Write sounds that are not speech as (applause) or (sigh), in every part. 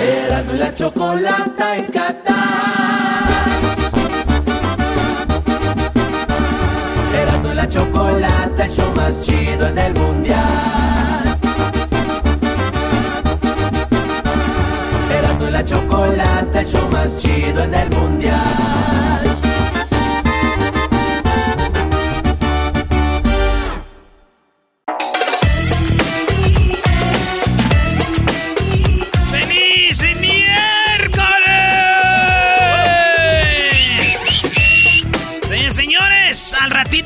Erasmo y la chocolata en Qatar. Erasmo y la chocolata, el show más chido en el mundial. Erasmo y la chocolata, el show más chido en el mundial.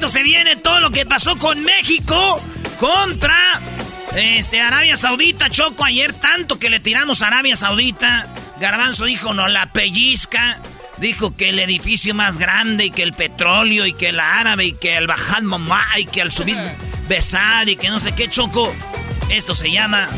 Se viene todo lo que pasó con México contra este, Arabia Saudita. Choco ayer tanto que le tiramos a Arabia Saudita. Garbanzo dijo, no la pellizca. Dijo que el edificio más grande y que el petróleo y que el árabe y que el bajad mamá y que al subir besar y que no sé qué choco. Esto se llama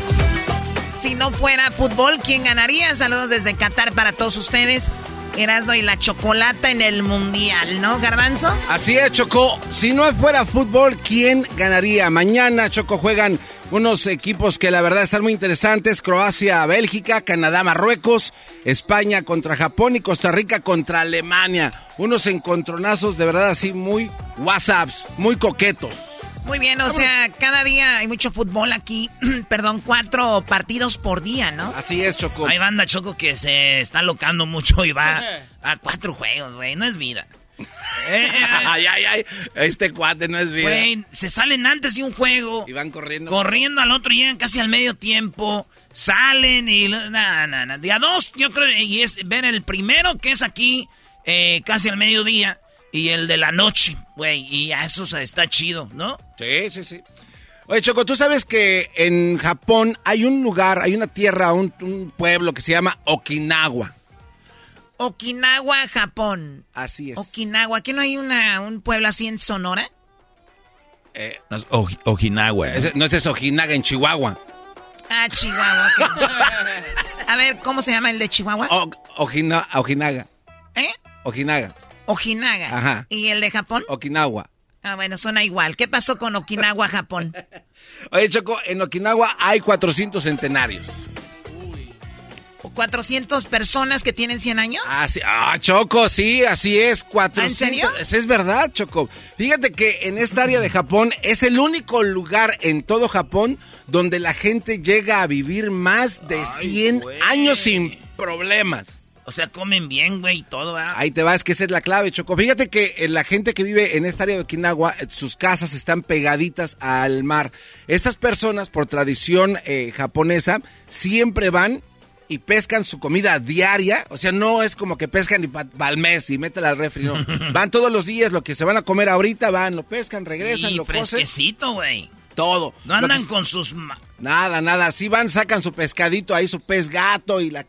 Si no fuera fútbol, ¿quién ganaría? Saludos desde Qatar para todos ustedes. Erasno y la chocolata en el mundial, ¿no, Garbanzo? Así es, Choco. Si no fuera fútbol, ¿quién ganaría? Mañana, Choco, juegan unos equipos que la verdad están muy interesantes. Croacia, Bélgica, Canadá, Marruecos, España contra Japón y Costa Rica contra Alemania. Unos encontronazos de verdad así muy WhatsApps, muy coquetos. Muy bien, o sea, cada día hay mucho fútbol aquí. (clears throat) Perdón, cuatro partidos por día, ¿no? Así es, Choco. Hay banda Choco que se está locando mucho y va (laughs) a cuatro juegos, güey. No es vida. Eh, (laughs) ay, ay, ay. Este cuate no es vida. Güey, se salen antes de un juego. Y van corriendo. Corriendo al otro, llegan casi al medio tiempo. Salen y. Nada, nada, nada. Día dos, yo creo. Y es ver el primero, que es aquí, eh, casi al mediodía. Y el de la noche, güey. Y a eso se- está chido, ¿no? Sí, sí, sí. Oye, Choco, tú sabes que en Japón hay un lugar, hay una tierra, un, un pueblo que se llama Okinawa. Okinawa, Japón. Así es. Okinawa, ¿qué no hay una, un pueblo así en Sonora? Eh, No, es Ojinawa. ese- no ese es Ojinaga en Chihuahua. Ah, Chihuahua. (laughs) A ver, ¿cómo se llama el de Chihuahua? O- Ojina- Ojinaga. ¿Eh? Ojinaga. Ojinaga. Ajá. ¿Y el de Japón? Okinawa. Ah, bueno, suena igual. ¿Qué pasó con Okinawa, Japón? (laughs) Oye, Choco, en Okinawa hay 400 centenarios. 400 personas que tienen 100 años. Ah, sí. Ah, Choco, sí, así es. 400. serio? Eso es verdad, Choco. Fíjate que en esta área de Japón es el único lugar en todo Japón donde la gente llega a vivir más de 100 güey. años sin problemas. O sea, comen bien, güey, y todo, ¿verdad? Ahí te vas, que esa es la clave, Choco. Fíjate que eh, la gente que vive en esta área de Okinawa, eh, sus casas están pegaditas al mar. Estas personas, por tradición eh, japonesa, siempre van y pescan su comida diaria. O sea, no es como que pescan y al mes y métela al refri, no. (laughs) Van todos los días, lo que se van a comer ahorita, van, lo pescan, regresan, y lo fresquecito, güey. Todo. No que- andan con sus... ma- Nada, nada. Sí van, sacan su pescadito ahí, su pez gato y la...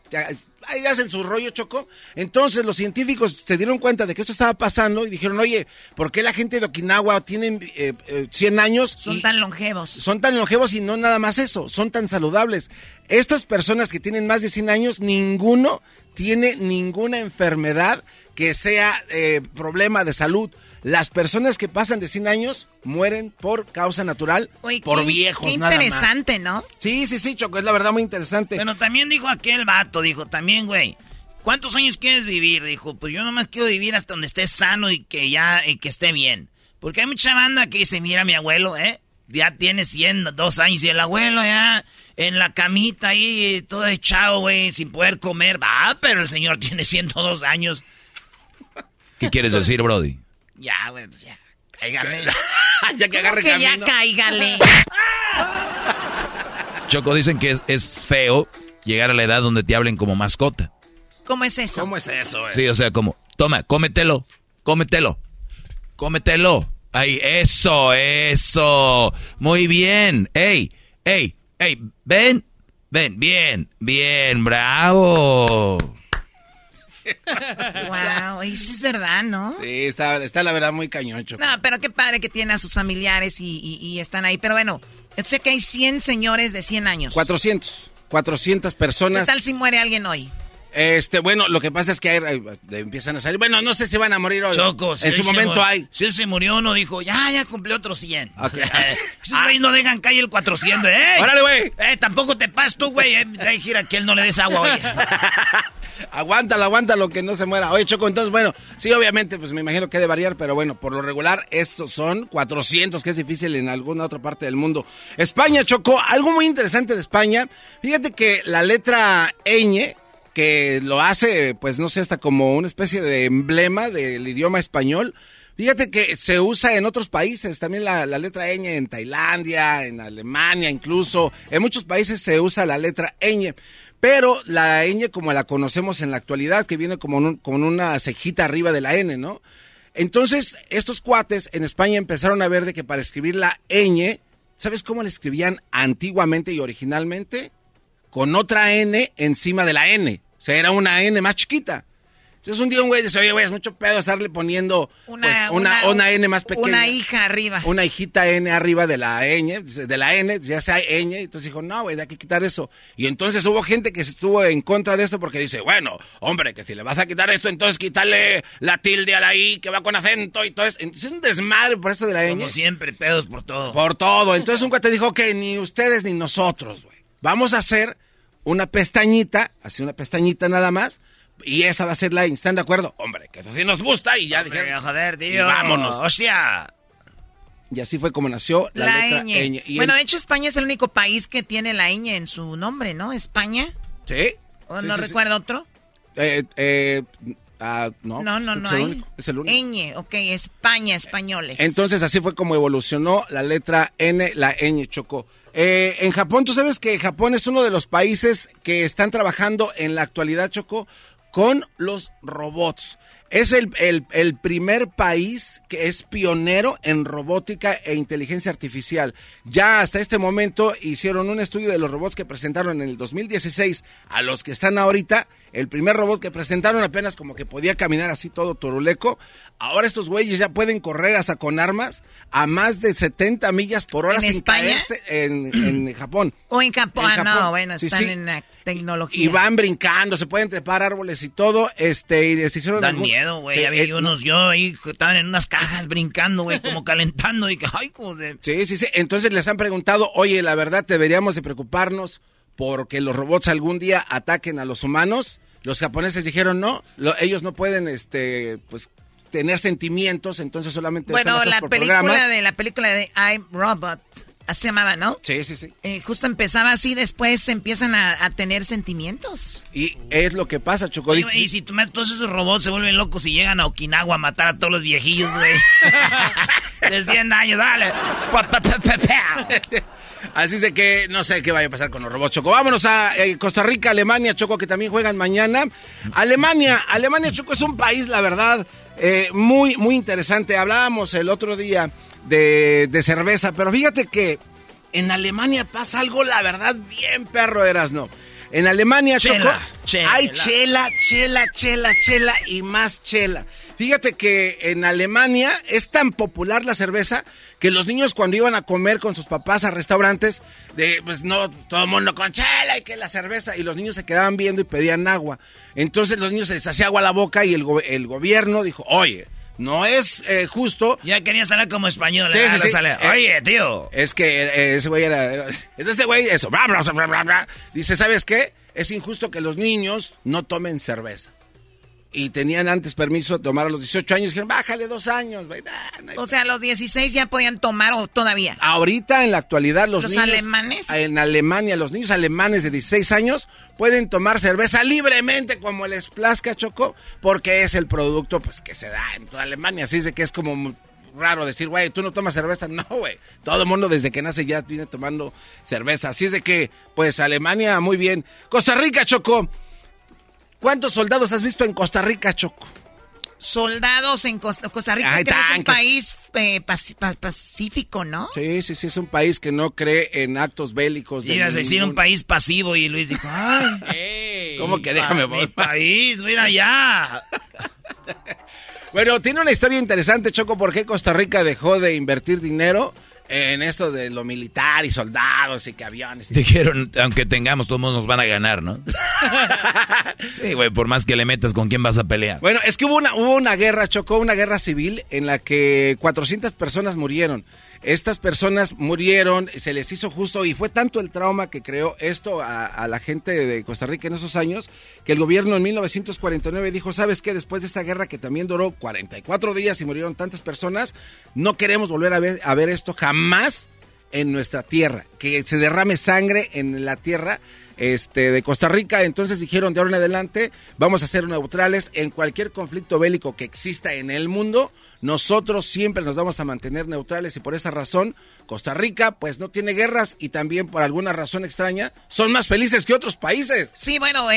Ahí hacen su rollo, Choco. Entonces los científicos se dieron cuenta de que esto estaba pasando y dijeron, oye, ¿por qué la gente de Okinawa tiene eh, eh, 100 años? Son y tan longevos. son tan longevos y no nada más eso, son tan saludables. Estas personas que tienen más de 100 años, ninguno tiene ninguna enfermedad que sea eh, problema de salud. Las personas que pasan de 100 años mueren por causa natural, por qué- viejos, Qué nada más. interesante, ¿no? Sí, sí, sí, Choco, es la verdad muy interesante. Pero también dijo aquel vato, dijo, también, güey, ¿cuántos años quieres vivir? Dijo, pues yo nomás quiero vivir hasta donde esté sano y que ya, y que esté bien. Porque hay mucha banda que dice, mira mi abuelo, ¿eh? Ya tiene 100, dos años y el abuelo ya en la camita ahí, todo echado, güey, sin poder comer. Va, pero el señor (laughs) tiene 102 años. ¿Qué quieres decir, Brody? Ya, güey, pues ya. Cáigale. (laughs) ya que agarre que camino. ya cáigale. (laughs) Choco, dicen que es, es feo llegar a la edad donde te hablen como mascota. ¿Cómo es eso? ¿Cómo es eso, güey? Sí, o sea, como, toma, cómetelo, cómetelo, cómetelo. Ahí, eso, eso. Muy bien. Ey, ey, ey, ven, ven, bien, bien, bravo. Wow, y sí es verdad, ¿no? Sí, está, está la verdad muy cañón, Choco. No, pero qué padre que tiene a sus familiares y, y- y están ahí. Pero bueno, yo sé que hay 100 señores de 100 años. 400. 400 ¿Qué personas. tal si muere alguien hoy? Este, bueno, lo que pasa es que hay- hay- empiezan a salir. Bueno, no sé si van a morir hoy. Choco, si en su momento hay. Si él se murió, no dijo, ya, ya cumplió otros 100. (laughs) Ok. (laughs) Esos güeyes no dejan caer el 400, (laughs) ¿eh? Órale, güey. Eh, tampoco te pasas tú, güey. Eh, Ay, gira que él no le des agua, oye. Aguántalo, aguántalo, que no se muera. Oye, Choco, entonces, bueno, sí, obviamente, pues me imagino que ha de variar, pero bueno, por lo regular, estos son 400, que es difícil en alguna otra parte del mundo. España, Choco, algo muy interesante de España. Fíjate que la letra ñ, que lo hace, pues no sé, hasta como una especie de emblema del idioma español. Fíjate que se usa en otros países, también la, la letra ñ en Tailandia, en Alemania incluso, en muchos países se usa la letra ñ. Pero la ñ como la conocemos en la actualidad, que viene como con una cejita arriba de la n, ¿no? Entonces, estos cuates en España empezaron a ver de que para escribir la ñ, ¿sabes cómo la escribían antiguamente y originalmente? Con otra n encima de la n. O sea, era una n más chiquita. Entonces un día un güey dice, oye, güey, es mucho pedo estarle poniendo Una, pues, una, una N más pequeña. Una hija arriba. Una hijita N arriba de la N, de la N, ya sea ñ. Entonces dijo, no, güey, hay que quitar eso. Y entonces hubo gente que estuvo en contra de esto porque dice, bueno, hombre, que si le vas a quitar esto, entonces quítale la tilde a la I que va con acento y todo eso. Entonces es un desmadre por esto de la Como ñ. siempre, pedos por todo. Por todo. Entonces un cuate dijo que ni ustedes ni nosotros, güey. Vamos a hacer una pestañita, así una pestañita nada más. Y esa va a ser la ñ. ¿Están de acuerdo? Hombre, que eso sí nos gusta y ya Hombre, dijeron. joder, tío. y vámonos. Hostia. Y así fue como nació la, La, letra ñ. ñ. Y Bueno, el- de hecho, España es el único país que tiene la ñ en su nombre, ¿no? España. ¿Sí? ¿O Sí, no sí, sí. recuerdo otro? Eh, eh, ah, no, No, no, no es el único, Es el único. ñ, ok, España, españoles. Entonces así fue como evolucionó la letra N, la ñ chocó. Eh, en Japón, tú sabes que Japón es uno de los países que están trabajando en la actualidad, Choco, con los robots. Es el, el- primer país que es pionero en robótica e inteligencia artificial. Ya hasta este momento hicieron un estudio de los robots que presentaron en el 2016 a los que están ahorita. El primer robot que presentaron apenas como que podía caminar así todo turuleco. Ahora estos güeyes ya pueden correr hasta con armas a más de 70 millas por hora ¿En sin España? caerse en, en (clears throat) Japón. O en Japón. En Japón. no, bueno, Sí, están sí. en la tecnología. Y van brincando, se pueden trepar árboles y todo, este, y les hicieron... Dan algún- miedo, güey. Sí, vi eh, unos, yo ahí que estaban en unas cajas brincando, güey, como (laughs) calentando. Y que, ay, como de... Sí, sí, sí. Entonces les han preguntado, oye, la verdad deberíamos de preocuparnos porque los robots algún día ataquen a los humanos. Los japoneses dijeron no, lo- ellos no pueden, este, pues, tener sentimientos, entonces solamente Bueno, la por película programas. de la película de I'm Robot, así se llamaba, ¿no? Sí, sí, sí. Eh, justo empezaba así, después empiezan a, a tener sentimientos. Y es lo que pasa, Chocolate. güey, y si tú todos esos robots se vuelven locos y llegan a Okinawa a matar a todos los viejillos, güey. (laughs) (laughs) de 100 años, dale. (laughs) Así de que no sé qué vaya a pasar con los robots, Choco. Vámonos a eh, Costa Rica, Alemania, Choco, que también juegan mañana. Alemania, Alemania, Choco, es un país, la verdad, eh, muy, muy interesante. Hablábamos el otro día de, de cerveza, pero fíjate que en Alemania pasa algo, la verdad, bien perro eras, ¿no? En Alemania, Chela, Choco, chela. hay chela, chela, chela, chela y más chela. Fíjate que en Alemania es tan popular la cerveza que los niños cuando iban a comer con sus papás a restaurantes, de pues no, todo el mundo con chela y que la cerveza, y los niños se quedaban viendo y pedían agua. Entonces los niños se les hacía agua a la boca y el, go- el gobierno dijo, oye, no es eh, justo Ya quería salir como español. Sí, sí, sí. Sale, Eh, Oye, tío. es que eh, ese güey era, era- este güey, eso. bla, bla, bla, bla, bla. Dice, ¿sabes qué? Es injusto que los niños no tomen cerveza. Y tenían antes permiso de tomar a los 18 años. Dijeron, bájale dos años. o sea, a los 16 ya podían tomar o todavía. Ahorita, en la actualidad, los, ¿Los niños... alemanes? En Alemania, los niños alemanes de 16 años pueden tomar cerveza libremente como les plazca, Choco, porque es el producto pues que se da en toda Alemania. Así es de que es como raro decir, güey, tú no tomas cerveza. (laughs) No, güey. Todo el mundo desde que nace ya viene tomando cerveza. Así es de que, pues, Alemania, muy bien. Costa Rica, Choco. ¿Cuántos soldados has visto en Costa Rica, Choco? Soldados en Costa, Rica, que es un país eh, pacífico, ¿no? Sí, sí, sí, es un país que no cree en actos bélicos. De Ibas a decir un país pasivo y Luis dijo, ay, (laughs) ¿cómo que déjame Mi país, mira allá. (laughs) bueno, tiene una historia interesante, Choco, ¿por qué Costa Rica dejó de invertir dinero? En esto de lo militar y soldados y que aviones. Dijeron, aunque tengamos, todos nos van a ganar, ¿no? (laughs) sí, güey, por más que le metas, ¿con quién vas a pelear? Bueno, es que hubo una, hubo una guerra, chocó una guerra civil en la que 400 personas murieron. Estas personas murieron, se les hizo justo y fue tanto el trauma que creó esto a, la gente de Costa Rica en esos años que el gobierno en 1949 dijo, ¿sabes qué? Después de esta guerra que también duró 44 días y murieron tantas personas, no queremos volver a ver, a ver esto jamás en nuestra tierra, que se derrame sangre en la tierra este, de Costa Rica. Entonces dijeron de ahora en adelante vamos a ser neutrales en cualquier conflicto bélico que exista en el mundo. Nosotros siempre nos vamos a mantener neutrales y por esa razón Costa Rica pues no tiene guerras y también por alguna razón extraña son más felices que otros países. Sí, bueno,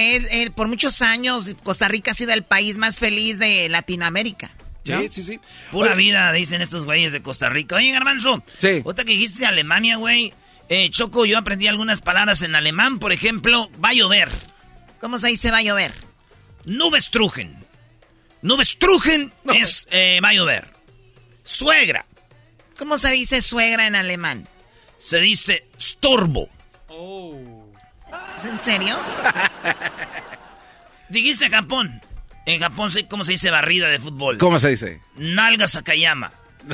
por muchos años Costa Rica ha sido el país más feliz de Latinoamérica. Sí, sí, sí. Pura vida, dicen estos güeyes de Costa Rica. Oye, Garbanzo. Sí. Otra que dijiste Alemania, güey. Eh, Choco, yo aprendí algunas palabras en alemán. Por ejemplo, va a llover. ¿Cómo se dice va a llover? Nubes-trugen. Nubes-trugen (laughs) es eh, va a llover. Suegra. ¿Cómo se dice suegra en alemán? Se dice storbo. ¿Es en serio? (laughs) Dijiste Japón. En Japón, ¿cómo se dice barrida de fútbol? ¿Cómo se dice? Nalga Sakayama. (laughs)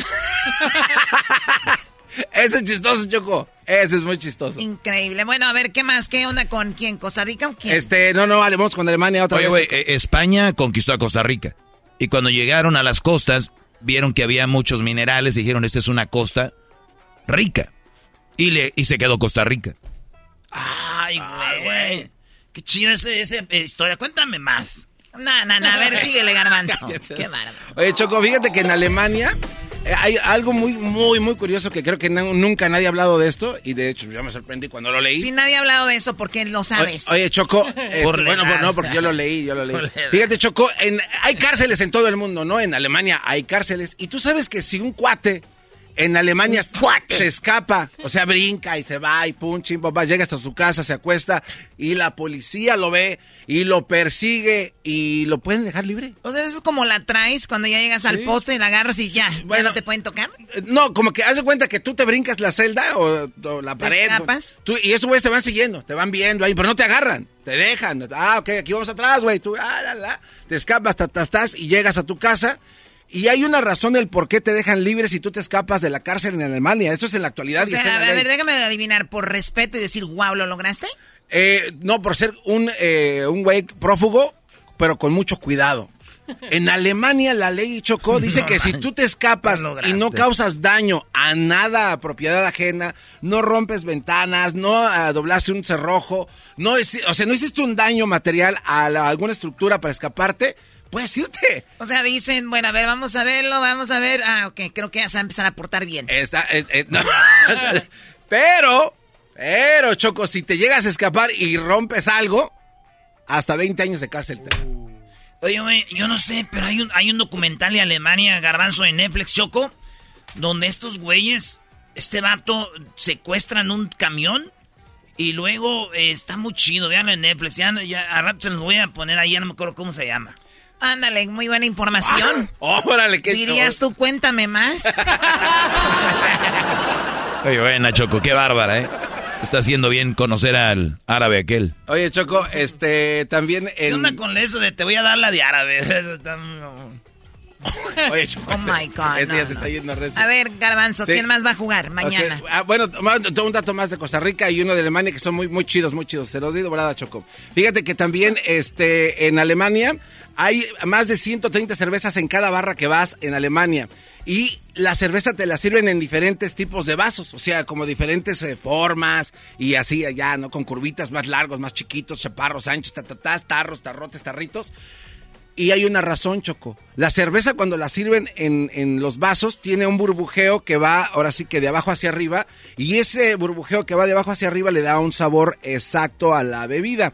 (laughs) Ese es chistoso, Choco. Ese es muy chistoso. Increíble. Bueno, a ver, ¿qué más? ¿Qué onda con quién? ¿Costa Rica o quién? Este, no, no, vale, vamos con Alemania otra Oye, vez. Güey, eh, España conquistó a Costa Rica. Y cuando llegaron a las costas, vieron que había muchos minerales y dijeron, esta es una costa rica. Y, le, y se quedó Costa Rica. Ay, güey. Qué chido ese, esa eh, historia. Cuéntame más. No, no, no, a ver, (laughs) síguele, garbanzo. Qué bárbaro. Oye, Choco, fíjate que en Alemania hay algo muy, muy, muy curioso que creo que nunca nadie ha hablado de esto y de hecho yo me sorprendí cuando lo leí. Si nadie ha hablado de eso, ¿por qué lo sabes? Oye, Choco, (laughs) este, bueno, pues no, porque yo lo leí, yo lo leí. (laughs) Fíjate, Choco, en, hay cárceles en todo el mundo, ¿no? En Alemania hay cárceles y tú sabes que si un cuate en Alemania se escapa, o sea, brinca y se va y pum, chim, papá, llega hasta su casa, se acuesta y la policía lo ve y lo persigue y lo pueden dejar libre. O sea, eso es como la traes cuando ya llegas al poste y la agarras y ya, bueno, no te pueden tocar. Eh, no, como que haz de cuenta que tú te brincas la celda o, la pared. ¿Te escapas? Tú, y esos güeyes te van siguiendo, te van viendo ahí, pero no te agarran, te dejan. Ah, ok, aquí vamos atrás, güey. Tú, ah, la, la, te escapas, estás y llegas a tu casa y hay una razón del por qué te dejan libre si tú te escapas de la cárcel en Alemania. Esto es en la actualidad. O sea, a ver, déjame adivinar, ¿por respeto y decir, wow, ¿lo lograste? Eh, no, por ser un, eh, un güey prófugo, pero con mucho cuidado. En Alemania la ley Chocó dice que si tú te escapas y no causas daño a nada a propiedad ajena, no rompes ventanas, no uh, doblaste un cerrojo, no o sea, no hiciste un daño material a alguna estructura para escaparte, puedes irte. O sea, dicen, bueno, a ver, vamos a verlo, vamos a ver. Ah, ok, creo que ya se va a empezar a portar bien. Está, eh, eh, (laughs) pero, pero, Choco, si te llegas a escapar y rompes algo, hasta 20 años de cárcel. Oye, güey, yo no sé, pero hay un, hay un documental de Alemania, Garbanzo, de Netflix, Choco, donde estos güeyes, este vato, secuestran un camión y luego eh, está muy chido, veanlo en Netflix, ya, ya a rato se los voy a poner ahí, ya no me acuerdo cómo se llama. Ándale, muy buena información. (laughs) órale, ¿qué Dirías tú, cuéntame más. (laughs) Oye, buena, Choco, qué bárbara, ¿eh? Está haciendo bien conocer al árabe aquel. Oye, Choco, este, también en... ¿Qué onda con eso de te voy a dar la de árabe? (laughs) Oye, Choco, oh my God. Este se está yendo a, a ver, Garbanzo, ¿quién más va a jugar mañana? Ah, bueno, un dato más de Costa Rica y uno de Alemania que son muy, muy chidos, muy chidos. Se los digo, ¿verdad, Choco? Fíjate que también este, en Alemania hay más de 130 cervezas en cada barra que vas en Alemania. Y la cerveza te la sirven en diferentes tipos de vasos, o sea, como diferentes eh, formas y así allá, ¿no? Con curvitas más largos, más chiquitos, chaparros, anchos, tatatás, tarros, tarrotes, tarritos. Y hay una razón, Choco. La cerveza cuando la sirven en, en, los vasos tiene un burbujeo que va, ahora sí que de abajo hacia arriba, y ese burbujeo que va de abajo hacia arriba le da un sabor exacto a la bebida.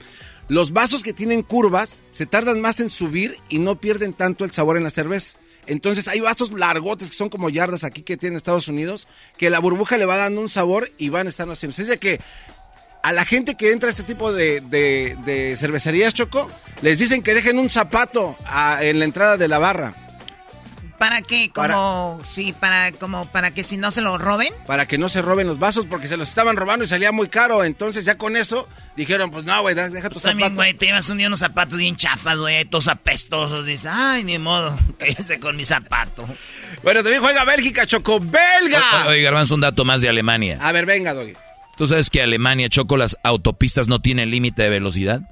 Los vasos que tienen curvas se tardan más en subir y no pierden tanto el sabor en la cerveza. Entonces hay vasos largotes que son como yardas aquí que tienen Estados Unidos, que la burbuja le va dando un sabor y van estar haciendo. Es que a la gente que entra a este tipo de, de, cervecerías, Choco, les dicen que dejen un zapato en la entrada de la barra. ¿Para qué? Como, sí, para, como, para que si no se lo roben. Para que no se roben los vasos, porque se los estaban robando y salía muy caro. Entonces ya con eso dijeron, pues no, güey, deja tus También, güey, te llevas un día unos zapatos bien chafas, güey, todos apestosos. Dices, ay, ni modo, (laughs) cállese con mi zapato. Bueno, también juega Bélgica, Choco, ¡Belga! Oye, Garbanzo, un dato más de Alemania. A ver, venga, Doggy. ¿Tú sabes que Alemania, Choco, las autopistas no tienen límite de velocidad?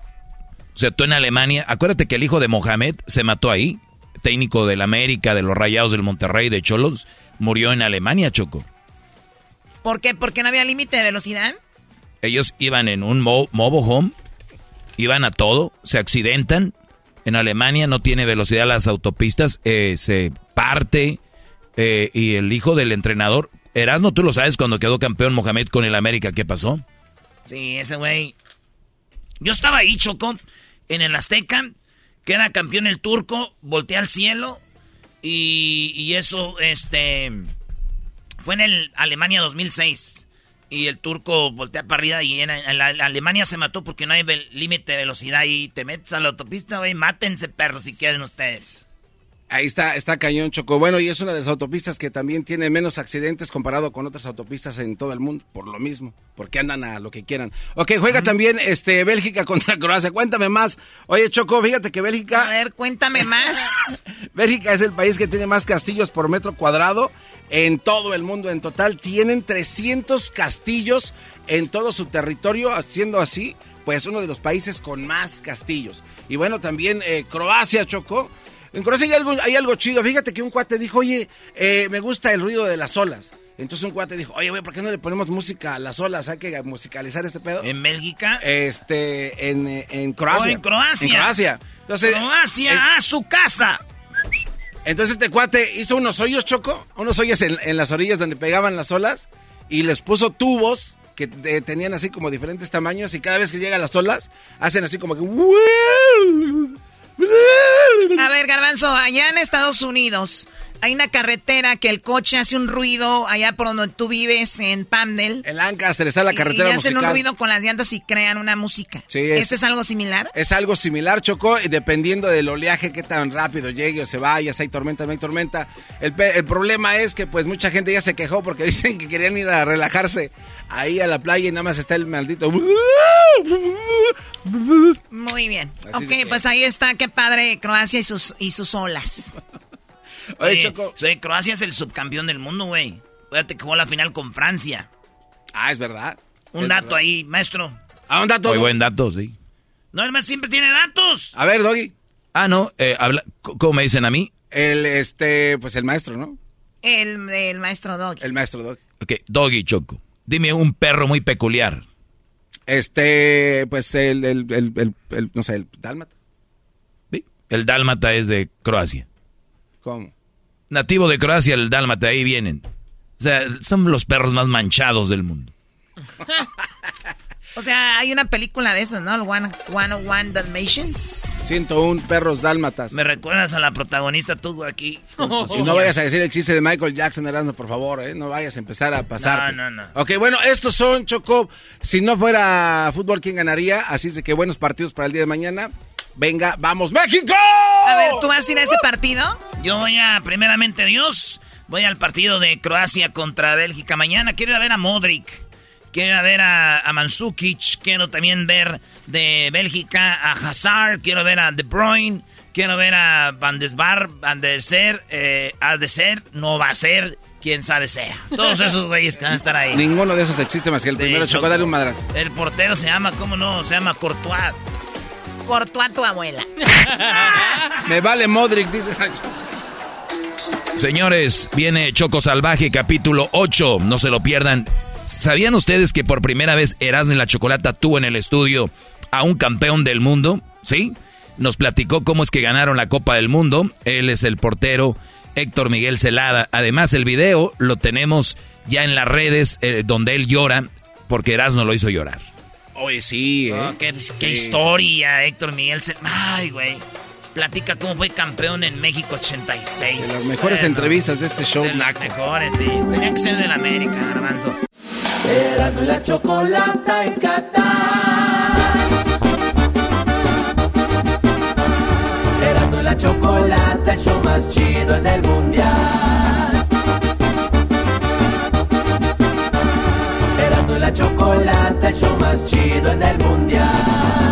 O sea, tú en Alemania, acuérdate que el hijo de Mohamed se mató ahí técnico del América, de los Rayados del Monterrey, de Cholos, murió en Alemania, Choco. ¿Por qué? ¿Porque no había límite de velocidad? Ellos iban en un mo home, iban a todo, se accidentan. En Alemania no tiene velocidad las autopistas, eh, se parte eh, y el hijo del entrenador, Erasmo, tú lo sabes cuando quedó campeón Mohamed con el América, ¿qué pasó? Sí, ese güey. Yo estaba ahí, Choco, en el Azteca, Queda campeón el turco, voltea al cielo y, eso, este, fue en el Alemania 2006. Y el turco voltea para arriba y en, la, Alemania se mató porque no hay límite de velocidad y te metes a la autopista, güey, mátense perros si quieren ustedes. Ahí está, está cañón Choco. Bueno, y es una de las autopistas que también tiene menos accidentes comparado con otras autopistas en todo el mundo, por lo mismo, porque andan a lo que quieran. Ok, juega también este Bélgica (laughs) contra Croacia. Cuéntame más. Oye, Choco, fíjate que Bélgica. A ver, cuéntame más. (laughs) Bélgica es el país que tiene más castillos por metro cuadrado en todo el mundo. En total tienen 300 castillos en todo su territorio, siendo así, pues uno de los países con más castillos. Y bueno, también eh, Croacia, Choco en Croacia hay algo, hay algo chido. Fíjate que un cuate dijo, oye, eh, me gusta el ruido de las olas. Entonces un cuate dijo, oye, güey, ¿por qué no le ponemos música a las olas? Hay que musicalizar este pedo. ¿En Bélgica? Este, en, en Croacia. en Croacia. En Croacia. Entonces, Croacia, a su casa. Entonces este cuate hizo unos hoyos, Choco, unos hoyos en, las orillas donde pegaban las olas y les puso tubos que tenían así como diferentes tamaños y cada vez que llegan las olas hacen así como que... A ver, Garbanzo, allá en Estados Unidos hay una carretera que el coche hace un ruido allá por donde tú vives, en Pandel. En Lancaster está la carretera y, y hacen un ruido con las llantas y crean una música. Sí, es, es algo similar? Es algo similar, Choco, y dependiendo del oleaje, qué tan rápido llegue o se vaya, si hay tormenta no hay tormenta. El, el problema es que pues mucha gente ya se quejó porque (laughs) dicen que querían ir a relajarse ahí a la playa y nada más está el maldito... (laughs) Muy bien. ok, pues ahí está, qué padre Croacia y sus, y sus olas. (laughs) Oye, Choco. Croacia es el subcampeón del mundo, güey. Fíjate que jugó la final con Francia. Ah, es verdad. Un dato ahí, maestro. Ah, un dato. Muy buen dato, sí. No, el más siempre tiene datos. A ver, Doggy. Ah, no, eh, habla, ¿cómo me dicen a mí? El, este, pues el maestro, ¿no? El, el maestro Doggy. El maestro Doggy. Ok, Doggy Choco. Dime un perro muy peculiar. Este, pues el, el, el, no sé, el dálmata. ¿Sí? El dálmata es de Croacia. ¿Cómo? Nativo de Croacia, el dálmata, ahí vienen. O sea, son los perros más manchados del mundo. (laughs) O sea, hay una película de eso, ¿no? El One, 101 Dalmatians. 101 perros dálmatas. Me recuerdas a la protagonista tú aquí. (laughs) si no vayas a decir el chiste de Michael Jackson, Erasmo, por favor, ¿eh? No vayas a empezar a pasar. No, no, no. Ok, bueno, estos son, Choco. Si no fuera fútbol, ¿quién ganaría? Así es de que buenos partidos para el día de mañana. Venga, vamos, México. A ver, ¿tú vas a ir a ese partido? Yo voy a, primeramente Dios, voy al partido de Croacia contra Bélgica mañana. Quiero ir a ver a Modric. quiero ver a, a Mansukic, quiero también ver de Bélgica a Hazard, quiero ver a De Bruyne, quiero ver a Van Desbar, Van der Ser, eh, ha de ser, no va a ser, quién sabe sea. Todos (laughs) esos güeyes que van a estar ahí. Ninguno de esos existe más que el primero chocó darle un madras. El portero se llama, ¿cómo no? Se llama Courtois. Courtois tu abuela. (laughs) Me vale Modric, dice Señores, viene Choco Salvaje, capítulo 8. No se lo pierdan. ¿Sabían ustedes que por primera vez Erasmo y la Chocolata tuvo en el estudio a un campeón del mundo? ¿Sí? Nos platicó cómo es que ganaron la Copa del Mundo. Él es el portero Héctor Miguel Celada. Además, el video lo tenemos ya en las redes eh, donde él llora porque Erasmo lo hizo llorar. Oye, sí, ¿eh? Qué, historia, Héctor Miguel. Ay, güey. Platica cómo fue campeón en México 86. De las mejores entrevistas de este show, De las mejores, sí. Tenía que ser del América, Garbanzo. Erasmo y la chocolata en Qatar. Erasmo y la chocolata, el show más chido en el mundial. La chocolata, el show más chido en el mundial.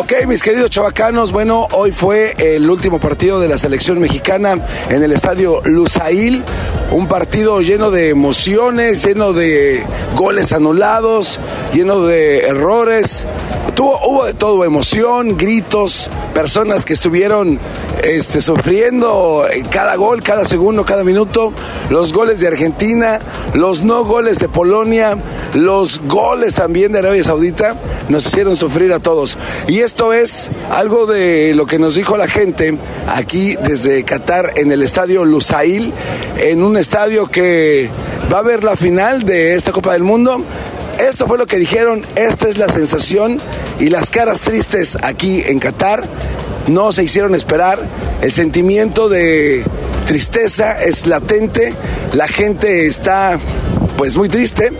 Ok, mis queridos chavacanos, bueno, hoy fue el último partido de la selección mexicana en el estadio Lusail. Un partido lleno de emociones, lleno de goles anulados, lleno de errores. Tuvo, hubo de todo, emoción, gritos, personas que estuvieron este, sufriendo cada gol, cada segundo, cada minuto. Los goles de Argentina, los no goles de Polonia, los goles también de Arabia Saudita nos hicieron sufrir a todos. Y esto es algo de lo que nos dijo la gente aquí desde Qatar en el estadio Lusail, en un estadio que va a ver la final de esta Copa del Mundo. Esto fue lo que dijeron, esta es la sensación y las caras tristes aquí en Qatar no se hicieron esperar. El sentimiento de tristeza es latente, la gente está pues muy triste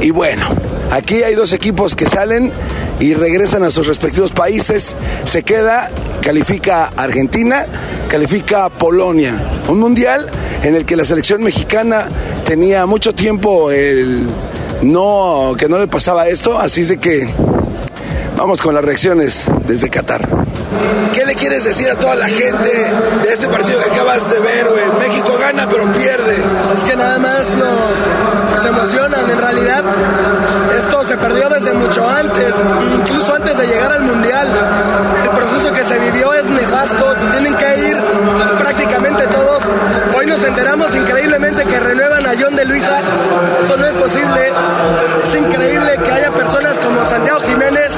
y bueno, aquí hay dos equipos que salen y regresan a sus respectivos países. Se queda, califica Argentina, califica Polonia. Un mundial en el que la selección mexicana tenía mucho tiempo el no que no le pasaba esto, así de que vamos con las reacciones desde Qatar. ¿Qué le le quieres decir a toda la gente de este partido que acabas de ver, güey? México gana pero pierde. Es que nada más nos, emocionan. En realidad, esto se perdió desde mucho antes, incluso antes de llegar al Mundial. El proceso que se vivió es nefasto, tienen que ir prácticamente todos. Hoy nos enteramos increíblemente que renuevan a John de Luisa. Eso no es posible. Es increíble que haya personas como Santiago Jiménez,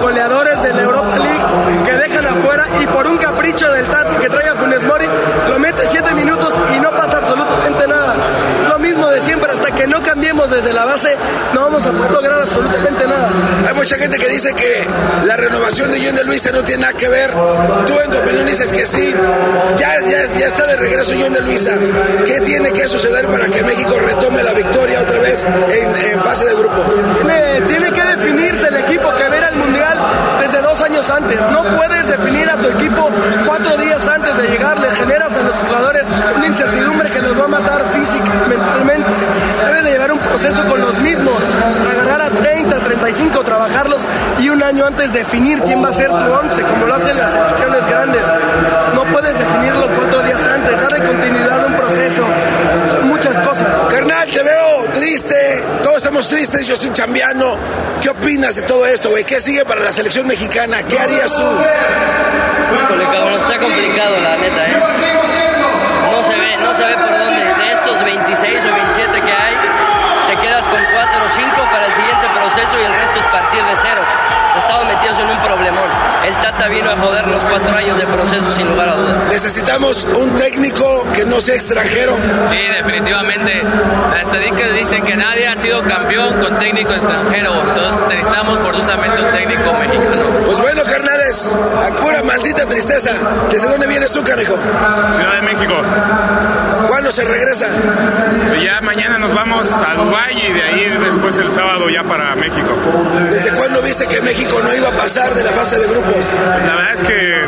goleadores de la Europa League, que dejan afuera y por un capricho del Tati que traiga Funes Mori, lo mete siete minutos y no pasa absolutamente nada. Lo mismo de siempre, hasta desde la base, no vamos a poder lograr absolutamente nada. Hay mucha gente que dice que la renovación de John de Luisa no tiene nada que ver. Tú en tu opinión dices que sí. Ya, ya, está de regreso John de Luisa. ¿Qué tiene que suceder para que México retome la victoria otra vez en, fase de grupos? Tiene, tiene que definirse el equipo que ver el Mundial desde dos años antes. No puedes definir a tu equipo cuatro días antes de llegar. Le generas a los jugadores una incertidumbre que los va a matar física mentalmente. Proceso con los mismos. Agarrar a 30, 35, trabajarlos y un año antes definir quién va a ser tu once, como lo hacen las selecciones grandes. No puedes definirlo cuatro días antes. Darle continuidad a un proceso. Son muchas cosas. Carnal, te veo triste. Todos estamos tristes. Yo estoy chambeando. ¿Qué opinas de todo esto, güey? ¿Qué sigue para la selección mexicana? ¿Qué harías tú? Híjole, cabrón, está complicado, la neta, ¿eh? No se ve, no se ve por proceso y el resto es partir de cero estaba metidos en un problemón. El Tata vino a jodernos cuatro años de proceso sin lugar a dudas. Necesitamos un técnico que no sea extranjero. Sí, definitivamente. Las estadísticas dicen que nadie ha sido campeón con técnico extranjero. Entonces necesitamos forzosamente un técnico mexicano. Pues bueno, a pura maldita tristeza. ¿Desde dónde vienes tú, canejo? Ciudad de México. ¿Cuándo se regresa? Ya mañana nos vamos a Dubái y de ahí después el sábado ya para México. ¿Desde cuándo viste que México no iba a pasar de la fase de grupos? La verdad es que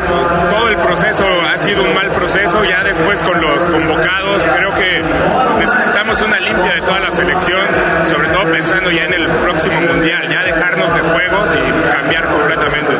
todo el proceso ha sido un mal proceso. Ya después con los convocados creo que necesitamos una limpia de toda la selección, sobre todo pensando ya en el próximo mundial, ya dejarnos de juegos y cambiar completamente.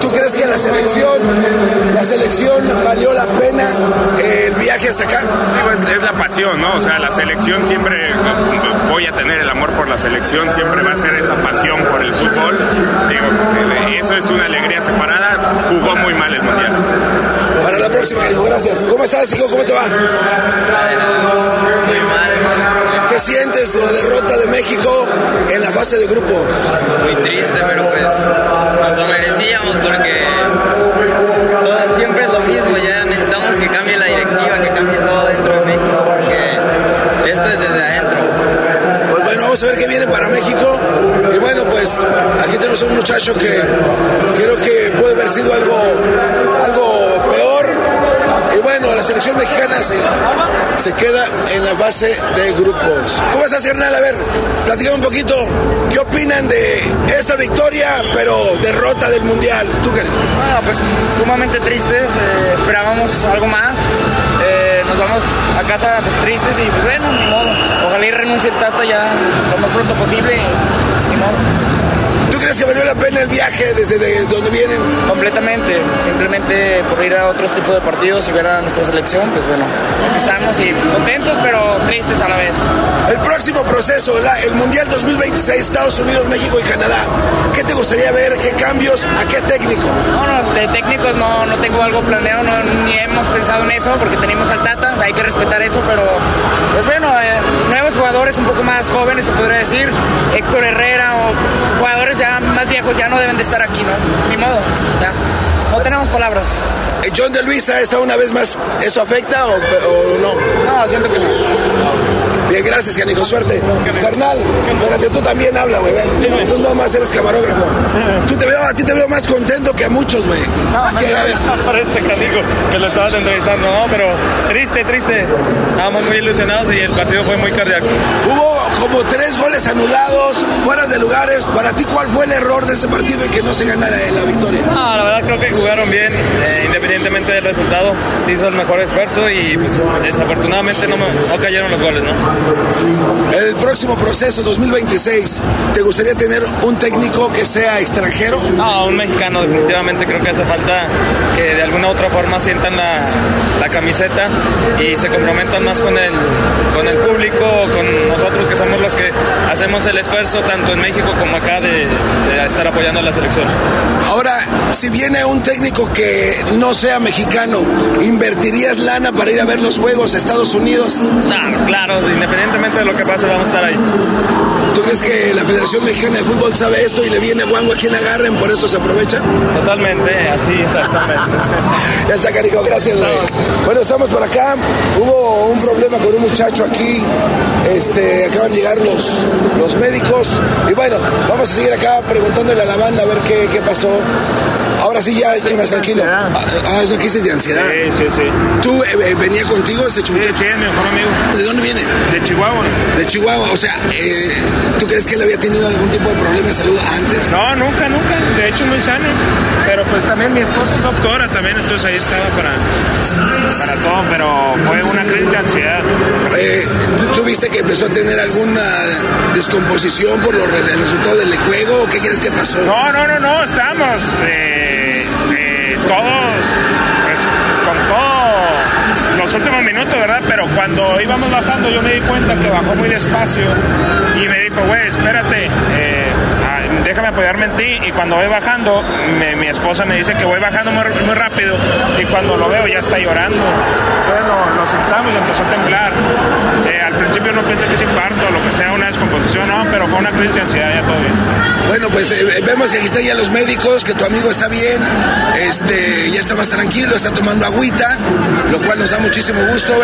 ¿Tú crees que la selección, la selección valió la pena el viaje hasta acá? Sí, pues es la pasión, ¿no? O sea, la selección siempre, voy a tener el amor por la selección, siempre va a ser esa pasión por el fútbol. Digo, eso es una alegría separada. Jugó muy mal el mundial. Para la próxima, hijo, gracias. ¿Cómo estás, hijo? ¿Cómo te va? Muy mal. ¿Qué sientes de la derrota de México en la fase de grupos? Muy triste, pero pues nos lo merecíamos porque todo, siempre es lo mismo. Ya necesitamos que cambie la directiva, que cambie todo dentro de México porque esto es desde adentro. Pues bueno, vamos a ver qué viene para México. Y bueno, pues aquí tenemos a un muchacho que creo que puede haber sido algo, algo. Y bueno, la selección mexicana se, se queda en la base de grupos. ¿Cómo estás, Hernán? A ver, platicame un poquito. ¿Qué opinan de esta victoria, pero derrota del Mundial? ¿Tú qué? Bueno, pues sumamente tristes. Eh, esperábamos algo más. Eh, nos vamos a casa pues, tristes y pues bueno, ni modo. Ojalá y renuncie el Tata ya lo más pronto posible. ni modo. ¿Tú crees que valió la pena el viaje desde donde vienen? Completamente, simplemente por ir a otros tipos de partidos y ver a nuestra selección, pues bueno, estamos y contentos pero tristes a la vez. El próximo proceso, el Mundial 2026, Estados Unidos, México y Canadá, ¿qué te gustaría ver? ¿Qué cambios? ¿A qué técnico? No, no, de técnicos no, no tengo algo planeado, ni hemos pensado en eso porque tenemos al Tata, hay que respetar eso, pero pues bueno, eh, nuevos jugadores un poco más jóvenes, se podría decir, Héctor Herrera o jugadores ya más viejos ya no deben de estar aquí, ¿no? Ni modo, ya. No tenemos palabras. Eh, John de Luisa está una vez más. ¿Eso afecta o, o no? No, siento que no. Bien, gracias, canijo. Suerte. Carnal, espérate, tú también habla, güey. Tú, no- no más eres camarógrafo. Tú te veo, a ti te veo más contento que a muchos, güey. ¿Qué, a ver? para este canijo que lo estabas entrevistando, no, pero triste, triste. Estábamos muy ilusionados y el partido fue muy cardíaco. Hubo como tres goles anulados, fueras de lugares. Para ti, ¿cuál fue el error de ese partido y que no se gana la, la victoria? No, la verdad creo que jugaron bien, eh, independientemente del resultado. Se hizo el mejor esfuerzo y pues, desafortunadamente no, me- no cayeron los goles, ¿no? El próximo proceso 2026, ¿te gustaría tener un técnico que sea extranjero? No, un mexicano definitivamente creo que hace falta que de alguna u otra forma sientan la, la camiseta y se comprometan más con el, con el público, con nosotros que somos los que hacemos el esfuerzo tanto en México como acá de, de estar apoyando a la selección. Ahora, si viene un técnico que no sea mexicano, ¿invertirías lana para ir a ver los juegos a Estados Unidos? Ah, claro, independientemente de lo que pase vamos a estar ahí. ¿Tú crees que la Federación Mexicana de Fútbol sabe esto y le viene guango a quien agarren, por eso se aprovechan? Totalmente, así exactamente. (laughs) Ya está, carico, gracias, güey. Bueno, estamos por acá. Hubo un problema con un muchacho aquí. Este, acaban de llegar los, los médicos. Y bueno, vamos a seguir acá preguntándole a la banda a ver qué, qué pasó. Ahora sí, ya, ya más tranquilo. Ah, ah, no quise de ansiedad. Sí, sí, sí. ¿Tú eh, eh, venía contigo ese muchacho? Sí, es mi mejor amigo. ¿De dónde viene? De Chihuahua. De Chihuahua. O sea, eh, ¿tú crees que él había tenido algún tipo de problema de salud antes? No, nunca, nunca. De hecho, muy sano. Pero pues también mi esposa es doctora también, entonces ahí estaba para, para todo, pero fue una crisis de ansiedad. Eh, ¿tú, viste que empezó a tener alguna descomposición por los re- el resultado del juego? ¿O qué crees que pasó? No, no, no, no, estamos eh, todos, pues, con todo los últimos minutos, ¿verdad? Pero cuando íbamos bajando yo me di cuenta que bajó muy despacio y me dijo, güey, espérate, eh, déjame apoyarme en ti. Y cuando voy bajando, me- mi esposa me dice que voy bajando muy, muy rápido y cuando lo veo ya está llorando. Entonces lo, sentamos y empezó a temblar. Eh, al principio no pensé que es infarto lo que sea, una descomposición, no, pero fue una crisis de ansiedad, ya todo bien. Bueno, pues eh, vemos que aquí están ya los médicos, que tu amigo está bien, este, ya está más tranquilo, está tomando agüita, lo cual nos da muchísimo gusto.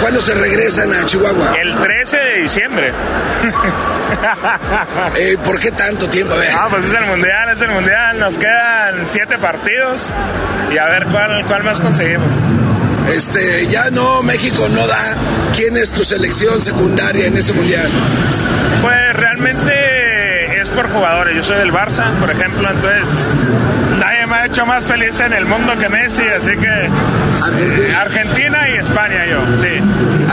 ¿Cuándo se regresan a Chihuahua? El 13 de diciembre. (laughs) Eh, ¿Por qué tanto tiempo? Ah, pues es el mundial, es el mundial. Nos quedan siete partidos y a ver cuál, cuál más conseguimos. Este, ya no, México no da. ¿Quién es tu selección secundaria en ese mundial? Pues realmente es por jugadores. Yo soy del Barça, por ejemplo, entonces me ha hecho más feliz en el mundo que Messi, así que eh, Argentina y España yo, sí.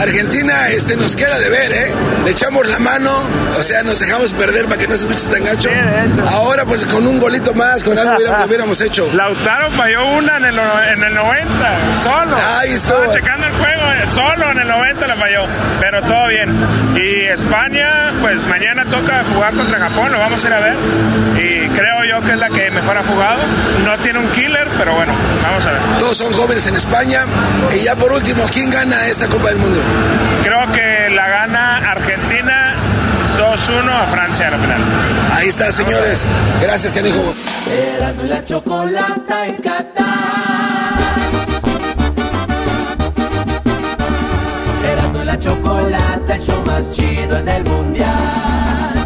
Argentina este, nos queda de ver, ¿eh? Le echamos la mano, o sea, nos dejamos perder para que no se escuche tan gacho. Ahora, pues con un golito más, con algo hubiéramos, (laughs) hubiéramos hecho. Lautaro falló una en el, en el 90, solo. Ahí. Estaba checando el juego, eh, solo en el 90 la falló, pero todo bien. Y España, pues mañana toca jugar contra Japón, lo vamos a ir a ver. Y creo yo que es la que mejor ha jugado. No tiene un killer, pero bueno, vamos a ver. Todos son jóvenes en España. Y ya por último, ¿quién gana esta Copa del Mundo? Creo que la gana Argentina 2-1 a Francia a la final. Ahí está, señores. Gracias, canijo. La chocolata en Qatar. La chocolata, el show más chido en el mundial.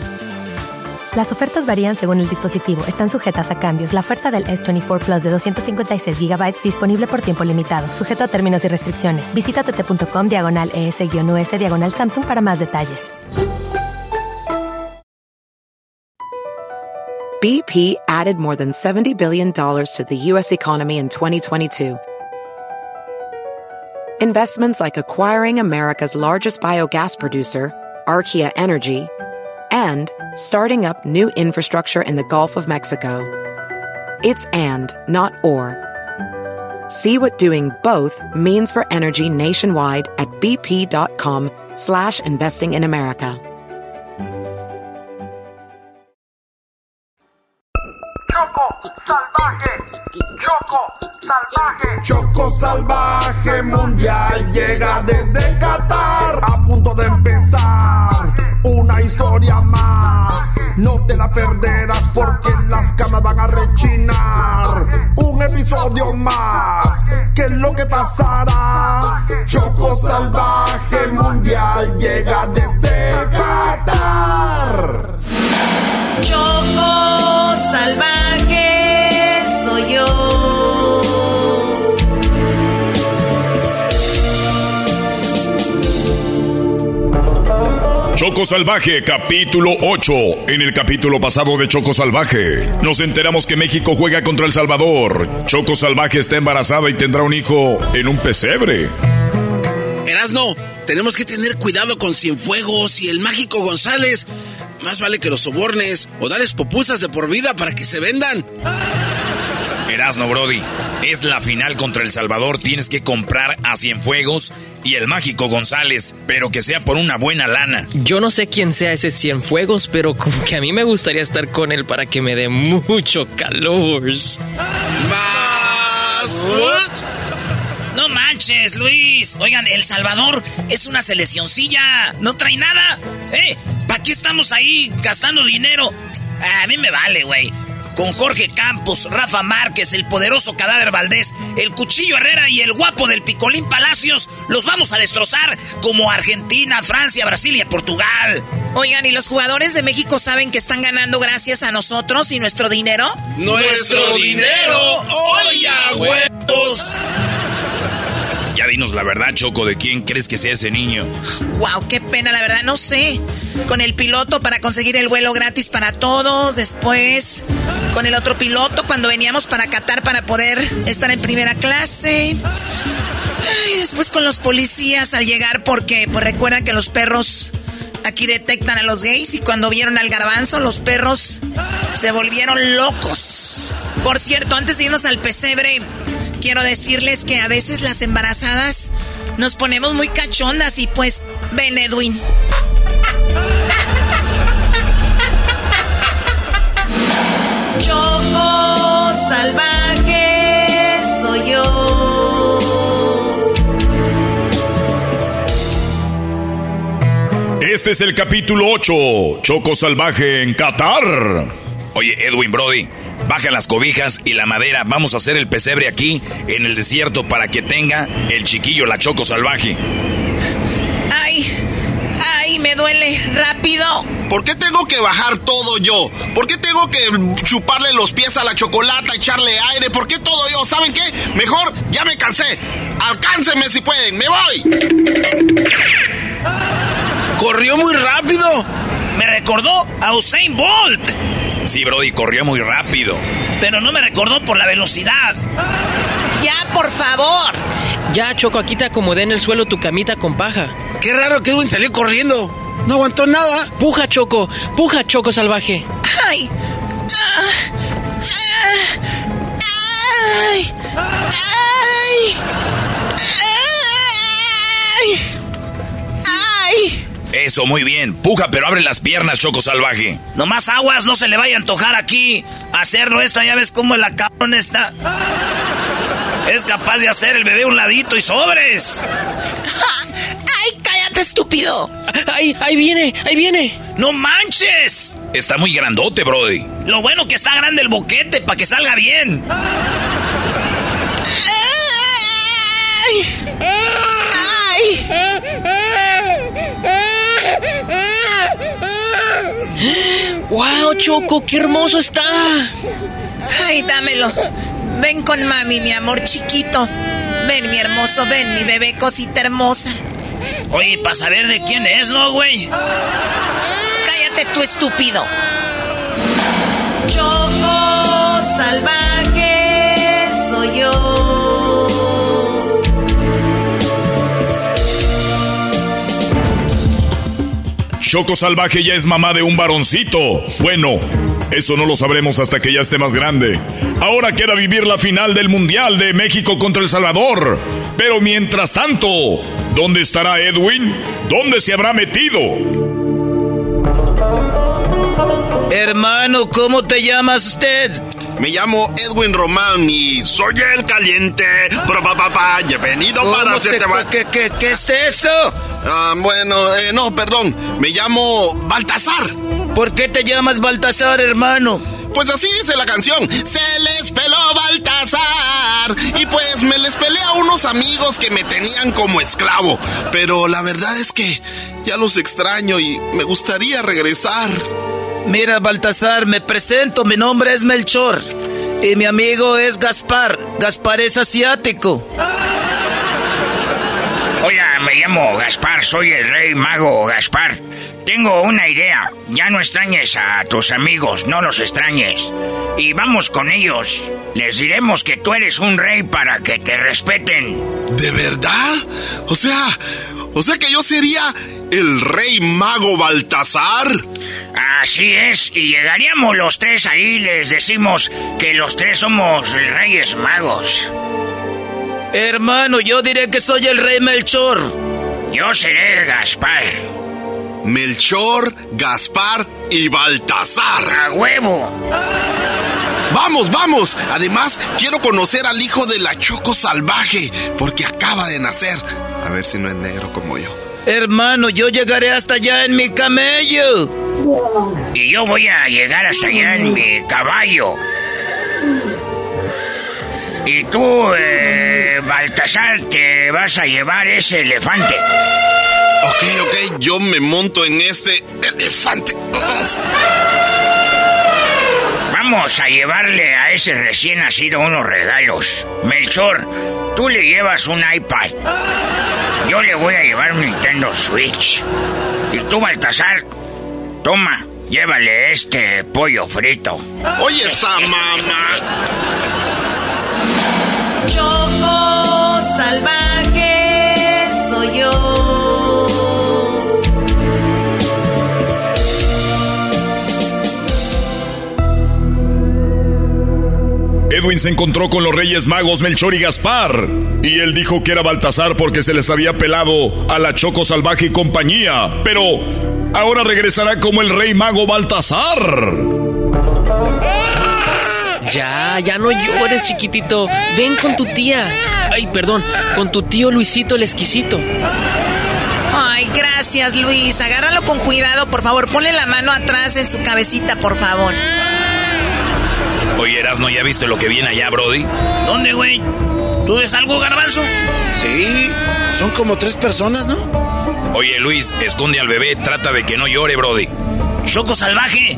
Las ofertas varían según el dispositivo. Están sujetas a cambios. La oferta del S24 Plus de 256 GB disponible por tiempo limitado, sujeto a términos y restricciones. Visita tt.com diagonal ES-US diagonal Samsung para más detalles. BP added more than $70 billion to the U.S. economy in 2022. Investments like acquiring America's largest biogas producer, Archaea Energy, and starting up new infrastructure in the Gulf of Mexico. It's and, not or. See what doing both means for energy nationwide at bp.com slash investing in America. Choco salvaje, Choco salvaje. Choco salvaje mundial llega desde Qatar. A punto de empezar una historia más. No te la perderás porque las camas van a rechinar. Un episodio más. ¿Qué es lo que pasará? Choco salvaje mundial llega desde Qatar. Choco salvaje soy yo. Choco Salvaje, capítulo 8. En el capítulo pasado de Choco Salvaje, nos enteramos que México juega contra El Salvador. Choco Salvaje está embarazada y tendrá un hijo en un pesebre. Erasno, tenemos que tener cuidado con Cienfuegos y el mágico González. Más vale que los sobornes o dales popusas de por vida para que se vendan. Erasno, Brody. Es la final contra El Salvador. Tienes que comprar a Cienfuegos y el mágico González, pero que sea por una buena lana. Yo no sé quién sea ese Cienfuegos, pero como que a mí me gustaría estar con él para que me dé mucho calor. ¿Más? No manches, Luis. Oigan, El Salvador es una seleccioncilla. No trae nada. ¿Eh? ¿Para qué estamos ahí gastando dinero? A mí me vale, güey. Con Jorge Campos, Rafa Márquez, el poderoso Cadáver Valdés, el Cuchillo Herrera y el guapo del Picolín Palacios, los vamos a destrozar como Argentina, Francia, Brasil y Portugal. Oigan, ¿y los jugadores de México saben que están ganando gracias a nosotros y nuestro dinero? ¡Nuestro dinero! ¡Oye, huevos! Ya dinos la verdad, Choco, de quién crees que sea ese niño. Wow, qué pena, la verdad, no sé. Con el piloto para conseguir el vuelo gratis para todos, después con el otro piloto cuando veníamos para Qatar para poder estar en primera clase. Ay, después con los policías al llegar porque pues recuerdan que los perros aquí detectan a los gays y cuando vieron al garbanzo los perros se volvieron locos. Por cierto, antes de irnos al pesebre, quiero decirles que a veces las embarazadas nos ponemos muy cachondas y pues ven Edwin. Choco salvaje soy yo. Este es el capítulo 8, Choco Salvaje en Qatar. Oye, Edwin Brody, baja las cobijas y la madera. Vamos a hacer el pesebre aquí en el desierto para que tenga el chiquillo la Choco Salvaje. Ay, ay, me duele. Rápido. ¿Por qué tengo que bajar todo yo? ¿Por qué tengo que chuparle los pies a la chocolata, echarle aire? ¿Por qué todo yo? ¿Saben qué? Mejor ya me cansé. Alcáncenme si pueden. ¡Me voy! Corrió muy rápido. Me recordó a Usain Bolt. Sí, Brody, corrió muy rápido. Pero no me recordó por la velocidad. Ya, por favor. Ya, Choco, aquí te acomodé en el suelo tu camita con paja. Qué raro que Edwin salió corriendo. No aguantó nada. Puja, Choco. Puja, Choco salvaje. Ay. Ah, ah, ay. Ay. Eso, muy bien. Puja, pero abre las piernas, Choco Salvaje. Nomás aguas, no se le vaya a antojar aquí hacerlo esta. Ya ves cómo la cabrón está. Es capaz de hacer el bebé un ladito y sobres. (laughs) ¡Ay, cállate, estúpido! ¡Ay, ahí viene! ¡Ahí viene! ¡No manches! Está muy grandote, Brody. Lo bueno que está grande el boquete para que salga bien. (laughs) ¡Ay! ¡Ay! ¡Wow! Choco, qué hermoso está. Ay, dámelo. Ven con mami, mi amor chiquito. Ven, mi hermoso, ven, mi bebé cosita hermosa. Oye, para saber de quién es, ¿no, güey? Cállate, tú estúpido. Choco salvaje Choco Salvaje ya es mamá de un varoncito. Bueno, eso no lo sabremos hasta que ya esté más grande. Ahora queda vivir la final del Mundial de México contra El Salvador. Pero mientras tanto, ¿dónde estará Edwin? ¿Dónde se habrá metido? Hermano, ¿cómo te llamas usted? Me llamo Edwin Román y soy el caliente. Pero papá, he venido para hacerte... ¿Qué, qué, qué es eso? Ah, bueno, eh, no, perdón. Me llamo Baltasar. ¿Por qué te llamas Baltasar, hermano? Pues así dice la canción. Se les peló Baltasar. Y pues me les peleé a unos amigos que me tenían como esclavo. Pero la verdad es que ya los extraño y me gustaría regresar. Mira, Baltasar, me presento. Mi nombre es Melchor. Y mi amigo es Gaspar. Gaspar es asiático. Hola, me llamo Gaspar, soy el rey mago Gaspar. Tengo una idea. Ya no extrañes a tus amigos, no los extrañes. Y vamos con ellos. Les diremos que tú eres un rey para que te respeten. ¿De verdad? O sea, o sea que yo sería el rey mago Baltasar. Así es, y llegaríamos los tres ahí, les decimos que los tres somos reyes magos. Hermano, yo diré que soy el rey Melchor. Yo seré Gaspar. Melchor, Gaspar y Baltasar. ¡A huevo! Vamos, vamos. Además, quiero conocer al hijo de la Choco Salvaje, porque acaba de nacer. A ver si no es negro como yo. Hermano, yo llegaré hasta allá en mi camello. Y yo voy a llegar hasta allá en mi caballo. Y tú, eh, Baltasar, te vas a llevar ese elefante. Ok, ok, yo me monto en este elefante. Vamos a llevarle a ese recién nacido unos regalos. Melchor, tú le llevas un iPad. Yo le voy a llevar un Nintendo Switch. Y tú, Baltasar, toma, llévale este pollo frito. Oye, esa mamá. Choco salvaje soy yo. Edwin se encontró con los reyes magos Melchor y Gaspar. Y él dijo que era Baltasar porque se les había pelado a la Choco Salvaje y compañía. Pero ahora regresará como el rey mago Baltasar. Ya, ya no llores, chiquitito. Ven con tu tía. Ay, perdón, con tu tío Luisito el exquisito. Ay, gracias, Luis. Agárralo con cuidado, por favor. Ponle la mano atrás en su cabecita, por favor. Oye, Erasno, ¿ya viste lo que viene allá, Brody? ¿Dónde, güey? ¿Tú ves algo, garbanzo? Sí, son como tres personas, ¿no? Oye, Luis, esconde al bebé, trata de que no llore, Brody. Choco salvaje,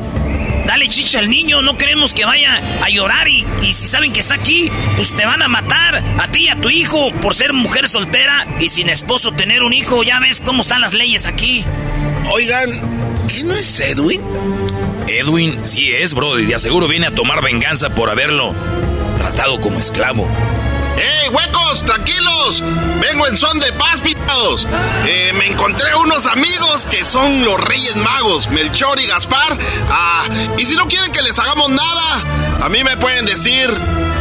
dale chicha al niño, no queremos que vaya a llorar y, y si saben que está aquí, pues te van a matar a ti y a tu hijo por ser mujer soltera y sin esposo tener un hijo, ya ves cómo están las leyes aquí. Oigan, ¿qué no es Edwin? Edwin, sí es, Brody, de aseguro viene a tomar venganza por haberlo tratado como esclavo. ¡Ey, huecos! ¡Tranquilos! Vengo en son de paz, pitados. Eh, me encontré unos amigos que son los Reyes Magos, Melchor y Gaspar. Ah, y si no quieren que les hagamos nada, a mí me pueden decir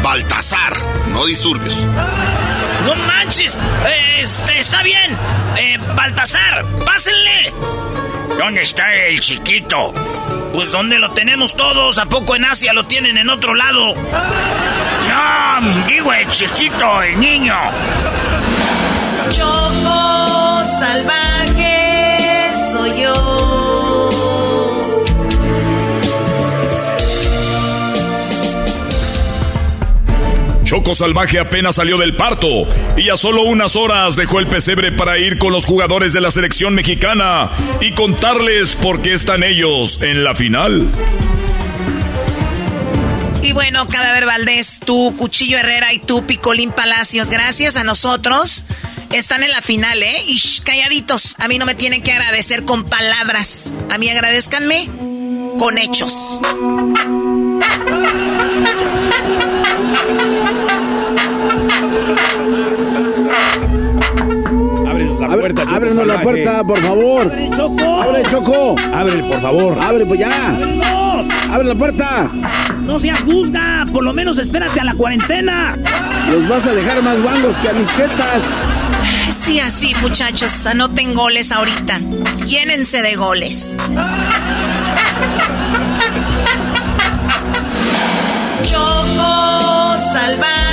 Baltasar, no disturbios. ¡No manches! Eh, este, está bien. Eh, Baltasar, pásenle. ¿Dónde está el chiquito? Pues ¿dónde lo tenemos todos? ¿A poco en Asia lo tienen en otro lado? No, digo el chiquito, el niño. Choco salvaje Choco Salvaje apenas salió del parto y a solo unas horas dejó el pesebre para ir con los jugadores de la selección mexicana y contarles por qué están ellos en la final. Y bueno, Cadáver Valdés, tú, Cuchillo Herrera y tú, Picolín Palacios, gracias a nosotros. Están en la final, ¿eh? Y calladitos. A mí no me tienen que agradecer con palabras. A mí agradezcanme con hechos. La puerta, Choco Ábrenos la puerta, por favor. Abre, Choco. Abre, Choco. Abre, por favor. Abre, pues ya. Ábrenos. Abre la puerta. No seas juzga. Por lo menos espérate a la cuarentena. Los vas a dejar más guangos que a mis jetas. Sí, así, muchachos. Anoten goles ahorita. Llénense de goles. Choco salvaje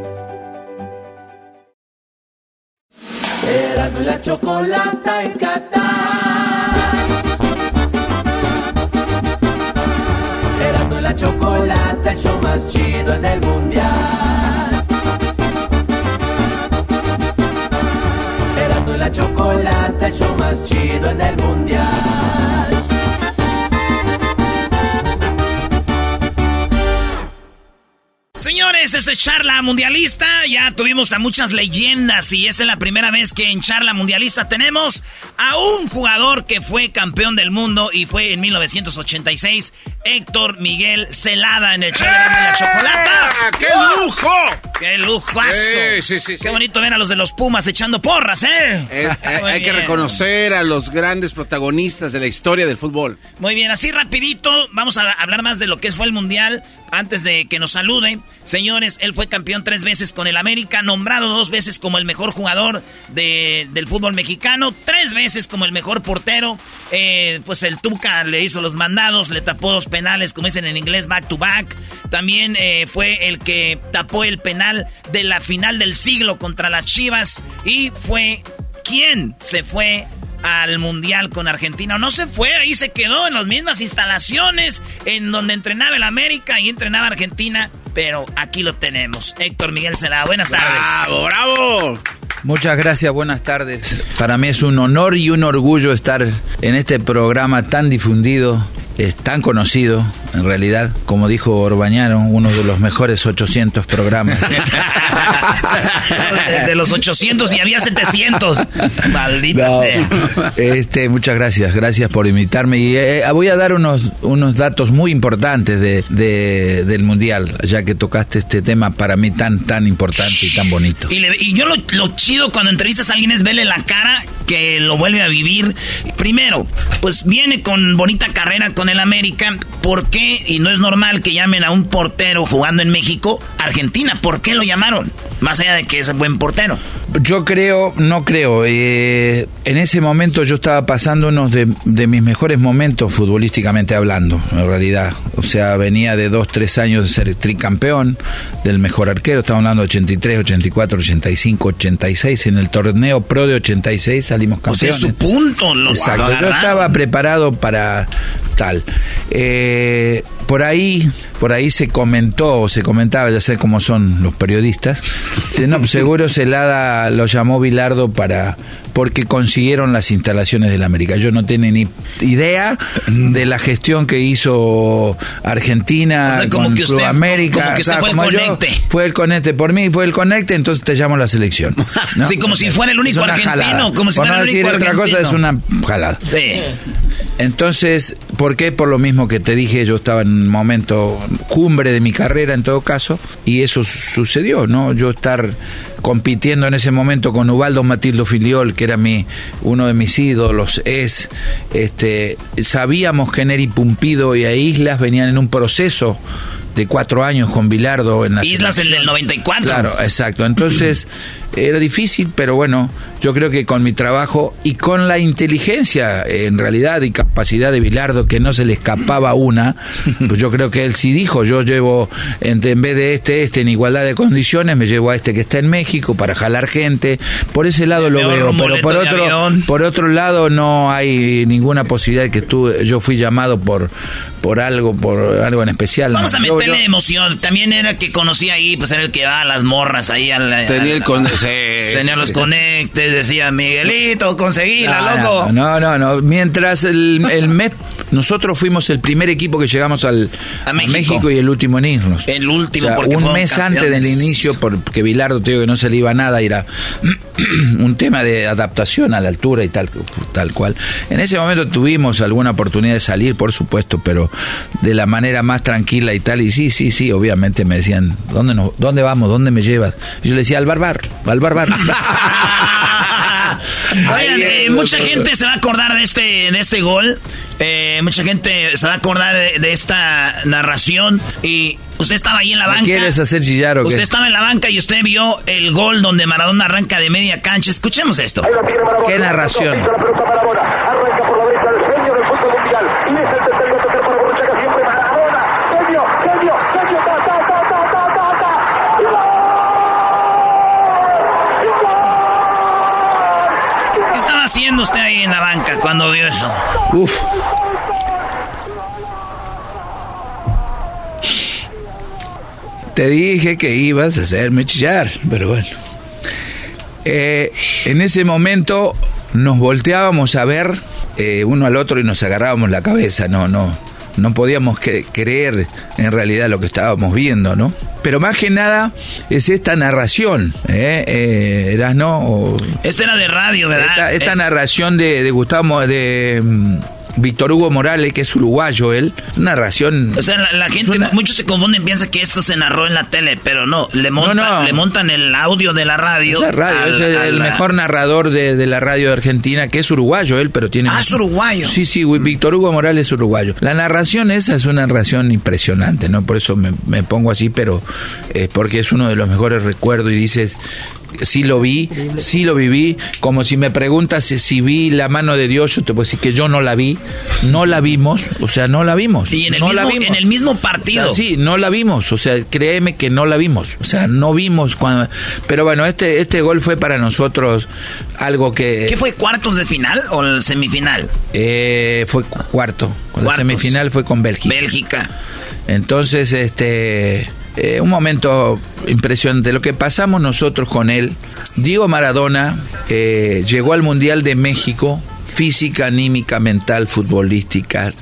Erasmo y la chocolata en Qatar. Erasmo y la chocolata, el show más chido en el mundial. Erasmo y la chocolata, el show más chido en el mundial. Señores, esto es Charla Mundialista. Ya tuvimos a muchas leyendas y esta es la primera vez que en Charla Mundialista tenemos a un jugador que fue campeón del mundo y fue en 1986, Héctor Miguel Celada en el show de la Chocolata. ¡Eh! ¡Qué lujo! ¡Qué lujazo! Sí, sí, sí, sí. Qué bonito ver a los de los Pumas echando porras, ¿eh? Eh, (laughs) hay que reconocer a los grandes protagonistas de la historia del fútbol. Muy bien, así rapidito, vamos a hablar más de lo que fue el Mundial antes de que nos salude. Señores, él fue campeón tres veces con el América, nombrado dos veces como el mejor jugador de- del fútbol mexicano, tres veces como el mejor portero. Eh, pues el Tuca le hizo los mandados, le tapó dos penales, como dicen en inglés, back to back. También eh, fue el que tapó el penal de la final del siglo contra las Chivas y fue quien se fue al Mundial con Argentina. No se fue, ahí se quedó en las mismas instalaciones en donde entrenaba el América y entrenaba Argentina. Pero aquí lo tenemos. Héctor Miguel Celada, buenas tardes. ¡Bravo, bravo! Muchas gracias, buenas tardes. Para mí es un honor y un orgullo estar en este programa tan difundido, es tan conocido, en realidad, como dijo Orbañano, uno de los mejores 800 programas. De, (laughs) de los 800 y había 700. Maldita No, sea. este, muchas gracias, gracias por invitarme. Y eh, voy a dar unos, unos datos muy importantes de, de- del Mundial, ya que tocaste este tema para mí tan, tan importante y tan bonito. Y, le- y yo lo, lo chido cuando entrevistas a alguien es verle la cara que lo vuelve a vivir. Primero, pues viene con bonita carrera con el América. ¿Por qué? Y no es normal que llamen a un portero jugando en México, Argentina. ¿Por qué lo llamaron? Más allá de que es buen portero. Yo creo, no creo. eh, en ese momento yo estaba pasando uno de, de mis mejores momentos futbolísticamente hablando, en realidad. O sea, venía de dos, tres años de ser tricampeón, del mejor arquero. Estamos hablando de 83, 84, 85, 86. En el torneo pro de 86 salimos O sea, campeones. su punto. Lo, Exacto, yo estaba preparado para tal. Eh, por ahí, por ahí se comentó, se comentaba, ya sé cómo son los periodistas, no, seguro (laughs) Celada lo llamó Bilardo para porque consiguieron las instalaciones del América. Yo no tenía ni idea de la gestión que hizo Argentina O sea, como con que Club usted- América. como que usted O sea, fue el yo, conecte. fue el conecte por mí, fue el conecte, entonces te llamo a la selección. (laughs) ¿no? Sí, como si fuera el único argentino, jalada. como si Por fuera no el decir único otra cosa, es una jalada. Sí. Entonces, ¿por qué? Por lo mismo que te dije, yo estaba en un momento cumbre de mi carrera en todo caso, y eso su- sucedió, ¿no? Yo estar compitiendo en ese momento con Ubaldo Matildo Filiol, que era mi, uno de mis ídolos, es, este, sabíamos que Neri Pumpido y a Islas venían en un proceso de cuatro años con Bilardo en la Islas el del 94. Claro, exacto. Entonces era difícil, pero bueno, yo creo que con mi trabajo y con la inteligencia en realidad y capacidad de Bilardo que no se le escapaba una, pues yo creo que él sí dijo, yo llevo en, en vez de este este en igualdad de condiciones, me llevo a este que está en México para jalar gente. Por ese lado lo veo, pero por otro por otro lado no hay ninguna posibilidad de que estuve, yo fui llamado por por algo por algo en especial. Vamos no. a meterle yo- emoción. También era que conocía ahí, pues era el que va a las morras ahí al. Tenía el Tenía los conectes, decía Miguelito, conseguila, No, loco. No, no, no. Mientras el, el (laughs) mes, nosotros fuimos el primer equipo que llegamos al, a, México. y el último en irnos. El último, O sea, porque un mes antes del inicio, porque Bilardo te digo que no se le iba nada, era (clears throat) un tema de adaptación a la altura y tal, tal cual. En ese momento tuvimos alguna oportunidad de salir, por supuesto, pero de la manera más tranquila y tal. Y sí, sí, sí, obviamente me decían, ¿dónde, nos, dónde vamos? ¿Dónde me llevas? Y yo le decía, al barbar, al barbar. (laughs) (laughs) Oigan, eh, mucha gente se va a acordar de este, de este gol. Eh, mucha gente se va a acordar de, de esta narración. Y usted estaba ahí en la ¿Me banca. quieres hacer chillar o qué? Usted estaba en la banca y usted vio el gol donde Maradona arranca de media cancha. Escuchemos esto. ¿Qué narración? Haciendo usted ahí en la banca cuando vio eso? Uf. Te dije que ibas a hacerme chillar, pero bueno. Eh, en ese momento nos volteábamos a ver eh, uno al otro y nos agarrábamos la cabeza, no, no, no podíamos que- creer en realidad lo que estábamos viendo, ¿no? Pero más que nada es esta narración, ¿eh? eh Erasno, o- Este era de radio, ¿verdad? esta, esta Es- narración de, de Gustavo, de mm, Víctor Hugo Morales, que es uruguayo él, narración... O sea, la, la gente, muchos se confunden, piensan que esto se narró en la tele, pero no, le, monta- no. le montan el audio de la radio. Es la radio, al- es el, a el la- mejor narrador de, de la radio de Argentina, que es uruguayo él, pero tiene... Ah, es uruguayo. Sí, sí, Víctor Hugo Morales es uruguayo. La narración esa es una narración impresionante, ¿no? Por eso me, me pongo así, pero es porque es uno de los mejores recuerdos y dices... Sí lo vi, sí lo viví. Como si me preguntas si, vi la mano de Dios, yo te puedo decir que yo no la vi. No la vimos, o sea, no la vimos. Y en el, no mismo, la vimos. en el mismo partido. Sí, no la vimos, o sea, créeme que no la vimos, o sea, no vimos cuando... Pero bueno, este, este gol fue para nosotros algo que... ¿Qué fue, cuartos de final o el semifinal? Eh, fue cu- cuarto, la semifinal fue con Bélgica. Bélgica. Entonces, este... eh, un momento impresionante. Lo que pasamos nosotros con él, Diego Maradona llegó al Mundial de México, física, anímica, mental, futbolística,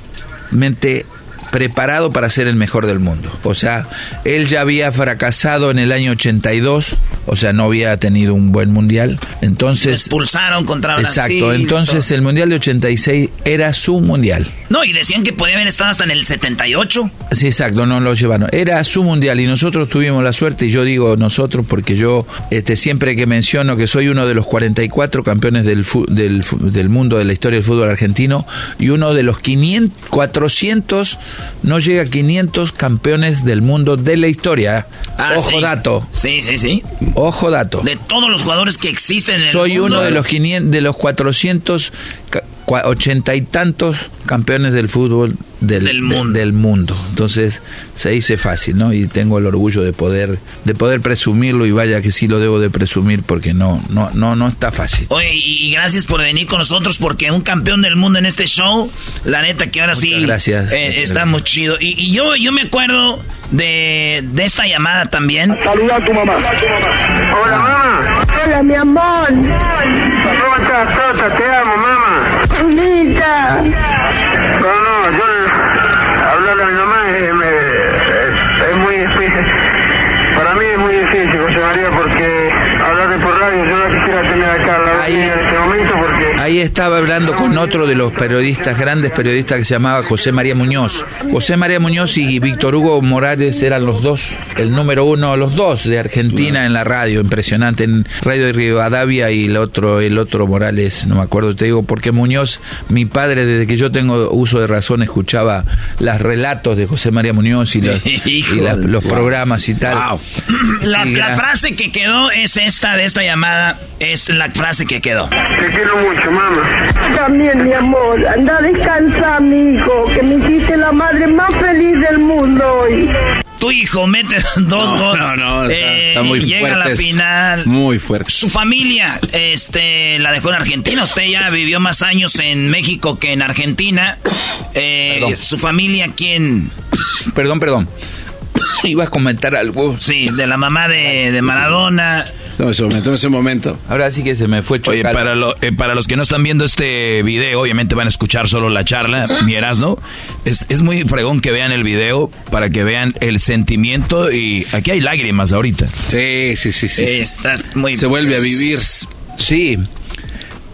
mente preparado para ser el mejor del mundo. O sea, él ya había fracasado en el año 82, o sea, no había tenido un buen mundial. Entonces, Expulsaron contra Brasil. exacto, entonces el mundial de 86 era su mundial. No, y decían que podía haber estado hasta en el 78. Sí, exacto, no lo llevaron. Era su mundial y nosotros tuvimos la suerte, y yo digo nosotros porque yo este, siempre que menciono que soy uno de los 44 campeones del, del, del mundo de la historia del fútbol argentino y uno de los 500, 400, no llega a 500 campeones del mundo de la historia. Ah, Ojo sí. dato. Sí, sí, sí. Ojo dato. De todos los jugadores que existen en el Soy mundo. uno de los 500, de los 400 ca- ochenta y tantos campeones del fútbol del, mundo. del, mundo. Entonces se dice fácil, ¿no? Y tengo el orgullo de poder de poder presumirlo y vaya que sí lo debo de presumir porque no no no no está fácil. Oye, y gracias por venir con nosotros porque un campeón del mundo en este show, la neta que ahora sí gracias, eh, está muy chido. Y, yo yo me acuerdo de, de esta llamada también. Saluda a tu mamá. Hola, mamá. Hola, mi amor. ¿Cómo estás, Tota? Te amo, mamá. Bonita. No, no, yo hablarle a mi mamá es, es muy difícil. Para mí es muy difícil, José María, porque hablar de por radio, yo no quisiera tener acá la en este momento porque... Ahí estaba hablando con otro de los periodistas, grandes periodistas que se llamaba José María Muñoz. José María Muñoz y Víctor Hugo Morales eran los dos, el número uno, los dos de Argentina en la radio, impresionante, en Radio de Rivadavia y el otro, el otro Morales, no me acuerdo, te digo, porque Muñoz, mi padre, desde que yo tengo uso de razón, escuchaba los relatos de José María Muñoz y los, (laughs) los programas y tal. La, la frase que quedó es esta de esta llamada, es la frase que quedó. Te quiero mucho, mamá. También, mi amor. Anda a descansar, mi hijo, que me hiciste la madre más feliz del mundo hoy. Tu hijo mete (laughs) dos goles. No, no, está, eh, muy Llega a la final. Muy fuerte. Su familia, este, la dejó en Argentina. Usted ya vivió más años en México que en Argentina. Eh, su familia, ¿quién? Perdón, perdón. Ibas a comentar algo. Sí, de la mamá de, de Maradona. No, ese momento, ese momento. Ahora sí que se me fue Oye, para, eh, para los que no están viendo este video, obviamente van a escuchar solo la charla, mi Erasno. Es, es muy fregón que vean el video para que vean el sentimiento y aquí hay lágrimas ahorita. Sí, sí, sí, sí. Está muy... Se vuelve a vivir. Sí,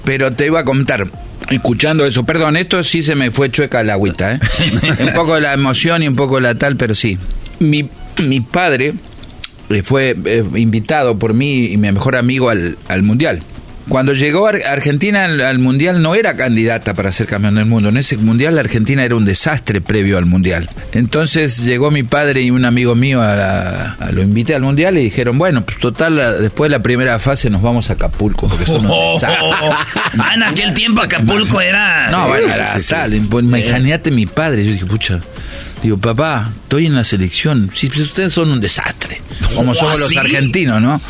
pero te iba a contar escuchando eso. Perdón, esto sí se me fue chueca la agüita, ¿eh? (laughs) un poco la emoción y un poco la tal, pero sí. Mi, mi padre fue eh, invitado por mí y mi mejor amigo al, al Mundial. Cuando llegó Argentina al, Mundial no era candidata para ser campeón del mundo. En ese Mundial la Argentina era un desastre previo al Mundial. Entonces llegó mi padre y un amigo mío, a, lo invité al Mundial y dijeron, bueno, pues total, después de la primera fase nos vamos a Acapulco porque son oh, (laughs) ah, en aquel tiempo Acapulco era... No, bueno, era tal. Pues, imagínate mi padre. Yo dije, pucha... Digo, papá, estoy en la selección. Si ustedes son un desastre, como somos los argentinos, ¿no?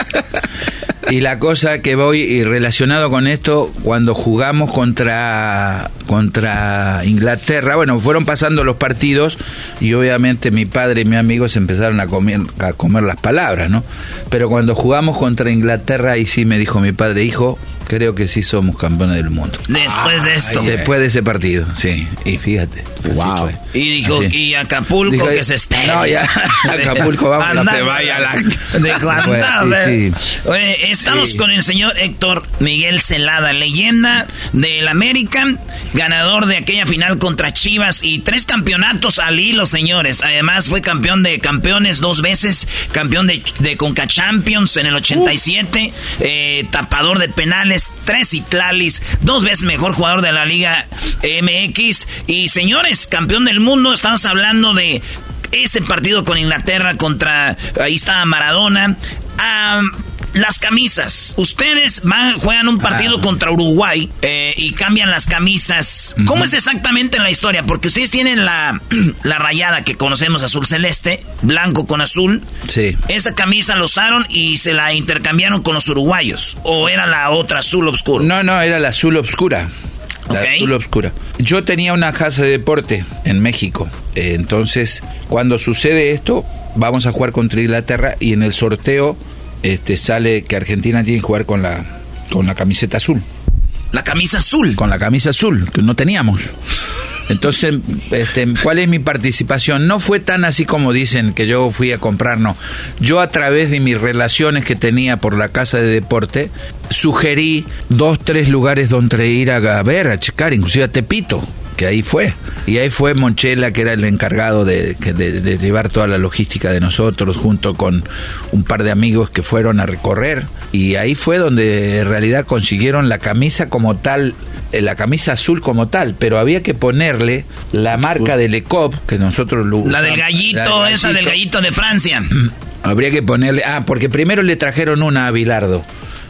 (laughs) y la cosa que voy y relacionado con esto, cuando jugamos contra contra Inglaterra, bueno, fueron pasando los partidos y obviamente mi padre y mi amigo se empezaron a comer a comer las palabras, ¿no? Pero cuando jugamos contra Inglaterra y sí me dijo mi padre, hijo, creo que sí somos campeones del mundo. Después de esto. Después de ese partido, sí. Y fíjate. Wow. Y dijo, y Acapulco que se espera. No, ya. (laughs) Acapulco, vamos a se vaya la. De estamos con el señor Héctor Miguel Celada, leyenda del América, ganador de aquella final contra Chivas y tres campeonatos al hilo, señores. Además, fue campeón de campeones dos veces, campeón de, de Conca Champions en el 87, eh, tapador de penales tres Itlalis, dos veces mejor jugador de la Liga MX. Y señores, campeón del mundo, estamos hablando de ese partido con Inglaterra contra, ahí está Maradona. Las camisas. Ustedes van, juegan un partido ah. contra Uruguay eh, y cambian las camisas. ¿Cómo es exactamente la historia? Porque ustedes tienen la, (clears throat) la rayada que conocemos azul celeste, blanco con azul. Sí. Esa camisa la usaron y se la intercambiaron con los uruguayos. ¿O era la otra azul oscura? No, no, era la azul oscura. La azul oscura. Yo tenía una casa de deporte en México. Entonces, cuando sucede esto, vamos a jugar contra Inglaterra y en el sorteo este, sale que Argentina tiene que jugar con la, con la camiseta azul. La camisa azul. Con la camisa azul, que no teníamos. Entonces, este, ¿cuál es mi participación? No fue tan así como dicen que yo fui a comprar, no. Yo a través de mis relaciones que tenía por la casa de deporte, sugerí dos, tres lugares donde ir a ver, a checar, inclusive a Tepito que ahí fue. Y ahí fue Monchela, que era el encargado de, de, llevar toda la logística de nosotros, junto con un par de amigos que fueron a recorrer. Y ahí fue donde en realidad consiguieron la camisa como tal, eh, la camisa azul como tal, pero había que ponerle la marca del ECOP, que nosotros lo La del gallito, esa del gallito de Francia. Habría que ponerle, ah, porque primero le trajeron una a Bilardo.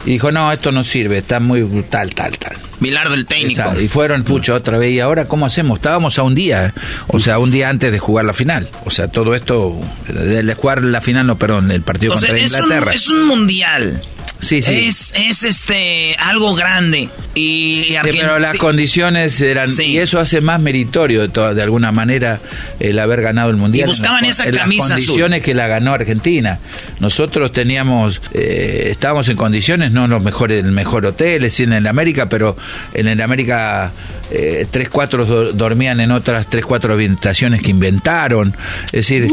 Y dijo, no, esto no sirve, está muy tal, tal, tal. Bilardo el técnico. Exacto, Y fueron, pucho, otra vez. ¿Y ahora cómo hacemos? Estábamos a un día, o sea, un día antes de jugar la final. O sea, todo esto, de jugar la final, no, perdón, el partido O sea, contra es un, Inglaterra. es un mundial. Sí, sí. Es, es este algo grande. Y, y Sí, pero las condiciones eran y eso hace más meritorio de, to- de alguna manera el haber ganado el mundial. Y buscaban En las- esa en camisa las condiciones que la ganó Argentina. Nosotros teníamos eh, estábamos en condiciones no los mejores el mejor hotel, es decir, en el América, pero en el América eh, tres cuatro do- dormían en otras tres cuatro habitaciones que inventaron, es decir,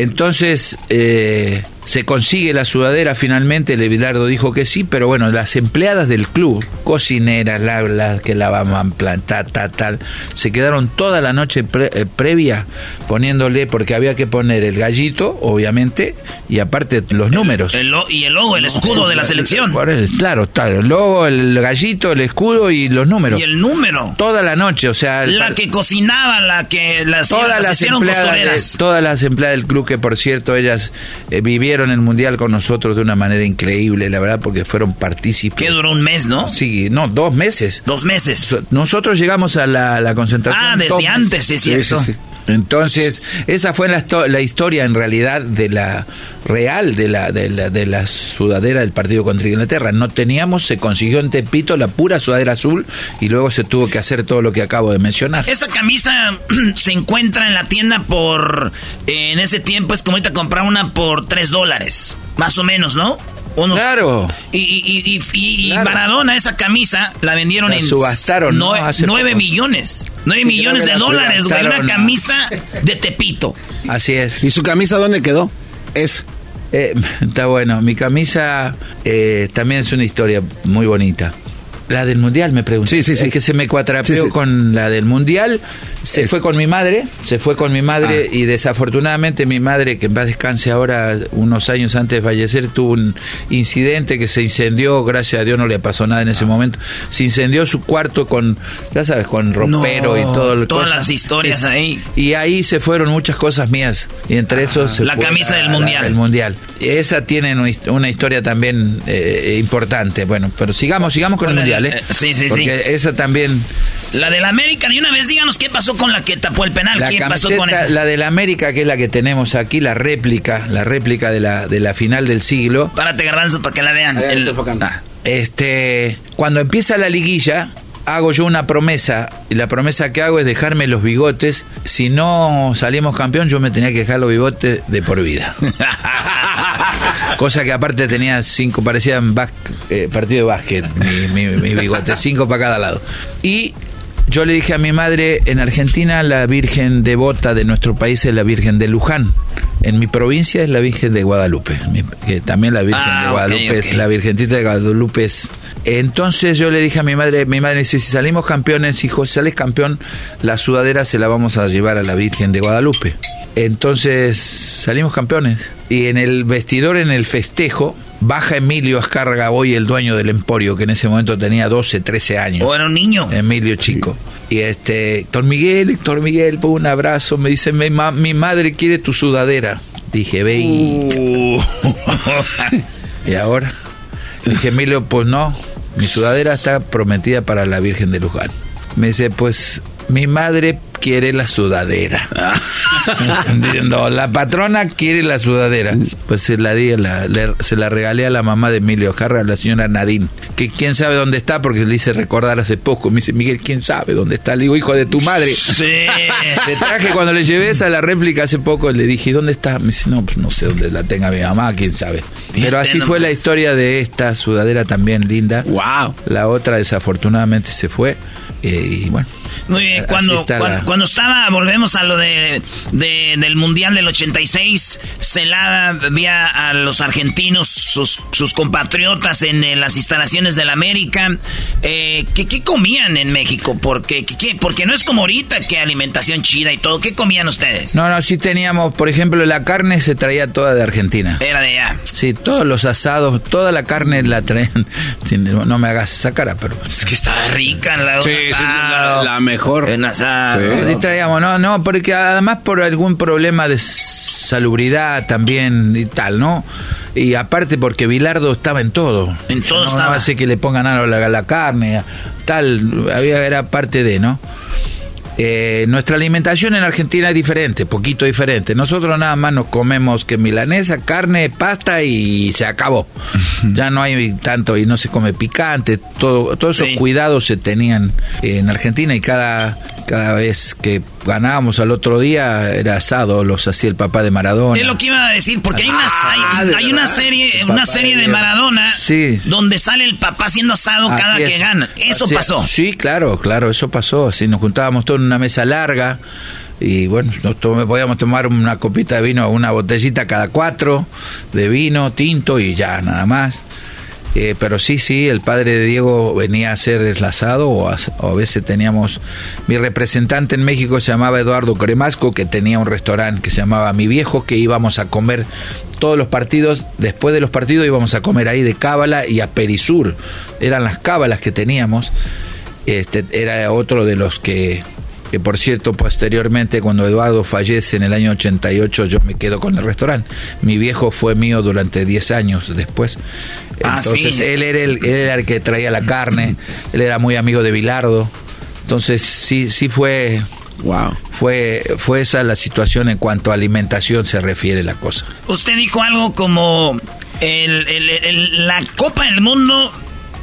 entonces eh, se consigue la sudadera finalmente, el Bilardo dijo que sí, pero bueno, las empleadas del club, cocineras, la- las que lavaban plantar, tal, tal, se quedaron toda la noche pre- eh, previa poniéndole, porque había que poner el gallito, obviamente, y aparte los números. el y el logo, el escudo de la selección. Claro, claro, el logo, el gallito, el escudo y los números. Y el número. Toda la noche, o sea... La que cocinaba, la que las, todas las empleadas de, todas las empleadas del club que por cierto ellas eh, vivieron el mundial con nosotros de una manera increíble la verdad porque fueron partícipes. Que duró un mes, ¿no? sí no dos meses. Dos meses. Nosotros llegamos a la, concentración Ah, desde antes, sí, es cierto. Entonces esa fue la, la historia en realidad de la real de la, de la de la sudadera del partido contra Inglaterra no teníamos se consiguió en Tepito la pura sudadera azul y luego se tuvo que hacer todo lo que acabo de mencionar Esa camisa (clears throat) se encuentra en la tienda por. eh, en ese tiempo es como ahorita comprar una por 3 dólares. Más o menos, ¿no? Unos- Claro. Y, y, y, y- y Maradona, esa camisa, la vendieron La en. subastaron, ¿no? nue- Hace 9 poco. millones. 9 Sí, millones de dólares, güey. Una camisa de Tepito. Así es. ¿Y su camisa dónde quedó? Es. Eh, (laughs) está bueno. Mi camisa eh, también es una historia muy bonita. La del mundial, me pregunto. Sí, sí, sí. Es que se me cuatrapeó Sí, con la del mundial. Se Es- fue con mi madre, se fue con mi madre Ah. y desafortunadamente mi madre, que en paz descanse ahora, unos años antes de fallecer, tuvo un incidente que se incendió, gracias a Dios no le pasó nada en ese Ah. momento. Se incendió su cuarto con, ya sabes, con ropero No, y todo el todas cosa. las historias ahí. Y ahí se fueron muchas cosas mías. Y entre esos se la camisa del mundial. el mundial. Esa tiene una hist- una historia también eh, importante. Bueno, pero sigamos, sigamos con Con el- mundial, ¿eh? eh, sí, sí, sí. Esa también. La del América, de una vez díganos qué pasó con la que tapó el penal. La ¿Quién pasó con esa? la de la América, que es la que tenemos aquí, la réplica, la réplica de la, de la final del siglo. Párate, garbanzo, para que la vean. El- Ah. Este, cuando empieza la liguilla, hago yo una promesa, y la promesa que hago es dejarme los bigotes. Si no salimos campeón, yo me tenía que dejar los bigotes de por vida. (laughs) Cosa que aparte tenía cinco, parecían eh, partido de básquet, mi, mi, mi bigote, cinco para cada lado. Y yo le dije a mi madre, en Argentina la Virgen devota de nuestro país es la Virgen de Luján. En mi provincia es la Virgen de Guadalupe. Que también la Virgen Ah, de ok, Guadalupe es la Virgencita de Guadalupe. es- Entonces yo le dije a mi madre, mi madre dice, si salimos campeones, hijo, si sales campeón, la sudadera se la vamos a llevar a la Virgen de Guadalupe. Entonces salimos campeones. Y en el vestidor, en el festejo, baja Emilio Ascarga, hoy el dueño del emporio, que en ese momento tenía 12, 13 años. O era un niño. Emilio Chico. Y este, Héctor Miguel, Héctor Miguel, pues un abrazo. Me dice, mi, ma- mi madre quiere tu sudadera. Dije, ve y... (laughs) y ahora. Dije, Emilio, pues no. Mi sudadera está prometida para la Virgen de Luján. Me dice, pues mi madre quiere la sudadera. no, la patrona quiere la sudadera. Pues se la di, a la- le- se la regalé a la mamá de Emilio Jarra, la señora Nadine, que quién sabe dónde está, porque le hice recordar hace poco. Me dice, Miguel, ¿quién sabe dónde está? Le digo, hijo de tu madre. Sí. Le traje cuando le llevé esa la réplica hace poco, le dije, ¿dónde está? Me dice, no, pues no sé dónde la tenga mi mamá, quién sabe. Pero así fue la historia de esta sudadera también linda. Wow. La otra desafortunadamente se fue. eh, y bueno. Muy bien, Así cuando, cuando, la- cuando estaba, volvemos a lo de, de- del Mundial del 86, Celada veía a los argentinos, sus, sus compatriotas en eh, las instalaciones del América. Eh, ¿qué, qué comían en México? Porque, porque no es como ahorita que alimentación chida y todo. ¿Qué comían ustedes? No, no, sí teníamos, por ejemplo, la carne se traía toda de Argentina. Era de allá. Sí, todos los asados, toda la carne la traían. (laughs) No me hagas esa cara, pero. Es que estaba rica la Sí, sí, la, la mejor. En asado. Sí, traíamos, no, no, porque además por algún problema de salubridad también y tal, ¿no? Y aparte porque Bilardo estaba en todo. En todo no, estaba. No hace que le pongan algo a la, a la carne, tal, había, era parte de, ¿no? Eh, nuestra alimentación en Argentina es diferente, poquito diferente. Nosotros nada más nos comemos que milanesa, carne, pasta y se acabó. ya no hay tanto y no se come picante. Todo, todos esos cuidados se tenían en Argentina y cada, cada vez que ganábamos al otro día era asado, los hacía el papá de Maradona. Es lo que iba a decir, porque hay una, Ah, hay, una serie, una serie de. Maradona Sí. donde sale el papá haciendo asado cada que gana. Eso Así- pasó. Sí, claro, claro, eso pasó. Así nos juntábamos todos una mesa larga y bueno, nos tome- podíamos tomar una copita de vino, una botellita cada cuatro de vino, tinto y ya, nada más. Eh, pero sí, sí, el padre de Diego venía a hacer el asado o a, o a veces teníamos... Mi representante en México se llamaba Eduardo Cremasco, que tenía un restaurante que se llamaba Mi Viejo, que íbamos a comer todos los partidos, después de los partidos íbamos a comer ahí de cábala y a Perisur. Eran las cábalas que teníamos. Este, era otro de los que, que, por cierto, posteriormente, cuando Eduardo fallece en el año 88, yo me quedo con el restaurante. Mi viejo fue mío durante 10 años después. Ah, Entonces, sí. él, era el, él era el que traía la carne, él era muy amigo de Bilardo. Entonces, sí, sí fue... Wow. Fue, fue esa la situación en cuanto a alimentación se refiere la cosa. Usted dijo algo como el- el- el- la Copa del Mundo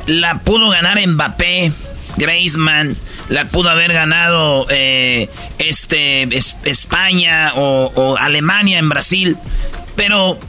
la pudo ganar Mbappé, Griezmann, la pudo haber ganado eh, este es- España o, Alemania en Brasil, pero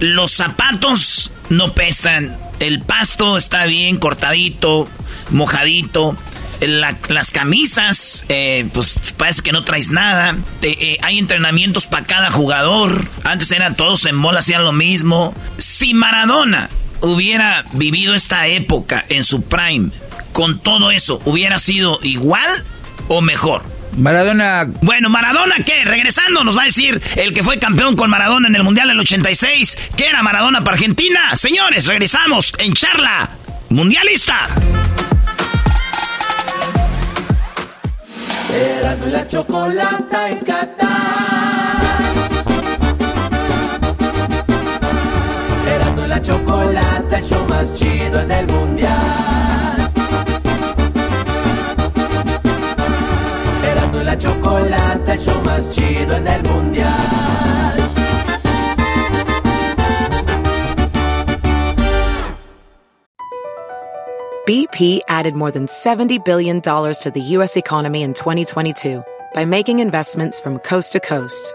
los zapatos no pesan, el pasto está bien cortadito, mojadito. la- las camisas, eh, pues parece que no traes nada. Eh, hay entrenamientos para cada jugador. Antes eran todos en bola, hacían lo mismo. Si Maradona hubiera vivido esta época en su prime, con todo eso, ¿hubiera sido igual o mejor? Maradona. Bueno, Maradona, ¿qué? Regresando, nos va a decir el que fue campeón con Maradona en el Mundial del 86. ¿Qué era Maradona para Argentina? Señores, regresamos en charla mundialista. Erasmo y la chocolata en Qatar. La chocolata, el show más chido en el mundial. La chocolata, el show más chido en el mundial. BP added more than $70 billion to the U.S. economy in 2022 by making investments from coast to coast.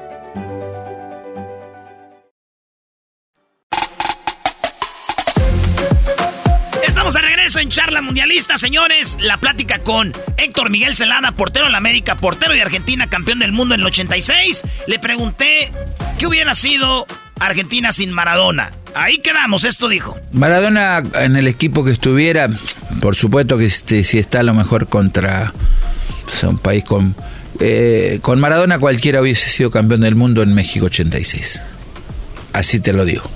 En Charla Mundialista, señores. La plática con Héctor Miguel Celada, portero en la América, portero de Argentina, campeón del mundo en el 86. Le pregunté qué hubiera sido Argentina sin Maradona. Ahí quedamos, esto dijo. Maradona en el equipo que estuviera, por supuesto que este, si está a lo mejor contra sea, un país con... eh, con Maradona cualquiera hubiese sido campeón del mundo en México 86. Así te lo digo.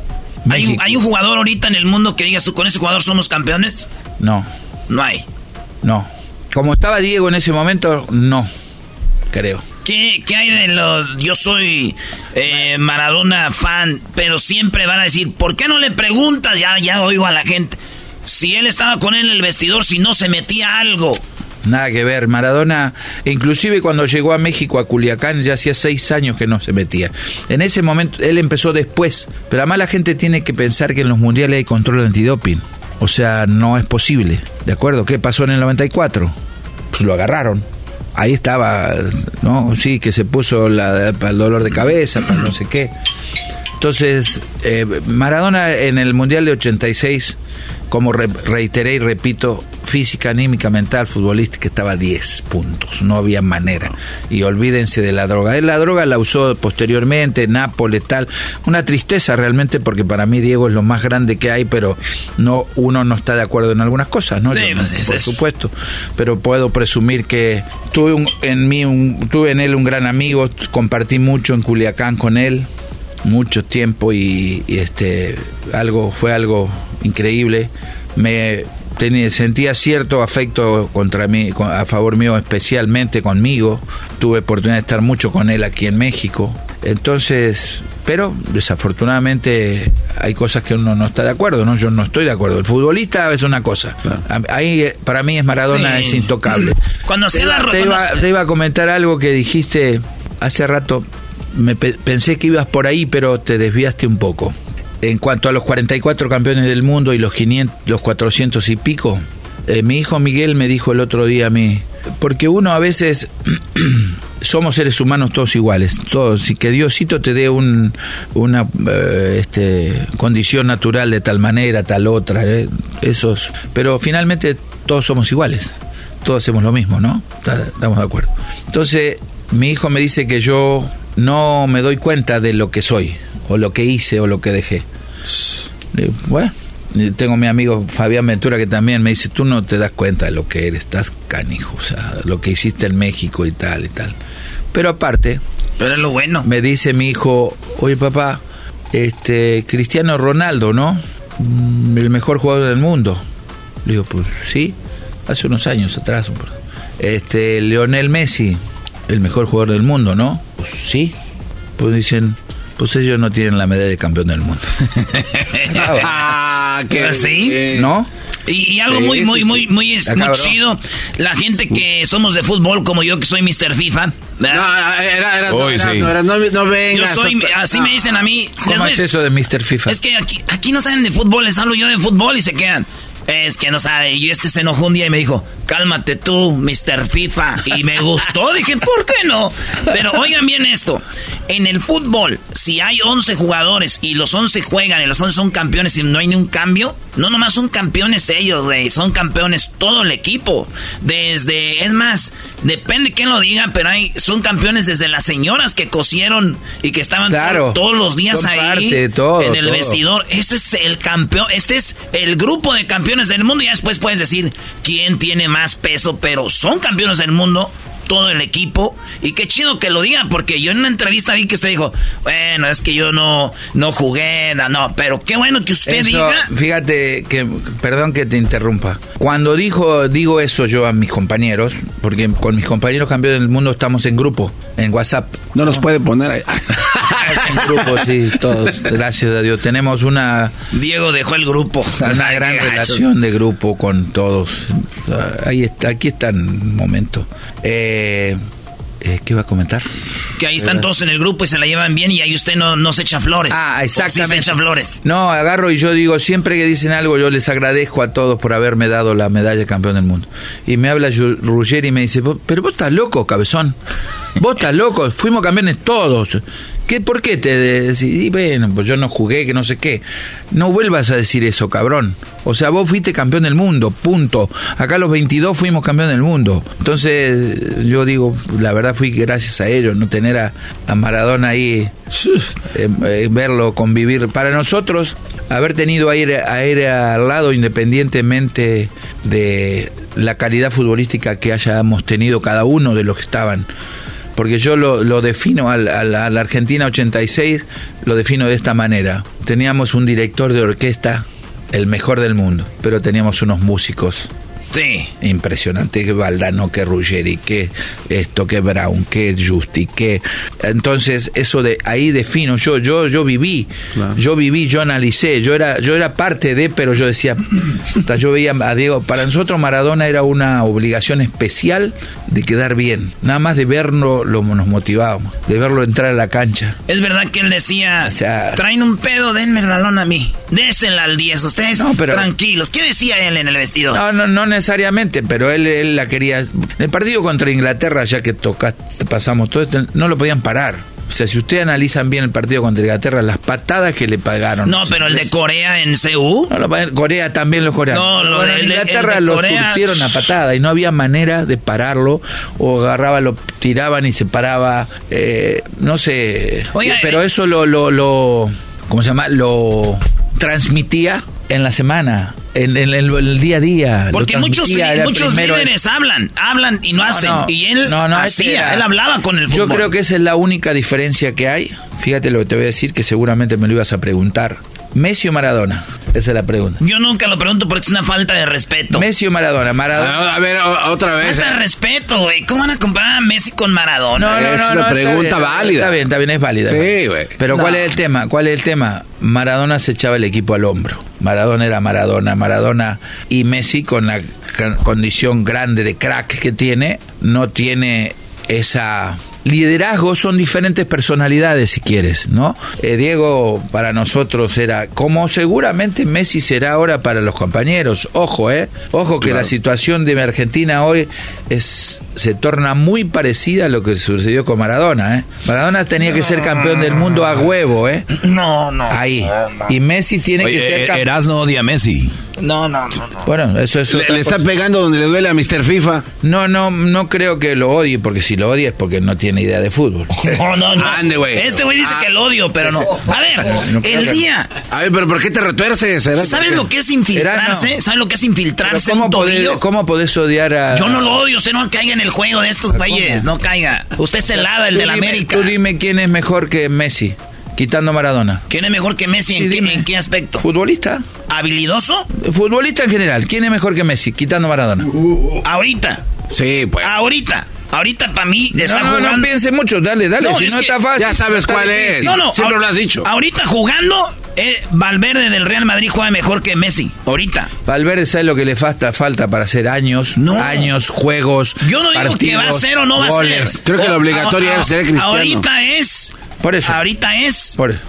¿Hay, un- hay un jugador ahorita en el mundo que digas tú, con ese jugador somos campeones? No, No hay. no. Como estaba Diego en ese momento, no, creo. ¿Qué, qué hay de lo.? Yo soy eh, Maradona fan, pero siempre van a decir, ¿por qué no le preguntas? Ya, ya oigo a la gente. Si él estaba con él en el vestidor, si no se metía algo. Nada que ver, Maradona, inclusive cuando llegó a México, a Culiacán, ya hacía seis años que no se metía. En ese momento, él empezó después, pero además la gente tiene que pensar que en los mundiales hay control antidoping. O sea, no es posible. ¿De acuerdo? ¿Qué pasó en el 94? Pues lo agarraron. Ahí estaba, ¿no? Sí, que se puso la, para el dolor de cabeza, para no sé qué. Entonces, eh, Maradona en el Mundial de 86, como re- reiteré y repito, física, anímica, mental, futbolística, estaba a 10 puntos. No había manera. Y olvídense de la droga. Él la droga la usó posteriormente, Nápoles, tal. Una tristeza realmente porque para mí Diego es lo más grande que hay, pero no uno no está de acuerdo en algunas cosas, ¿no? Sí, Yo no, pues, es por supuesto. Pero puedo presumir que tuve un- en mí un- tuve en él un gran amigo, compartí mucho en Culiacán con él mucho tiempo y, y, este algo fue algo increíble. Me tenía, sentía cierto afecto contra mí a favor mío especialmente conmigo. Tuve oportunidad de estar mucho con él aquí en México. Entonces pero desafortunadamente hay cosas que uno no está de acuerdo no yo no estoy de acuerdo. El futbolista es una cosa. A- ahí eh, para mí es Maradona Sí. es intocable. Cuando se la te, iba, te iba a comentar algo que dijiste hace rato. Me pe- pensé que ibas por ahí, pero te desviaste un poco. En cuanto a los 44 campeones del mundo y los 500, los 400 y pico, eh, mi hijo Miguel me dijo el otro día a mí, porque uno a veces (clears throat) somos seres humanos todos iguales, todos, si que Diosito te dé un, una eh, este, condición natural de tal manera, tal otra, eh, esos, pero finalmente todos somos iguales todos hacemos lo mismo, ¿no? Estamos de acuerdo. Entonces, mi hijo me dice que yo no me doy cuenta de lo que soy, o lo que hice, o lo que dejé. Bueno, tengo mi amigo Fabián Ventura que también me dice, tú no te das cuenta de lo que eres, estás canijo, o sea, lo que hiciste en México y tal y tal. Pero aparte, Pero es lo bueno. me dice mi hijo, oye papá, este Cristiano Ronaldo, ¿no? Mm, El mejor jugador del mundo. Le digo, pues sí, hace unos años atrás. Este Leonel Messi, el mejor jugador del mundo, ¿no? Pues sí. Pues dicen, pues ellos no tienen la medalla de campeón del mundo. (laughs) Ah, qué ¿Sí? bien. ¿No? Y, y algo Sí, muy, sí, muy, sí. muy, muy, muy chido. La gente que somos de fútbol, como yo, que soy Mr. FIFA. No, era, era, era, sí. no, era, no, no yo vengas. soy, así no. me dicen a mí. ¿Cómo es eso de Mr. FIFA? Es que aquí, aquí no saben de fútbol, les hablo yo de fútbol y se quedan. Es que no sabe. Y este se enojó un día y me dijo, cálmate tú, Mr. FIFA. Y me gustó, (laughs) dije, ¿por qué no? Pero oigan bien esto. En el fútbol, si hay 11 jugadores y los 11 juegan y los 11 son campeones y no hay ni un cambio, no nomás son campeones ellos, güey, son campeones todo el equipo. Desde, es más, depende quién lo diga, pero hay, son campeones desde las señoras que cosieron y que estaban Claro. todos los días ahí parte de todo, en el todo. vestidor. Este es el campeón, este es el grupo de campeones del mundo. Y después puedes decir quién tiene más peso, pero son campeones del mundo. Todo el equipo. Y qué chido que lo diga, porque yo en una entrevista vi que usted dijo, bueno, es que yo no, no jugué, no, no, pero qué bueno que usted Eso, diga. Fíjate que, perdón que te interrumpa. Cuando dijo, digo eso yo a mis compañeros, porque con mis compañeros campeones del mundo estamos en grupo, en WhatsApp. No nos puede poner ahí. (laughs) En grupo, sí, todos. Gracias a Dios. Tenemos una, Diego dejó el grupo. una (laughs) gran relación de grupo con todos. Ahí está, aquí está un momento. Eh, eh, ¿Qué iba a comentar? Que ahí están todos en el grupo y se la llevan bien y ahí usted no, no se echa flores. Ah, O sí exactamente. se echa flores. No, agarro y yo digo, siempre que dicen algo, yo les agradezco a todos por haberme dado la medalla de campeón del mundo. Y me habla Ruggeri y me dice, "Vos- pero vos estás loco, cabezón. Vos estás loco, fuimos campeones todos. ¿Qué, ¿Por qué te decís? Y bueno, pues yo no jugué, que no sé qué. No vuelvas a decir eso, cabrón. O sea, vos fuiste campeón del mundo, punto. Acá los 22 fuimos campeón del mundo. Entonces, yo digo, la verdad fui gracias a ellos, no tener a, a Maradona ahí, eh, eh, verlo convivir. Para nosotros, haber tenido a ir, a ir al lado, independientemente de la calidad futbolística que hayamos tenido cada uno de los que estaban, porque yo lo, lo defino al, al- a la Argentina 86, lo defino de esta manera. Teníamos un director de orquesta, el mejor del mundo, pero teníamos unos músicos Sí. impresionante que Valdano, que Ruggeri, que esto, que Brown, que Justi, que entonces eso de ahí defino yo, yo, yo viví, yo viví, yo analicé, yo era, yo era parte de, pero yo decía, yo veía a Diego, para nosotros Maradona era una obligación especial de quedar bien, nada más de verlo lo, nos motivábamos, de verlo entrar a la cancha. Es verdad que él decía, O sea- traen un pedo, denme el balón a mí. Désela al 10, ustedes No, pero- tranquilos. ¿Qué decía él en el vestidor? No, no, no necesariamente, pero él, él la quería. El partido contra Inglaterra, ya que tocaste, pasamos todo esto, no lo podían parar. O sea, si ustedes analizan bien el partido contra Inglaterra, las patadas que le pagaron. No, pero el de Corea en CU. No, lo Corea también los coreanos. No, lo en Inglaterra el de lo Corea- surtieron a patada y no había manera de pararlo o agarraba, lo tiraban y se paraba. eh, no sé. Oiga, pero eh, eso lo, lo, lo, ¿cómo se llama? Lo transmitía en la semana, en, en el, el día a día. Porque muchos, muchos en- líderes hablan, hablan y no hacen. no. y él No, hacía, era- él hablaba con el fútbol. Yo creo que esa es la única diferencia que hay. Fíjate lo que te voy a decir, que seguramente me lo ibas a preguntar. ¿Messi o Maradona? Esa es la pregunta. Yo nunca lo pregunto porque es una falta de respeto. ¿Messi o Maradona? Maradona. A ver, o- otra vez. Falta de respeto, güey. ¿Cómo van a comparar a Messi con Maradona? No, no, Es no, una no, está pregunta bien, válida. Está bien, está bien, es válida. Sí, güey. Pero No. ¿cuál es el tema? ¿Cuál es el tema? Maradona se echaba el equipo al hombro. Maradona era Maradona, Maradona y Messi con la condición grande de crack que tiene, no tiene esa liderazgo, son diferentes personalidades si quieres, ¿no? Eh, Diego para nosotros era como seguramente Messi será ahora para los compañeros. Ojo, eh. Ojo que Claro. la situación de Argentina hoy es se torna muy parecida a lo que sucedió con Maradona, ¿eh? Maradona tenía que ser campeón del mundo a huevo, ¿eh? No, no. Ahí. Y Messi tiene que ser eh, campeón. Erasno odia a Messi. No, no, no. no. Bueno, eso es Le, le está pegando donde le duele a Mr. FIFA. No, no, no creo que lo odie, porque si lo odia es porque no tiene idea de fútbol. (laughs) No, no, no. Ande, güey. Este güey dice Ah. que lo odio, pero no. A ver, No el día. A ver, pero ¿por qué te retuerces? ¿Sabes lo que es infiltrarse? ¿Sabes lo que es infiltrarse ¿cómo, un podés? ¿Cómo podés odiar a.? Yo no lo odio, usted no caiga en el juego de estos güeyes, no caiga. Usted es helada, el de la dime- América. Tú dime quién es mejor que Messi, quitando Maradona. ¿Quién es mejor que Messi? Sí, ¿En, qué, en qué aspecto? ¿Futbolista? ¿Habilidoso? Futbolista en general. ¿Quién es mejor que Messi, quitando Maradona? Ahorita. Sí, pues. Ahorita. Ahorita para mí está no, no, no piense mucho, dale, dale. No, si es no está fácil. ya sabes cuál es. No, no, Siempre lo has dicho. Ahorita jugando, eh, Valverde del Real Madrid juega mejor que Messi. Ahorita. Valverde sabe lo que le falta, falta para hacer años, No. años, juegos. Yo no digo que va a partidos, ser o no va a goles. ser. Creo que lo obligatorio A- a- es ser cristiano. Ahorita es. Por eso. Ahorita es Por eso,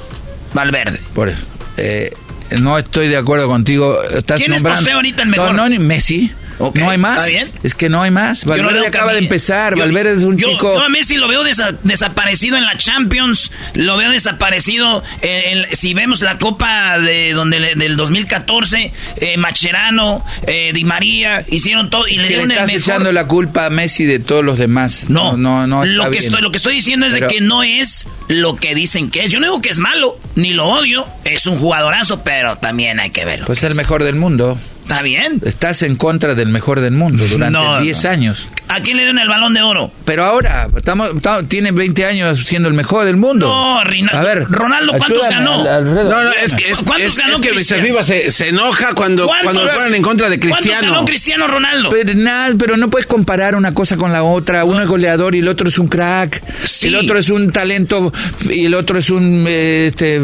Valverde. por eso. Eh, no estoy de acuerdo contigo. Estás ¿Quién es nombrando. usted ahorita el mejor? No, no, Messi. No hay más. ¿está bien? Es que no hay más. Valverde acaba de empezar. Yo- Valverde es un yo- chico. Yo a Messi lo veo desa- desaparecido en la Champions, lo veo desaparecido en, en- si vemos la Copa de donde le- del 2014, eh, Macherano, eh, Di María, hicieron todo y le dieron el estás mejor. echando la culpa a Messi de todos los demás. No, no, no. lo, está que bien. estoy, lo que estoy diciendo es Pero- de que no es lo que dicen que es. Yo no digo que es malo, ni lo odio, es un jugadorazo, pero también hay que verlo. Pues es el mejor del mundo. ¿Está bien? Estás en contra del mejor del mundo durante No, 10 no. años. ¿A quién le dieron el balón de oro? Pero ahora, estamos, estamos- tiene 20 años siendo el mejor del mundo. No, Rina- A ver, Ronaldo, ¿cuántos ayúdame, ganó? Al- No, no, es que, es, ¿Cuántos es- ganó es que Mr. Se, se enoja cuando, ¿Cuántos? cuando fueron en contra de ¿Cuántos Cristiano. ganó Cristiano Ronaldo? Pero, nada, pero no puedes comparar una cosa con la otra. Uno es goleador y el otro es un crack. Sí. El otro es un talento y el otro es un... eh, Este,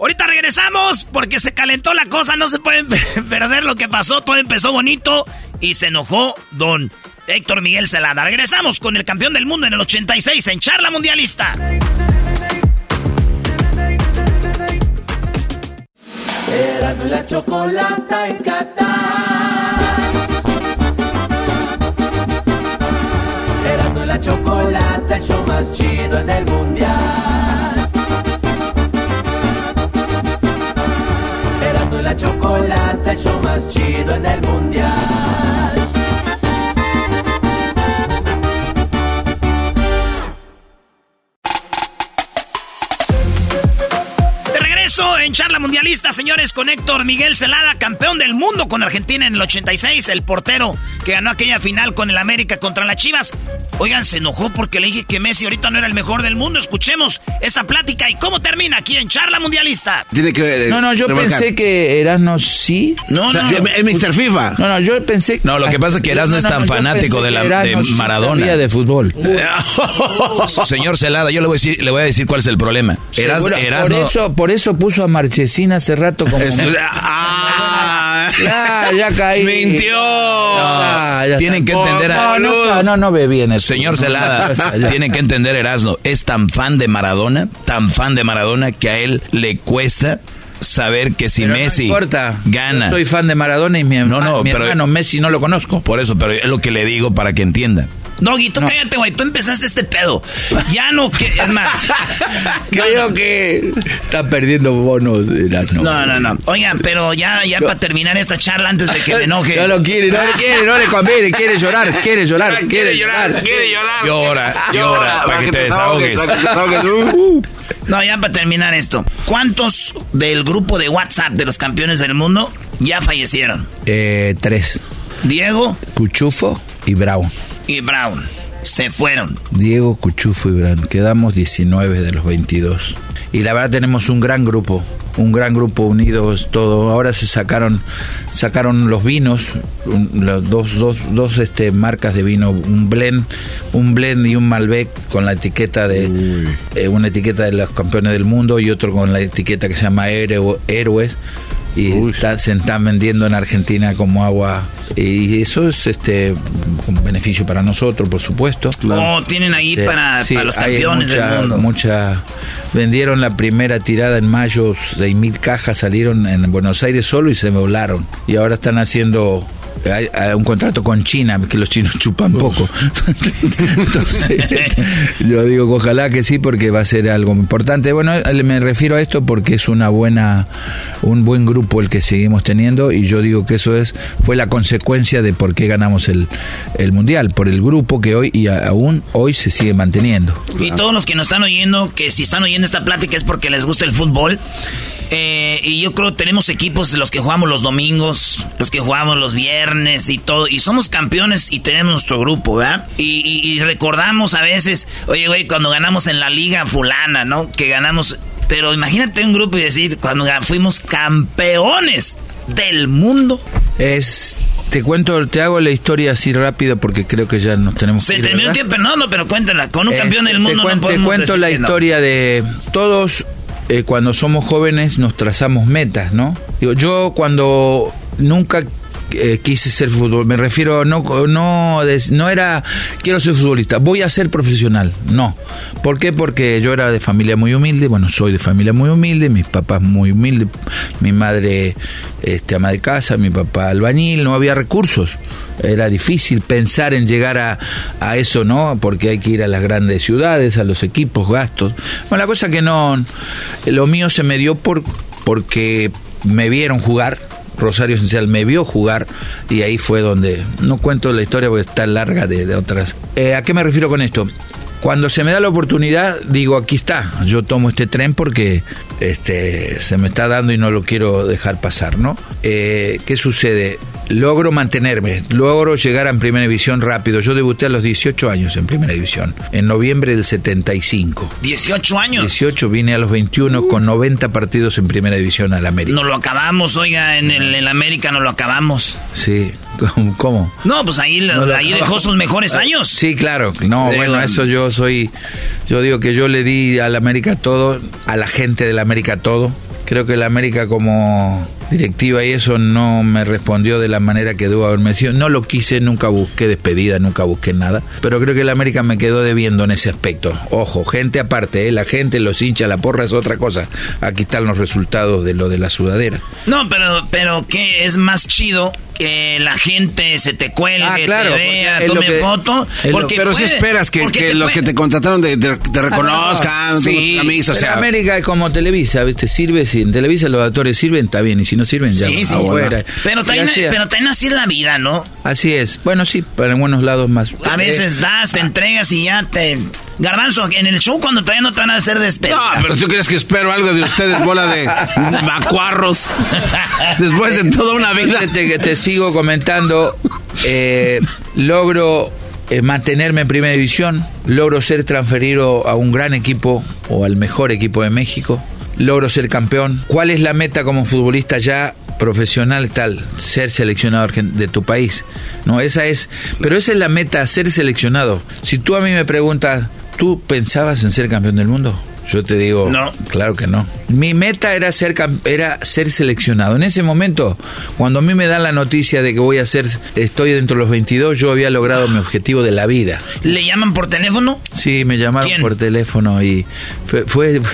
Ahorita regresamos porque se calentó la cosa, no se pueden (laughs) perder lo que pasó, todo empezó bonito y se enojó don Héctor Miguel Celada. Regresamos con el campeón del mundo en el 86 en Charla Mundialista. Erasmo y la chocolata en Qatar. Erasmo y la chocolata, el show más chido en el mundial. La chocolata, el show más chido en el mundial. En Charla Mundialista, señores, con Héctor Miguel Celada, campeón del mundo con Argentina en el 86, el portero que ganó aquella final con el América contra las Chivas. Oigan, se enojó porque le dije que Messi ahorita no era el mejor del mundo. Escuchemos esta plática y cómo termina aquí en Charla Mundialista. Tiene que. eh, no, no, yo remarcar. pensé que Erasmo sí. No, O sea, no, yo- Es Mr. FIFA. No, no, yo pensé... No, lo que pasa es que Erasmo es tan fanático de la- que de Maradona. sabía de fútbol. (laughs) Señor Celada, yo le voy a decir, le voy a decir cuál es el problema. Eras, Seguro- Erasmo- por, eso, por eso puso a Marchesín hace rato como... Ah, Ya, ya caí. Mintió. Ah, ya Tienen está. que entender a- No, no, no, no ve bien eso. Señor No, Celada, ya, ya. tienen que entender, Erasmo, es tan fan de Maradona, tan fan de Maradona, que a él le cuesta saber que si Pero no Messi importa. gana. Yo soy fan de Maradona y mi, No, no, mi pero- hermano Messi no lo conozco. Por eso, pero es lo que le digo para que entienda. Doggy, tú cállate, güey. Tú empezaste este pedo. Ya no, que, es más. (laughs) Creo que está perdiendo bonos. No, no, no. no. Oigan, pero ya, ya para terminar esta charla antes de que me enoje. (laughs) No lo quiere, no le quiere, no le conviene. Quiere llorar, quiere llorar, quiere, llorar. Quiere llorar. Llora, llora, para que te desahogues. (laughs) No, ya para terminar esto. ¿Cuántos del grupo de WhatsApp de los campeones del mundo ya fallecieron? Eh, tres. Diego. Cuchufo y Brown. Y Brown. Se fueron. Diego, Cuchufo y Brown. Quedamos 19 de los 22. Y la verdad tenemos un gran grupo, un gran grupo unidos, todo. Ahora se sacaron, sacaron los vinos, dos, dos, dos este, marcas de vino, un blend, un blend y un Malbec con la etiqueta de eh, una etiqueta de los campeones del mundo y otro con la etiqueta que se llama Héroes y se están vendiendo en Argentina como agua y eso es este un beneficio para nosotros por supuesto. Claro. tienen ahí para, los campeones mucha, del mundo. mucha vendieron la primera tirada en mayo mil cajas salieron en Buenos Aires solo y se volaron. Y ahora están haciendo hay, un contrato con China, que los chinos chupan poco. (laughs) Entonces, (laughs) yo digo ojalá que sí, porque va a ser algo importante. Bueno, me refiero a esto porque es una buena, un buen grupo el que seguimos teniendo y yo digo que eso es fue la consecuencia de por qué ganamos el, el mundial, por el grupo que hoy y aún hoy se sigue manteniendo. Y todos los que nos están oyendo, que si están oyendo esta plática es porque les gusta el fútbol. Eh, y yo creo que tenemos equipos los que jugamos los domingos, los que jugamos los viernes y todo. Y somos campeones y tenemos nuestro grupo, ¿verdad? Y, recordamos a veces, oye, güey, cuando ganamos en la liga fulana, ¿no? Que ganamos... Pero imagínate un grupo y decir, cuando fuimos campeones del mundo. Es te cuento, te hago la historia así rápido porque creo que ya nos tenemos Se terminó el tiempo, no, no, pero cuéntala. Con un eh, campeón del mundo te, te cuento la historia de todos eh, cuando somos jóvenes nos trazamos metas, ¿no? yo cuando nunca eh, quise ser fútbol, me refiero, no, no, no era quiero ser futbolista, voy a ser profesional, no. ¿Por qué? Porque yo era de familia muy humilde, bueno, soy de familia muy humilde, mis papás muy humildes, mi madre este, ama de casa, mi papá albañil, no había recursos era difícil pensar en llegar a, a, eso, ¿no? Porque hay que ir a las grandes ciudades, a los equipos, gastos. Bueno, la cosa que no, lo mío se me dio por, porque me vieron jugar. Rosario Esencial me vio jugar y ahí fue donde, no cuento la historia porque está larga de, de otras. Eh, ¿A qué me refiero con esto? Cuando se me da la oportunidad, digo, aquí está, yo tomo este tren porque este, se me está dando y no lo quiero dejar pasar, ¿no? Eh, ¿Qué sucede? Logro mantenerme, logro llegar a Primera División rápido. Yo debuté a los 18 años en Primera División, en noviembre del 75. ¿18 años? 18, vine a los 21 con 90 partidos en Primera División al América. No lo acabamos, oiga, en el, América no lo acabamos. Sí, (laughs) ¿cómo? No, pues ahí, ahí dejó sus mejores años. Sí, claro. No, bueno, eso yo soy, yo digo que yo le di al América todo, a la gente del América todo. Creo que el América como directiva y eso no me respondió de la manera que debo haberme sido. No lo quise, nunca busqué despedida, nunca busqué nada. Pero creo que el América me quedó debiendo en ese aspecto. Ojo, gente aparte, ¿eh? la gente, los hinchas, la porra es otra cosa. Aquí están los resultados de lo de la sudadera. No, pero, pero ¿qué es más chido que la gente se te cuelgue, ah, te vea, tome foto. pero si esperas que, los que te contrataron te, reconozcan, sí, camisa, o sea. América es como Televisa, ¿viste? Sirve, si en Televisa los actores sirven, está bien, y si no sirven, ya sí, sí, Pero también, pero también así es la vida, ¿no? Así es. Bueno, sí, pero en buenos lados más. A veces das, te entregas y ya te Garbanzo, en el show cuando todavía no te van a hacer despedida. No, pero tú crees que espero algo de ustedes, bola de (laughs) macuarros. (laughs) Después de toda una vida. Te, te sigo comentando, eh, logro eh, mantenerme en primera división, logro ser transferido a un gran equipo o al mejor equipo de México, logro ser campeón. ¿Cuál es la meta como futbolista ya? profesional tal, ser seleccionado de tu país. No, esa es, pero esa es la meta, ser seleccionado. Si tú a mí me preguntas, ¿Tú pensabas en ser campeón del mundo? Yo te digo, no. claro que no. Mi meta era ser era ser seleccionado. En ese momento, cuando a mí me dan la noticia de que voy a ser estoy dentro de los 22, yo había logrado mi objetivo de la vida. ¿Le llaman por teléfono? Sí, me llamaron por teléfono y fue, (laughs)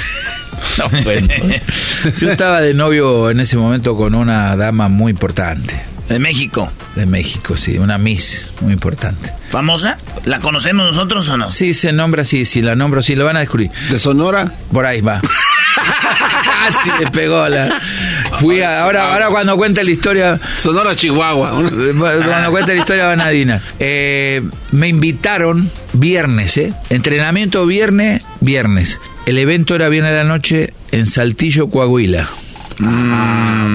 (laughs) yo estaba de novio en ese momento con una dama muy importante De México. De México, sí, una Miss muy importante. ¿Famosa? ¿La conocemos nosotros o no? Sí, se nombra así, si la nombro, sí, lo van a descubrir. ¿De Sonora? Por ahí va. (laughs) Casi le pegó la. Fui a, ahora, ahora cuando cuente la historia. Sonora, Chihuahua. Cuando cuente la historia van a. Eh, me invitaron viernes, ¿eh? Entrenamiento viernes, viernes. El evento era viernes de la noche en Saltillo, Coahuila.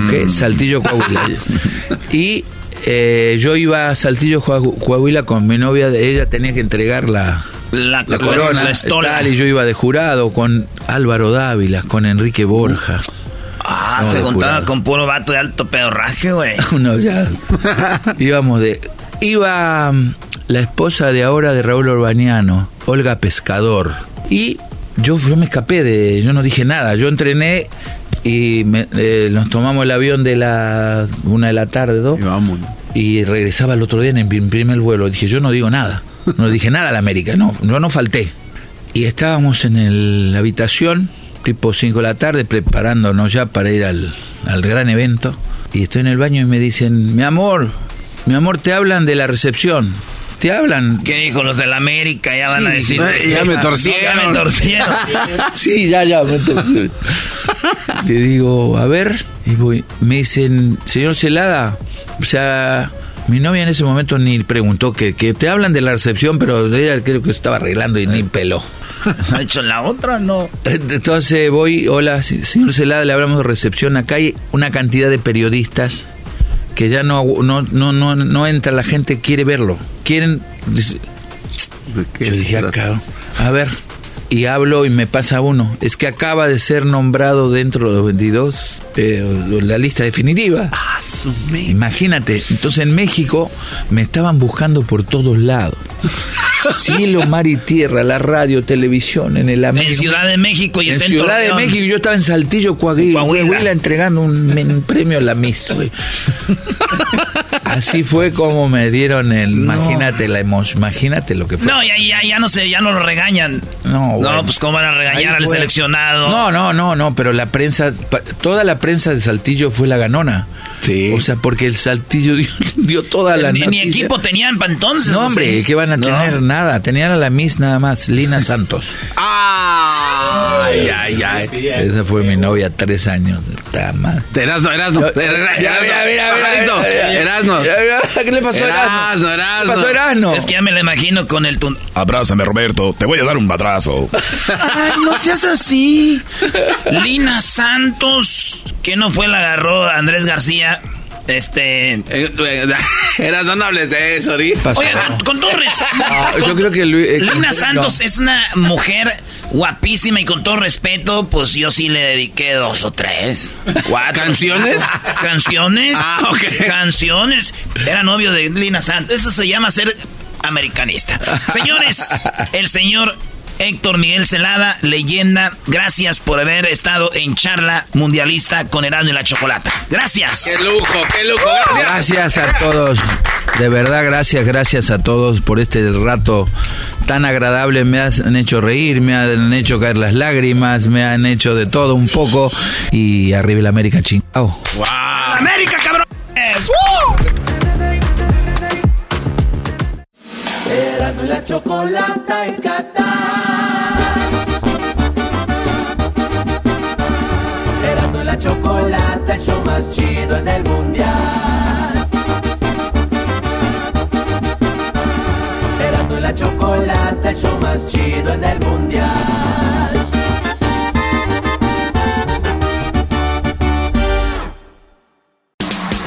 ¿Qué? Saltillo, Coahuila. (laughs) y eh, yo iba a Saltillo, Coahu- Coahuila con mi novia. Ella tenía que entregar la, La, la corona la estola. tal, y yo iba de jurado con Álvaro Dávila, con Enrique Borja. Ah, No, se juntaba jurado. con puro vato de alto pedorraje, güey. (laughs) No, ya. (laughs) Íbamos de. Iba mm, la esposa de ahora de Raúl Urbaniano, Olga Pescador. Y yo, yo me escapé de. Yo no dije nada. Yo entrené y me- eh, nos tomamos el avión de la una de la tarde, dos. Y regresaba el otro día en el primer vuelo. Dije, yo no digo nada. No dije nada a la América. No, yo no falté. Y estábamos en el- la habitación, tipo 5 de la tarde, preparándonos ya para ir al, al gran evento. Y estoy en el baño y me dicen, mi amor, mi amor, te hablan de la recepción. Te hablan. ¿Qué dijo los de la América? Ya van Sí, a decir. sí, ya me (laughs) torcieron. Ya me torcieron. (laughs) sí, ya, ya. me torcieron. Le digo, a ver, y voy. Me dicen, señor Celada, o sea, mi novia en ese momento ni preguntó que, que te hablan de la recepción, pero ella creo que estaba arreglando y ni peló. (laughs) ¿Ha hecho la otra? No. Entonces voy, hola, señor Celada, le hablamos de recepción. Acá hay una cantidad de periodistas que ya no, no, no, no, no entra, la gente quiere verlo. Quieren... Yo dije, acá, a ver, y hablo y me pasa uno. Es que acaba de ser nombrado dentro de los 22, eh, la lista definitiva. Imagínate, entonces en México me estaban buscando por todos lados. (laughs) Cielo, mar y tierra, la radio, televisión, en el En América. Ciudad de México y en está en Ciudad de. México, yo estaba en Saltillo, Coahuila, Coahuila entregando un, (laughs) un premio a la Miss. güey. Así fue como me dieron el, imagínate la emoción, imagínate lo que fue. No, ya, ya, ya no sé, ya no lo regañan. No, No, bueno. pues cómo van a regañar al seleccionado. No, no, no, no, pero la prensa, toda la prensa de Saltillo fue la ganona. Sí. O sea, porque el Saltillo (laughs) dio, dio toda la ni, ni equipo tenían para entonces. No, hombre, sea. ¿qué van a No. tener? Nada. Tenían a la Miss nada más, Lina Santos. (laughs) Ay, ay, ay. Esa fue mi novia tres años. Mal. Erasno, Erasno. Erasno. Erasno. Mira, ¿Qué le pasó a Erasno? Erasno, Erasno. ¿Qué pasó a Erasno? Es que ya me lo imagino con el tun... Abrázame, Roberto. Te voy a dar un madrazo. (laughs) Ay, no seas así. Lina Santos, que no fue la agarró Andrés García. Este. (laughs) Erasno, no hables de eso. Oye, con, todo respeto. Ah, yo creo que Luis- eh, Lina no. Santos es una mujer guapísima y con todo respeto, pues yo sí le dediqué dos o tres. (laughs) Cuatro. ¿Canciones? (laughs) Canciones. Ah, ok. Canciones. Era novio de Lina Santos. Eso se llama ser americanista. (laughs) Señores, el señor Héctor Miguel Celada, leyenda, gracias por haber estado en charla mundialista con Heraldo y la Chocolata. Gracias. Qué lujo, qué lujo. Gracias. Gracias a todos. De verdad, gracias, gracias a todos por este rato tan agradable. Me han hecho reír, me han hecho caer las lágrimas, me han hecho de todo un poco. Y arriba el América chingao. ¡América, cabrones! Erasmo y la chocolata en Qatar. Erasmo y la chocolata, el show más chido en el mundial. La chocolata, el show más chido en el mundial.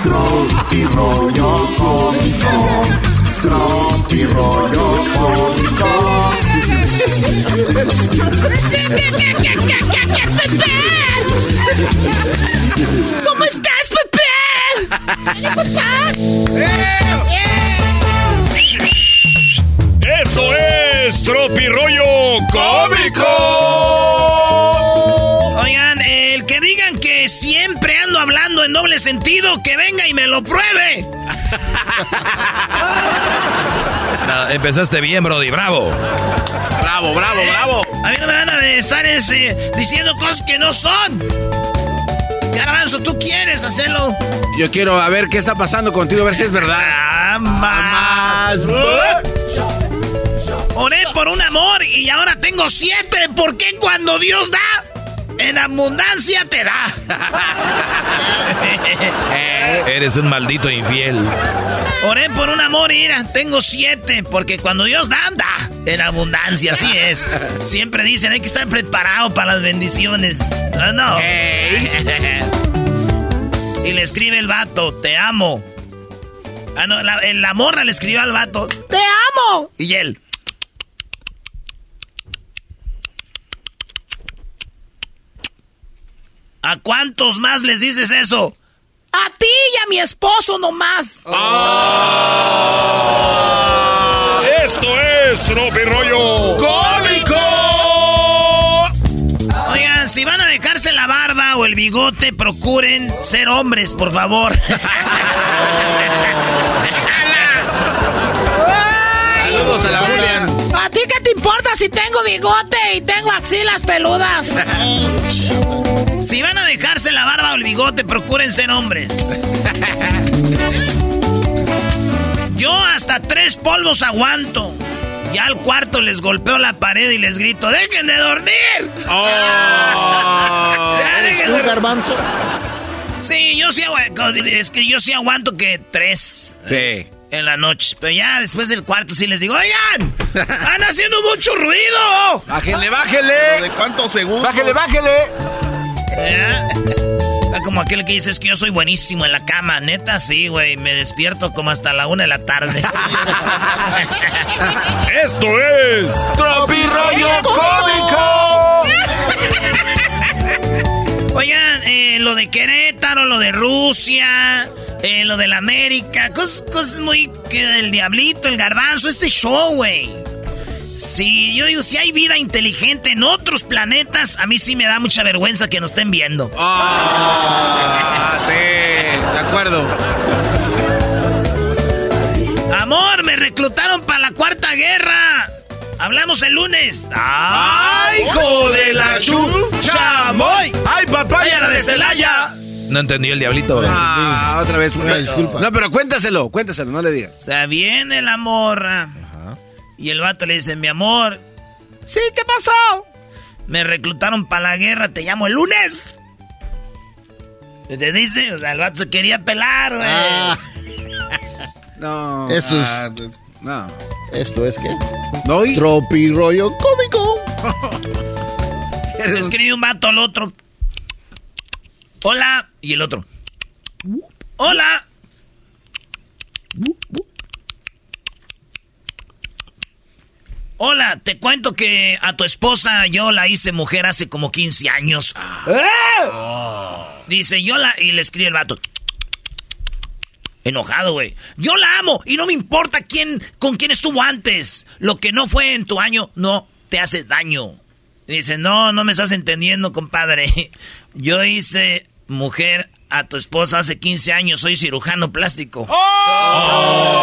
Tropi rollo cómico. Tropi rollo cómico. ¿Cómo estás, Pepe? (laughs) Esto es Tropirollo Cómico. Oigan, el que digan que siempre ando hablando en doble sentido, que venga y me lo pruebe. (laughs) No, empezaste bien, Brody. Bravo. Bravo, bravo, bravo. A mí no me van a estar este, diciendo cosas que no son. Garbanzo, ¿tú quieres hacerlo? Yo quiero a ver qué está pasando contigo, a ver si es verdad. Ah, más. Oré por un amor y ahora tengo siete. ¿Por qué cuando Dios da, en abundancia te da? (laughs) Eres un maldito infiel. Oré por un amor y mira, tengo siete. Porque cuando Dios da, da. En abundancia, así es. Siempre dicen, hay que estar preparado para las bendiciones. No, no. (laughs) y le escribe el vato, te amo. Ah, no, la, la morra le escribió al vato, te amo. Y él, ¿A cuántos más les dices eso? A ti y a mi esposo nomás. Ah. Esto es Tropi Rollo Cómico. Oigan, si van a dejarse la barba o el bigote, procuren ser hombres, por favor. (laughs) Saludos a la Julián. ¿A ti qué te importa si tengo bigote y tengo axilas peludas? (laughs) si van a dejarse la barba o el bigote, procuren ser hombres. (laughs) Yo hasta tres polvos aguanto. Ya al cuarto les golpeo la pared y les grito, ¡dejen de dormir! Oh. (laughs) Ya, dejen ¿Tú, de dormir. garbanzo? Sí, yo sí aguanto. Es que yo sí aguanto que tres Sí. en la noche. Pero ya después del cuarto sí les digo, oigan, (laughs) están haciendo mucho ruido. Bájele, bájele. ¿De cuántos segundos? Bájele, bájele. ¿Eh? Ah, Como aquel que dice es que yo soy buenísimo en la cama, neta, sí, güey. Me despierto como hasta la una de la tarde. (laughs) Esto es Tropi Rollo Cómico. (laughs) Oigan, eh, lo de Querétaro, lo de Rusia, eh, lo de la América, cosas, cosas muy que del diablito, el garbanzo, este show, güey. Sí, yo digo, si hay vida inteligente en otros planetas, a mí sí me da mucha vergüenza que nos estén viendo. Ah, (laughs) sí, de acuerdo. Amor, me reclutaron para la cuarta guerra. Hablamos el lunes. ¡Ay, hijo de la chucha! ¡Moy! ¡Ay, papaya la de Celaya! No entendió el diablito. Ah, otra vez una disculpa. No, pero cuéntaselo, cuéntaselo, no le digas. O sea, viene la morra. Y el vato le dice, mi amor. Sí, ¿qué pasó? Me reclutaron para la guerra, te llamo el lunes. ¿Qué ¿Te dice? O sea, el vato se quería pelar, güey. Ah. (laughs) No. Esto es- ah, pues, no. ¿Esto es qué? ¿No? y- Tropi rollo cómico. Se escribe un vato al otro. Hola. Y el otro. Hola. Hola, te cuento que a tu esposa yo la hice mujer hace como 15 años. Dice, yo la... Y le escribe el vato. Enojado, güey. Yo la amo y no me importa quién, con quién estuvo antes. Lo que no fue en tu año no te hace daño. Dice, no, no me estás entendiendo, compadre. (laughs) Yo hice mujer a tu esposa hace 15 años, soy cirujano plástico. ¡Oh!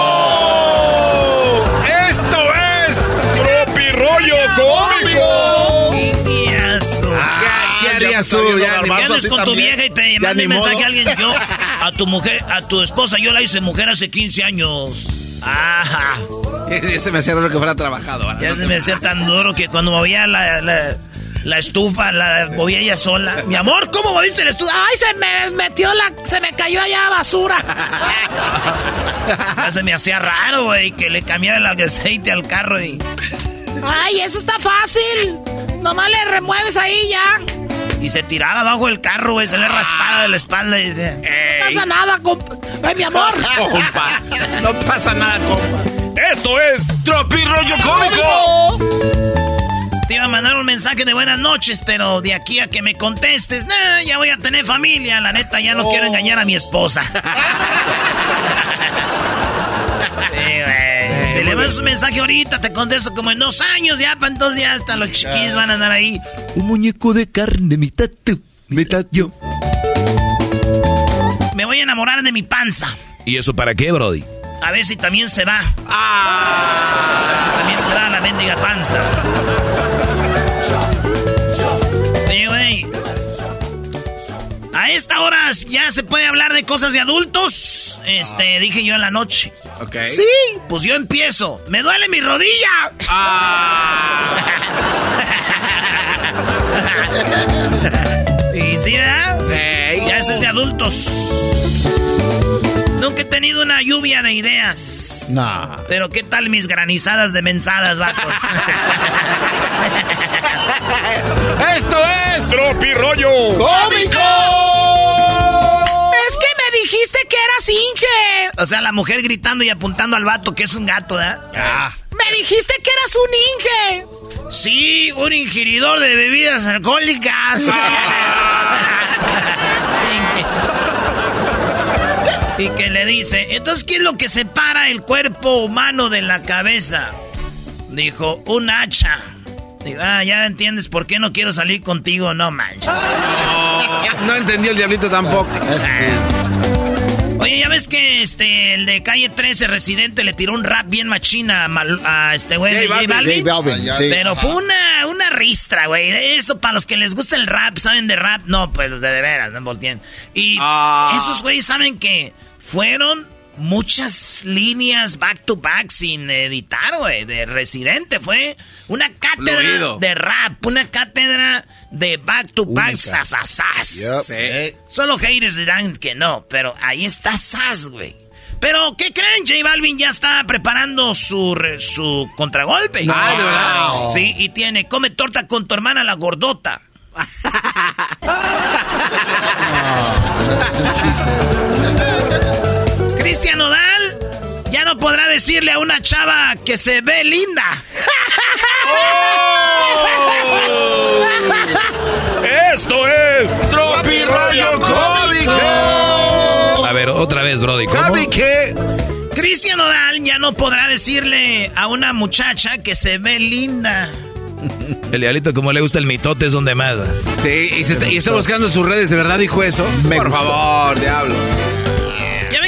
¿Qué, qué harías está tú? Ya, Garbanzo ¿Qué andas así con tu vieja y te Ya manda un mensaje a alguien? Yo, a tu mujer, a tu esposa, yo la hice mujer hace 15 años. Ajá. (laughs) Ese me hacía raro que fuera trabajado. Ya se me hacía tan duro que cuando movía la, la, la estufa, la movía ella sola. Mi amor, ¿cómo moviste la estufa? ¡Ay, se me metió la... se me cayó allá basura! Ya se me hacía raro, güey, que le cambiaba el aceite al carro y... ¡Ay, eso está fácil! Nomás le remueves ahí ya. Y se tiraba abajo del carro, güey, se le raspaba de la espalda y dice... No pasa nada, compa. ¡Ay, mi amor! (laughs) Compa, no pasa nada, compa. Esto es Tropi Rollo Cómico. Te iba a mandar un mensaje de buenas noches, pero de aquí a que me contestes, nah, ya voy a tener familia. La neta, ya no quiero engañar a mi esposa. (laughs) Sí, güey. Si le mandas un mensaje ahorita, te contesto como en dos años ya, para entonces ya hasta los chiquillos van a andar ahí. Un muñeco de carne, mitad tú, mitad yo. Me voy a enamorar de mi panza. ¿Y eso para qué, Brody? A ver si también se va. A ver si también se va la mendiga panza. A esta hora ya se puede hablar de cosas de adultos. Este, dije yo en la noche. Ok. Sí, pues yo empiezo. Me duele mi rodilla. Ah. (laughs) y sí, ¿verdad? Ya eso es de adultos. Nunca he tenido una lluvia de ideas. No. Pero ¿qué tal mis granizadas de mensadas, vatos? (laughs) Esto es Tropi Rollo Cómico. Es que me dijiste que eras Inge. O sea, la mujer gritando y apuntando al vato que es un gato, ¿verdad? Me dijiste que eras un Inge. Sí, un ingeridor de bebidas alcohólicas. (laughs) y que le dice, entonces, ¿qué es lo que separa el cuerpo humano de la cabeza? Dijo, un hacha. Digo, ah, ya entiendes por qué no quiero salir contigo, no manches. No entendió el diablito tampoco. Oye, ya ves que este el de calle 13 residente le tiró un rap bien machina a, Mal- a este güey de J J Balvin. Balvin. J Balvin, sí. Pero fue una, una ristra, güey. Eso para los que les gusta el rap, saben de rap. No, pues los de, de veras, no volteen. Y Ah. esos güeyes saben que fueron muchas líneas back to back sin editar, güey. De residente. Fue una cátedra Fluido. de rap, una cátedra de back to back sasasas. Sí. Solo haters dirán que no, pero ahí está Sas, güey. Pero, ¿qué creen? J Balvin ya está preparando su, re- su contragolpe. Ah, ¿de verdad? Sí, y tiene, come torta con tu hermana la gordota. Cristian Nodal ya no podrá decirle a una chava que se ve linda. Esto es Tropi Rollo Cómico. A ver, otra vez, Brody. ¿cómo? ¿Sabe qué? Cristian Nodal ya no podrá decirle a una muchacha que se ve linda. El diablito, como le gusta el mitote, es donde más. Sí, y, se está, y está buscando en sus redes, ¿de verdad dijo eso? Me Por gustó. favor, diablo.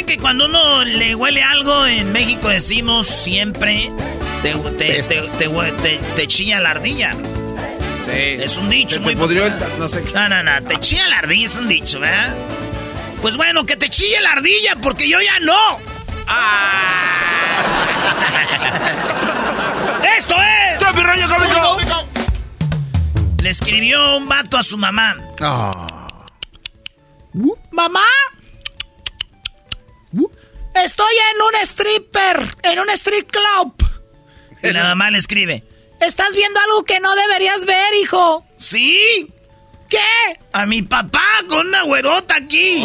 Que cuando uno le huele algo, en México decimos siempre te, te, te, te hue- te- te chilla la ardilla. Sí. Es un dicho Se te muy el no sé qué. No, no, no, te chilla la ardilla es un dicho, ¿verdad? Pues bueno, que te chille la ardilla porque yo ya no. (laughs) ¡Esto es! Tropi Rollo Cómico. Le escribió un vato a su mamá. Ah. ¿Mamá? Estoy en un stripper, en un strip club. Y la mamá le escribe. ¿Estás viendo algo que no deberías ver, hijo? Sí. ¿Qué? A mi papá con una güerota aquí.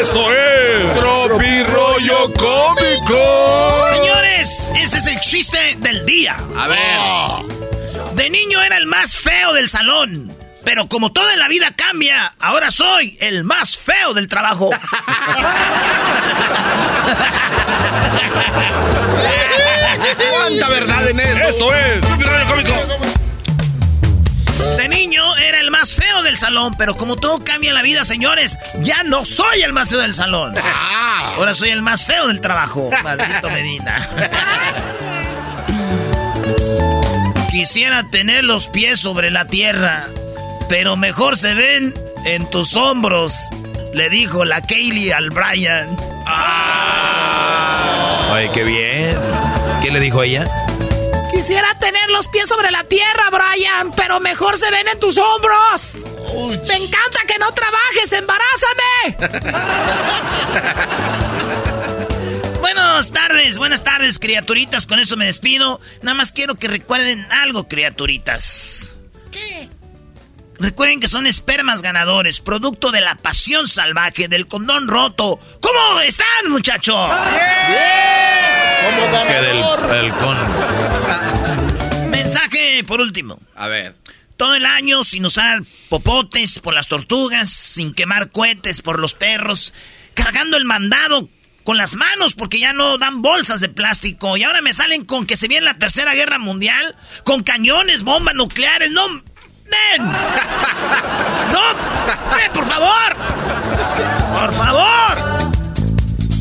Esto es Tropi Rollo Cómico. Señores, este es el chiste del día. A ver. De niño era el más feo del salón. Pero como toda la vida cambia, ahora soy el más feo del trabajo. (laughs) ¿Cuánta verdad en eso? Esto es Cómico. De niño era el más feo del salón, pero como todo cambia en la vida, señores, ya no soy el más feo del salón. Ahora soy el más feo del trabajo. (laughs) Maldito Medina. Quisiera tener los pies sobre la tierra, pero mejor se ven en tus hombros, le dijo la Kaylee al Brian. Ay, qué bien. ¿Qué le dijo ella? Quisiera tener los pies sobre la tierra, Brian, pero mejor se ven en tus hombros. Me encanta que no trabajes, embarázame. (laughs) Buenas tardes, buenas tardes, criaturitas. Con eso me despido. Nada más quiero que recuerden algo, criaturitas. ¿Qué? Recuerden que son espermas ganadores, producto de la pasión salvaje, del condón roto. ¿Cómo están, muchachos? Que del el con. Mensaje por último. A ver. Todo el año sin usar popotes por las tortugas, sin quemar cohetes por los perros, cargando el mandado con las manos porque ya no dan bolsas de plástico y ahora me salen con que se viene la tercera guerra mundial con cañones, bombas nucleares, no, nen,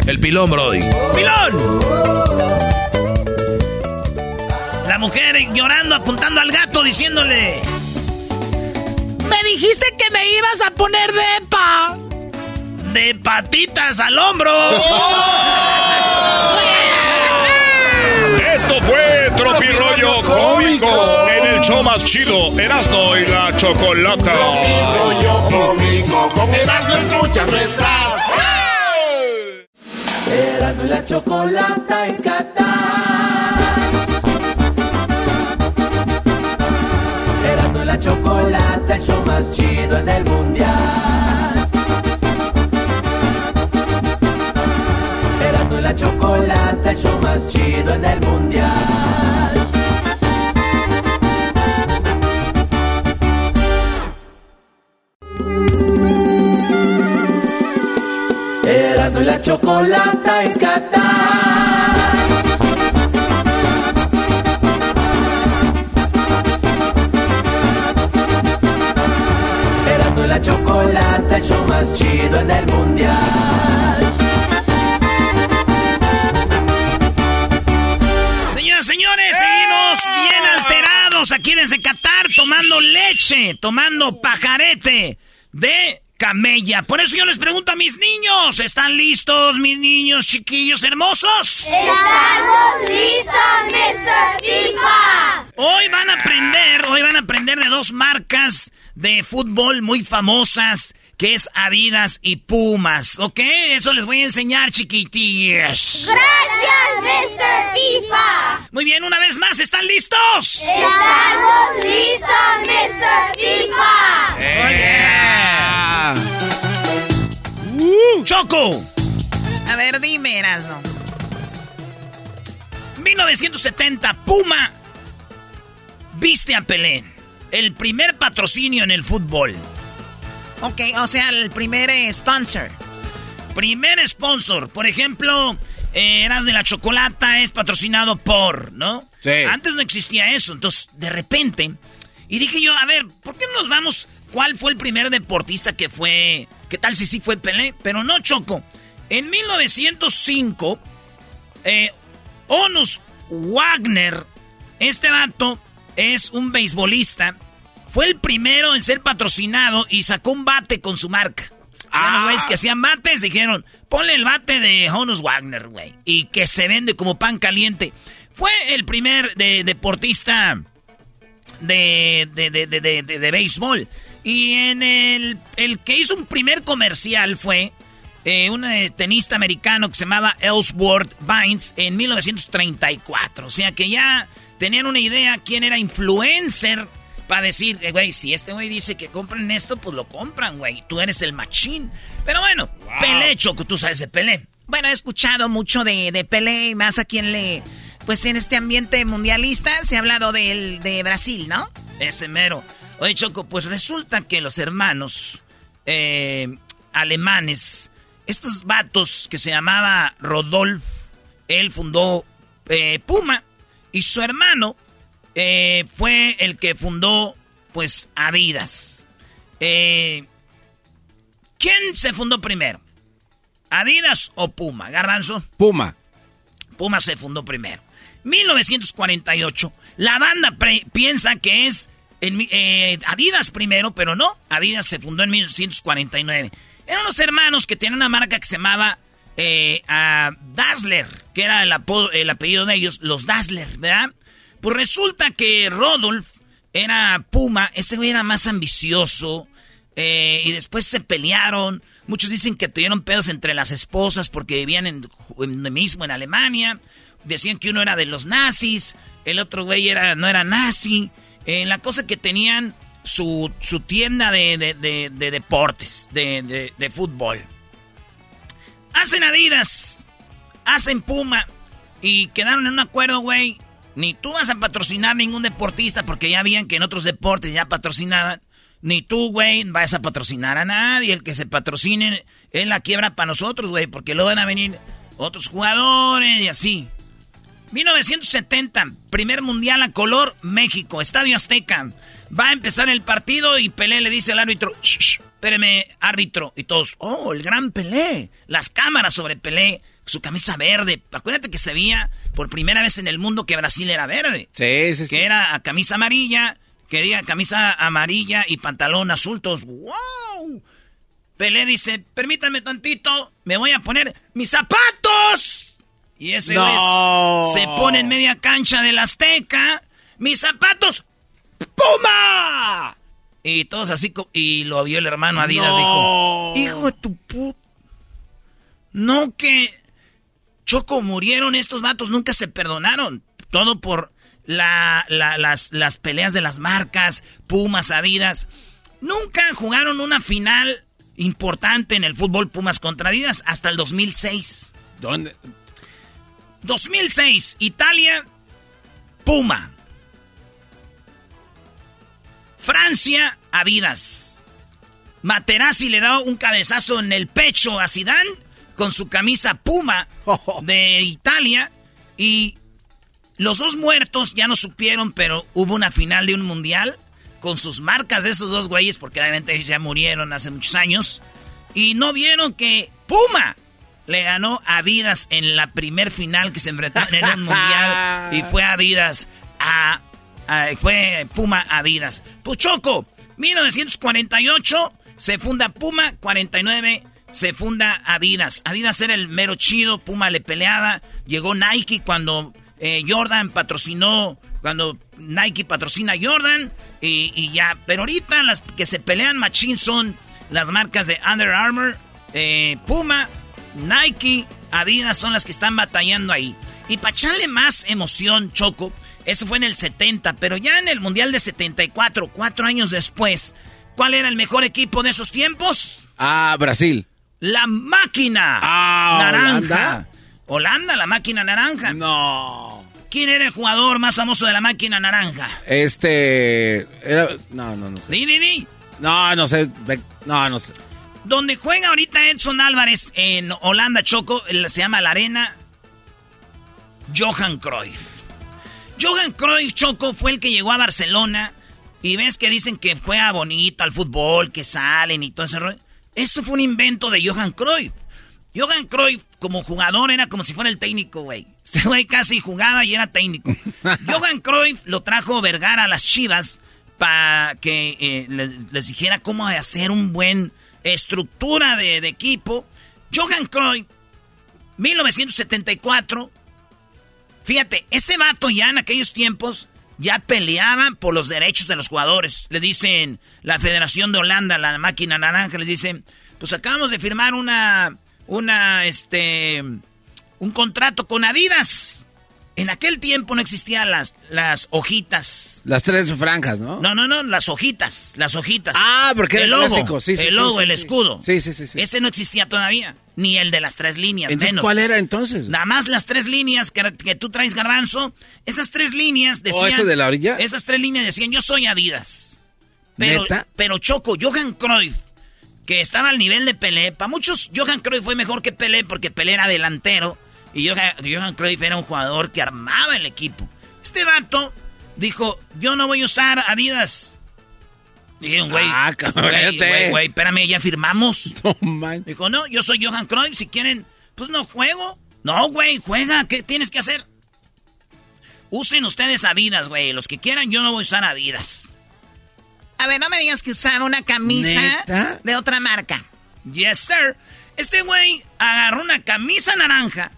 El pilón, Brody. pilón. La mujer llorando, apuntando al gato, diciéndole: Me dijiste que me ibas a poner de pa. De patitas al hombro. (laughs) Esto fue Tropirollo Cómico en el show más chido, Erasmo y la Chocolata. Rollo cómico, con Erasmo escuchas nuestras. Erasmo y la chocolata en Qatar. Erasmo y la chocolata, el show más chido en el mundial. Erasmo y la chocolata, el show más chido en el mundial. La chocolata en Qatar. Erasmo y la chocolata, el show más chido en el mundial. Señoras, señores, seguimos bien alterados aquí desde Qatar, tomando leche, tomando pajarete de camella. Por eso yo les pregunto a mis niños, ¿están listos mis niños chiquillos hermosos? ¡Estamos listos, Mr. FIFA! Hoy van a aprender, hoy van a aprender de dos marcas de fútbol muy famosas, que es Adidas y Pumas, ¿ok? Eso les voy a enseñar, chiquitillos. ¡Gracias, Mr. FIFA! Muy bien, una vez más, ¿están listos? ¡Estamos listos, Mr. FIFA! Uh, Choco. A ver, dime, Erasmo. 1970, Puma viste a Pelé. El primer patrocinio en el fútbol. Ok, o sea, el primer eh, sponsor. Primer sponsor. Por ejemplo, eh, Eras de la Chocolata es patrocinado por, ¿no? Sí. Antes no existía eso. Entonces, de repente. Y dije yo, a ver, ¿por qué no nos vamos? ¿Cuál fue el primer deportista que fue? ¿Qué tal si sí fue Pelé? Pero no, Choco. En 1905, eh, Onus Wagner, este vato es un beisbolista. Fue el primero en ser patrocinado y sacó un bate con su marca. Ah. güeyes que hacían bates dijeron, ponle el bate de Honus Wagner, güey. Y que se vende como pan caliente. Fue el primer de, deportista de, de, de, de, de, de béisbol. Y en el, el que hizo un primer comercial fue eh, un eh, tenista americano que se llamaba Ellsworth Vines en 1934. O sea que ya tenían una idea quién era influencer para decir, eh, güey, si este güey dice que compren esto, pues lo compran, güey. Tú eres el machín. Pero bueno, Pelé, Choco, tú sabes de Pelé. Bueno, he escuchado mucho de, de Pelé y más a quien le... Pues en este ambiente mundialista se ha hablado del, de Brasil, ¿no? Ese mero. Oye, Choco, pues resulta que los hermanos eh, alemanes, estos vatos que se llamaba Rodolf, él fundó eh, Puma y su hermano eh, fue el que fundó, pues, Adidas. Eh, ¿Quién se fundó primero? ¿Adidas o Puma? Garbanzo. Puma. Puma se fundó primero. 1948. La banda piensa que es en, eh, Adidas primero, pero no. Adidas se fundó en 1949. Eran unos hermanos que tenían una marca que se llamaba eh, a Dazzler, que era el, apodo, el apellido de ellos, los Dazzler, ¿verdad? Pues resulta que Rodolf era Puma, ese güey era más ambicioso. eh, y después se pelearon. Muchos dicen que tuvieron pedos entre las esposas porque vivían en, en mismo en Alemania. Decían que uno era de los nazis, el otro güey era, no era nazi. Eh, la cosa que tenían su, su tienda de, de, de, de deportes, de, de fútbol. Hacen Adidas, hacen Puma y quedaron en un acuerdo, güey. Ni tú vas a patrocinar ningún deportista porque ya habían que en otros deportes ya patrocinaban. Ni tú, güey, vas a patrocinar a nadie. El que se patrocine es la quiebra para nosotros, güey, porque luego van a venir otros jugadores y así. 1970, primer mundial a color, México, Estadio Azteca. Va a empezar el partido y Pelé le dice al árbitro, "Shh, shh, árbitro. Y todos, oh, el gran Pelé. Las cámaras sobre Pelé, su camisa verde. Acuérdate que se veía por primera vez en el mundo que Brasil era verde. Sí, sí, sí. Que era a camisa amarilla, que diga camisa amarilla y pantalón azul, todos, ¡wow! Pelé dice, permítanme tantito, me voy a poner mis zapatos. Y ese se pone en media cancha del Azteca, mis zapatos, ¡Puma! Y todos así, y lo vio el hermano Adidas, No. dijo, hijo de tu puta. No que Choco murieron estos vatos, nunca se perdonaron. Todo por la, la- las, las peleas de las marcas, Pumas, Adidas. Nunca jugaron una final importante en el fútbol Pumas contra Adidas hasta el 2006. ¿Dónde? 2006, Italia, Puma. Francia, Adidas. Materazzi le da un cabezazo en el pecho a Zidane con su camisa Puma (laughs) de Italia y los dos muertos ya no supieron, pero hubo una final de un mundial con sus marcas de esos dos güeyes porque obviamente ellos ya murieron hace muchos años y no vieron que Puma le ganó a Adidas en la primer final que se enfrentaron en un mundial (laughs) y fue Adidas a, a- fue Puma Adidas. Pues Choco, 1948 se funda Puma, 49 se funda Adidas. Adidas era el mero chido, Puma le peleaba, llegó Nike cuando eh, Jordan patrocinó, cuando Nike patrocina a Jordan y, ya, pero ahorita las que se pelean machín son las marcas de Under Armour, eh, Puma, Nike, Adidas son las que están batallando ahí. Y para echarle más emoción, Choco, eso fue en el 70, pero ya en el Mundial de 74, cuatro años después, ¿cuál era el mejor equipo de esos tiempos? Ah, Brasil. La máquina Ah, naranja. Holanda. Holanda, la máquina naranja. No. ¿Quién era el jugador más famoso de la máquina naranja? Este. Era. No, no, no sé. Di, di, di. No, no sé. No, no sé. Donde juega ahorita Edson Álvarez en Holanda, Choco, se llama la arena Johan Cruyff. Johan Cruyff, Choco, fue el que llegó a Barcelona y ves que dicen que juega bonito al fútbol, que salen y todo ese rollo. Eso fue un invento de Johan Cruyff. Johan Cruyff, como jugador, era como si fuera el técnico, güey. Este güey casi jugaba y era técnico. (laughs) Johan Cruyff lo trajo Vergara a las Chivas para que eh, les, les dijera cómo hacer un buen estructura de, de equipo. Johan Cruyff, 1974. Fíjate, ese vato ya en aquellos tiempos ya peleaba por los derechos de los jugadores. Le dicen la Federación de Holanda, la máquina naranja, les dicen, pues acabamos de firmar una, una, este, un contrato con Adidas. En aquel tiempo no existían las, las hojitas. Las tres franjas, ¿no? No, no, no, las hojitas, las hojitas. Ah, porque era el el logo, clásico, sí, sí, el logo, sí, el escudo. Sí, sí, sí, sí. Ese no existía todavía, ni el de las tres líneas, Entonces, menos. ¿cuál era entonces? Nada más las tres líneas que, que tú traes, Garbanzo. Esas tres líneas decían... ¿O eso de la orilla? Esas tres líneas decían, yo soy Adidas. Pero, ¿Neta? pero Choco, Johan Cruyff, que estaba al nivel de Pelé. Para muchos, Johan Cruyff fue mejor que Pelé porque Pelé era delantero. Y Johan, Cruyff era un jugador que armaba el equipo. Este vato dijo, yo no voy a usar Adidas. Dijeron, güey, Ah, güey, cállate. güey, güey, espérame, ya firmamos. (laughs) No, man. Dijo, no, yo soy Johan Cruyff, si quieren, pues no juego. No, güey, juega, ¿qué tienes que hacer? Usen ustedes Adidas, güey, los que quieran, yo no voy a usar Adidas. A ver, no me digas que usaba una camisa ¿Neta? de otra marca. Yes, sir. Este güey agarró una camisa naranja,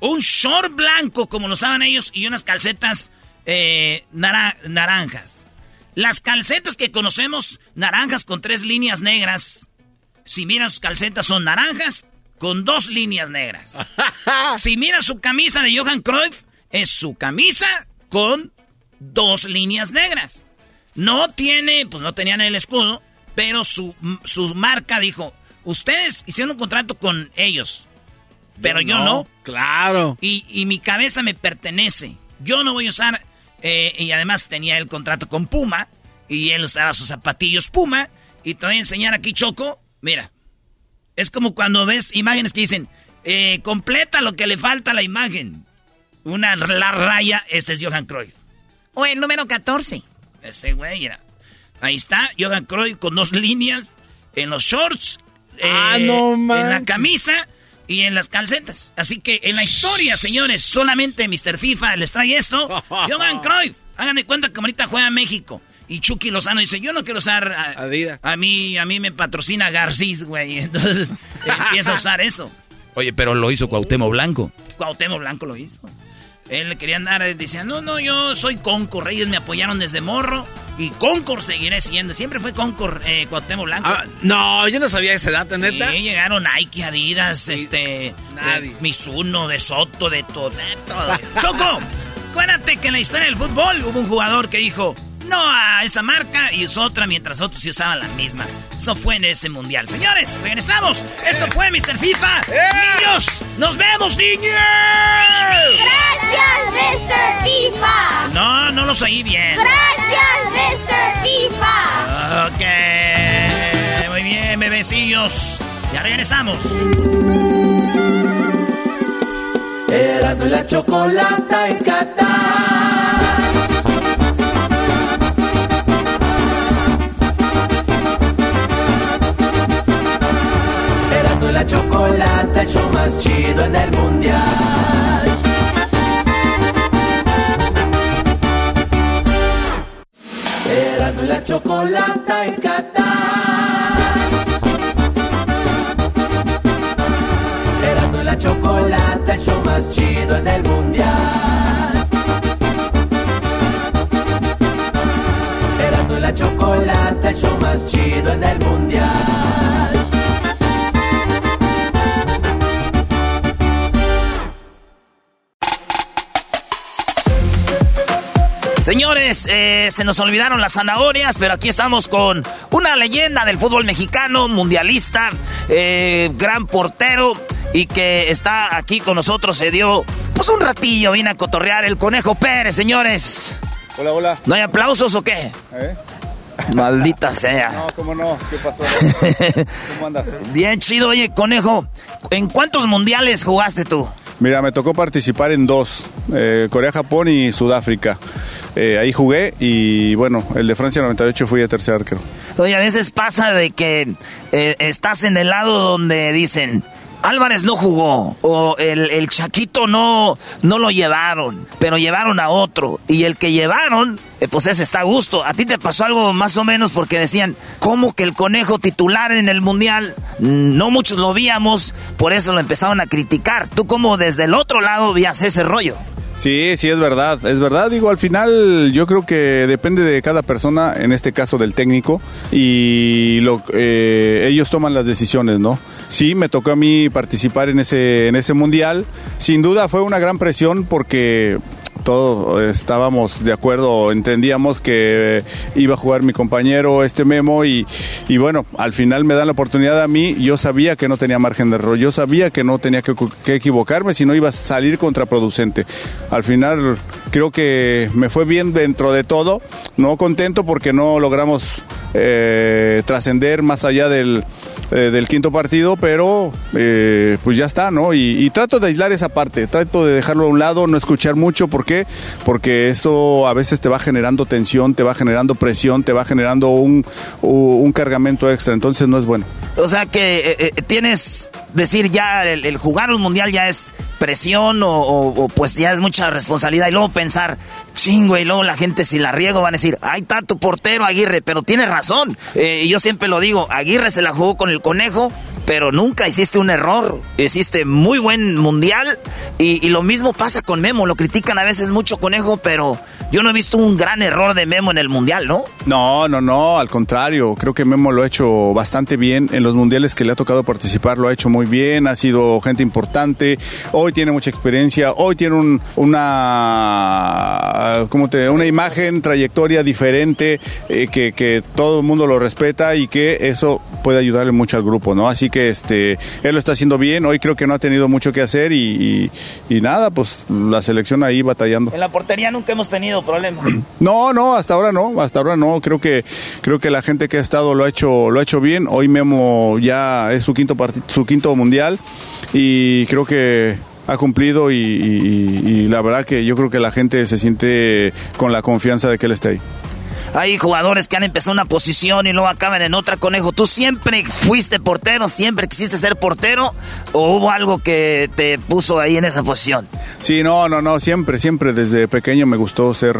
un short blanco, como lo usaban ellos, y unas calcetas eh, nara- naranjas. Las calcetas que conocemos, naranjas con tres líneas negras. Si miras sus calcetas, son naranjas con dos líneas negras. (laughs) si miras su camisa de Johan Cruyff, es su camisa con dos líneas negras. No tiene, pues no tenían el escudo, pero su, su marca dijo, ustedes hicieron un contrato con ellos, pero yo, no. Claro. Y, y mi cabeza me pertenece. Yo no voy a usar, eh, y además tenía el contrato con Puma, y él usaba sus zapatillos Puma, y te voy a enseñar aquí, Choco, mira, es como cuando ves imágenes que dicen, eh, completa lo que le falta a la imagen. Una la raya, este es Johan Cruyff. O el número 14. Ese güey era. Ahí está, Johan Cruyff con dos líneas en los shorts, Ah, eh, no en la camisa y en las calcetas. Así que en la historia, señores, solamente Mr. FIFA les trae esto. (laughs) Johan Cruyff, hagan de cuenta que ahorita juega México. Y Chucky Lozano dice, yo no quiero usar Adidas. A mí, a mí me patrocina Garcís, güey. (laughs) Entonces (laughs) empieza a usar eso. Oye, pero lo hizo Cuauhtémoc Blanco. Cuauhtémoc Blanco lo hizo. Él le quería andar diciendo, no, no, yo soy Concord. Ellos me apoyaron desde morro. Y Concord seguiré siendo. Siempre fue Concord, eh, Cuauhtémoc Blanco. Ah, no, yo no sabía ese dato, neta. Sí, llegaron Nike, Adidas, este... Nadie. Eh, Mizuno, de Soto, de todo. De todo. Choco, (laughs) acuérdate que en la historia del fútbol hubo un jugador que dijo no a esa marca y usó otra mientras otros sí usaban la misma. Eso fue en ese mundial. Señores, regresamos. Esto fue Mr. FIFA. Niños, nos vemos, niños. Gracias, Mr. FIFA. No, no los oí bien. Gracias, Mr. FIFA. Ok. Muy bien, bebecillos. Ya regresamos. Erasmo la chocolata en la chocolata, el show más chido en el mundial. Erasmo y la chocolata en Qatar. Erasmo y la chocolata, el show más chido en el mundial. Erasmo y la chocolata, el show más chido en el mundial. Señores, eh, se nos olvidaron las zanahorias, pero aquí estamos con una leyenda del fútbol mexicano, mundialista, eh, gran portero y que está aquí con nosotros. Se dio pues un ratillo, vine a cotorrear el Conejo Pérez, señores. Hola, hola. ¿No hay aplausos o qué? ¿Eh? Maldita sea. (laughs) No, ¿cómo no? ¿Qué pasó? (laughs) ¿Cómo andas? Bien chido. Oye, Conejo, ¿en cuántos mundiales jugaste tú? Mira, me tocó participar en dos, eh, Corea, Japón y Sudáfrica. Eh, ahí jugué y bueno, el de Francia 98 fui de tercer arquero. Oye, a veces pasa de que eh, estás en el lado donde dicen, Álvarez no jugó o el, Chaquito no, no lo llevaron, pero llevaron a otro. Y el que llevaron, eh, pues ese está a gusto. A ti te pasó algo más o menos porque decían, ¿cómo que el conejo titular en el Mundial? No muchos lo víamos, por eso lo empezaron a criticar. Tú como desde el otro lado vías ese rollo. Sí, sí, es verdad, es verdad. Digo, al final yo creo que depende de cada persona, en este caso del técnico, y lo, eh, ellos toman las decisiones, ¿no? Sí, me tocó a mí participar en ese, en ese mundial. Sin duda fue una gran presión porque todos estábamos de acuerdo, entendíamos que iba a jugar mi compañero este Memo y, y, bueno, al final me dan la oportunidad a mí, yo sabía que no tenía margen de error, yo sabía que no tenía que, que equivocarme, si no iba a salir contraproducente. Al final creo que me fue bien dentro de todo, no contento porque no logramos eh, trascender más allá del, eh, del, quinto partido, pero eh, pues ya está, ¿no? Y, trato de aislar esa parte, trato de dejarlo a un lado, no escuchar mucho, ¿por qué? Porque eso a veces te va generando tensión, te va generando presión, te va generando un, un cargamento extra, entonces no es bueno. O sea que tienes, decir, ya el, jugar un mundial ya es presión o, pues ya es mucha responsabilidad y luego pensar, chingo, y luego la gente si la riego van a decir, ay, está tu portero Aguirre, pero tiene razón. Eh, yo siempre lo digo, Aguirre se la jugó con el conejo, pero nunca hiciste un error. Hiciste muy buen mundial y, lo mismo pasa con Memo. Lo critican a veces mucho conejo, pero yo no he visto un gran error de Memo en el mundial, ¿no? No, no, no, al contrario. Creo que Memo lo ha hecho bastante bien. En los mundiales que le ha tocado participar lo ha hecho muy bien. Ha sido gente importante. Hoy tiene mucha experiencia. Hoy tiene un, una, ¿cómo te, una imagen, trayectoria diferente eh, que, que todo el mundo lo respeta y que eso puede ayudarle mucho al grupo, ¿no? Así que este, él lo está haciendo bien, hoy creo que no ha tenido mucho que hacer y, nada, pues la selección ahí batallando. En la portería nunca hemos tenido problemas. (clears throat) No, no, hasta ahora no, hasta ahora no, creo que, creo que la gente que ha estado lo ha hecho, lo ha hecho bien, hoy Memo ya es su quinto, su quinto mundial y creo que ha cumplido y, y, la verdad que yo creo que la gente se siente con la confianza de que él esté ahí. Hay jugadores que han empezado una posición y luego acaban en otra, conejo. ¿Tú siempre fuiste portero? ¿Siempre quisiste ser portero? ¿O hubo algo que te puso ahí en esa posición? Sí, no, no, no, siempre, siempre desde pequeño me gustó ser,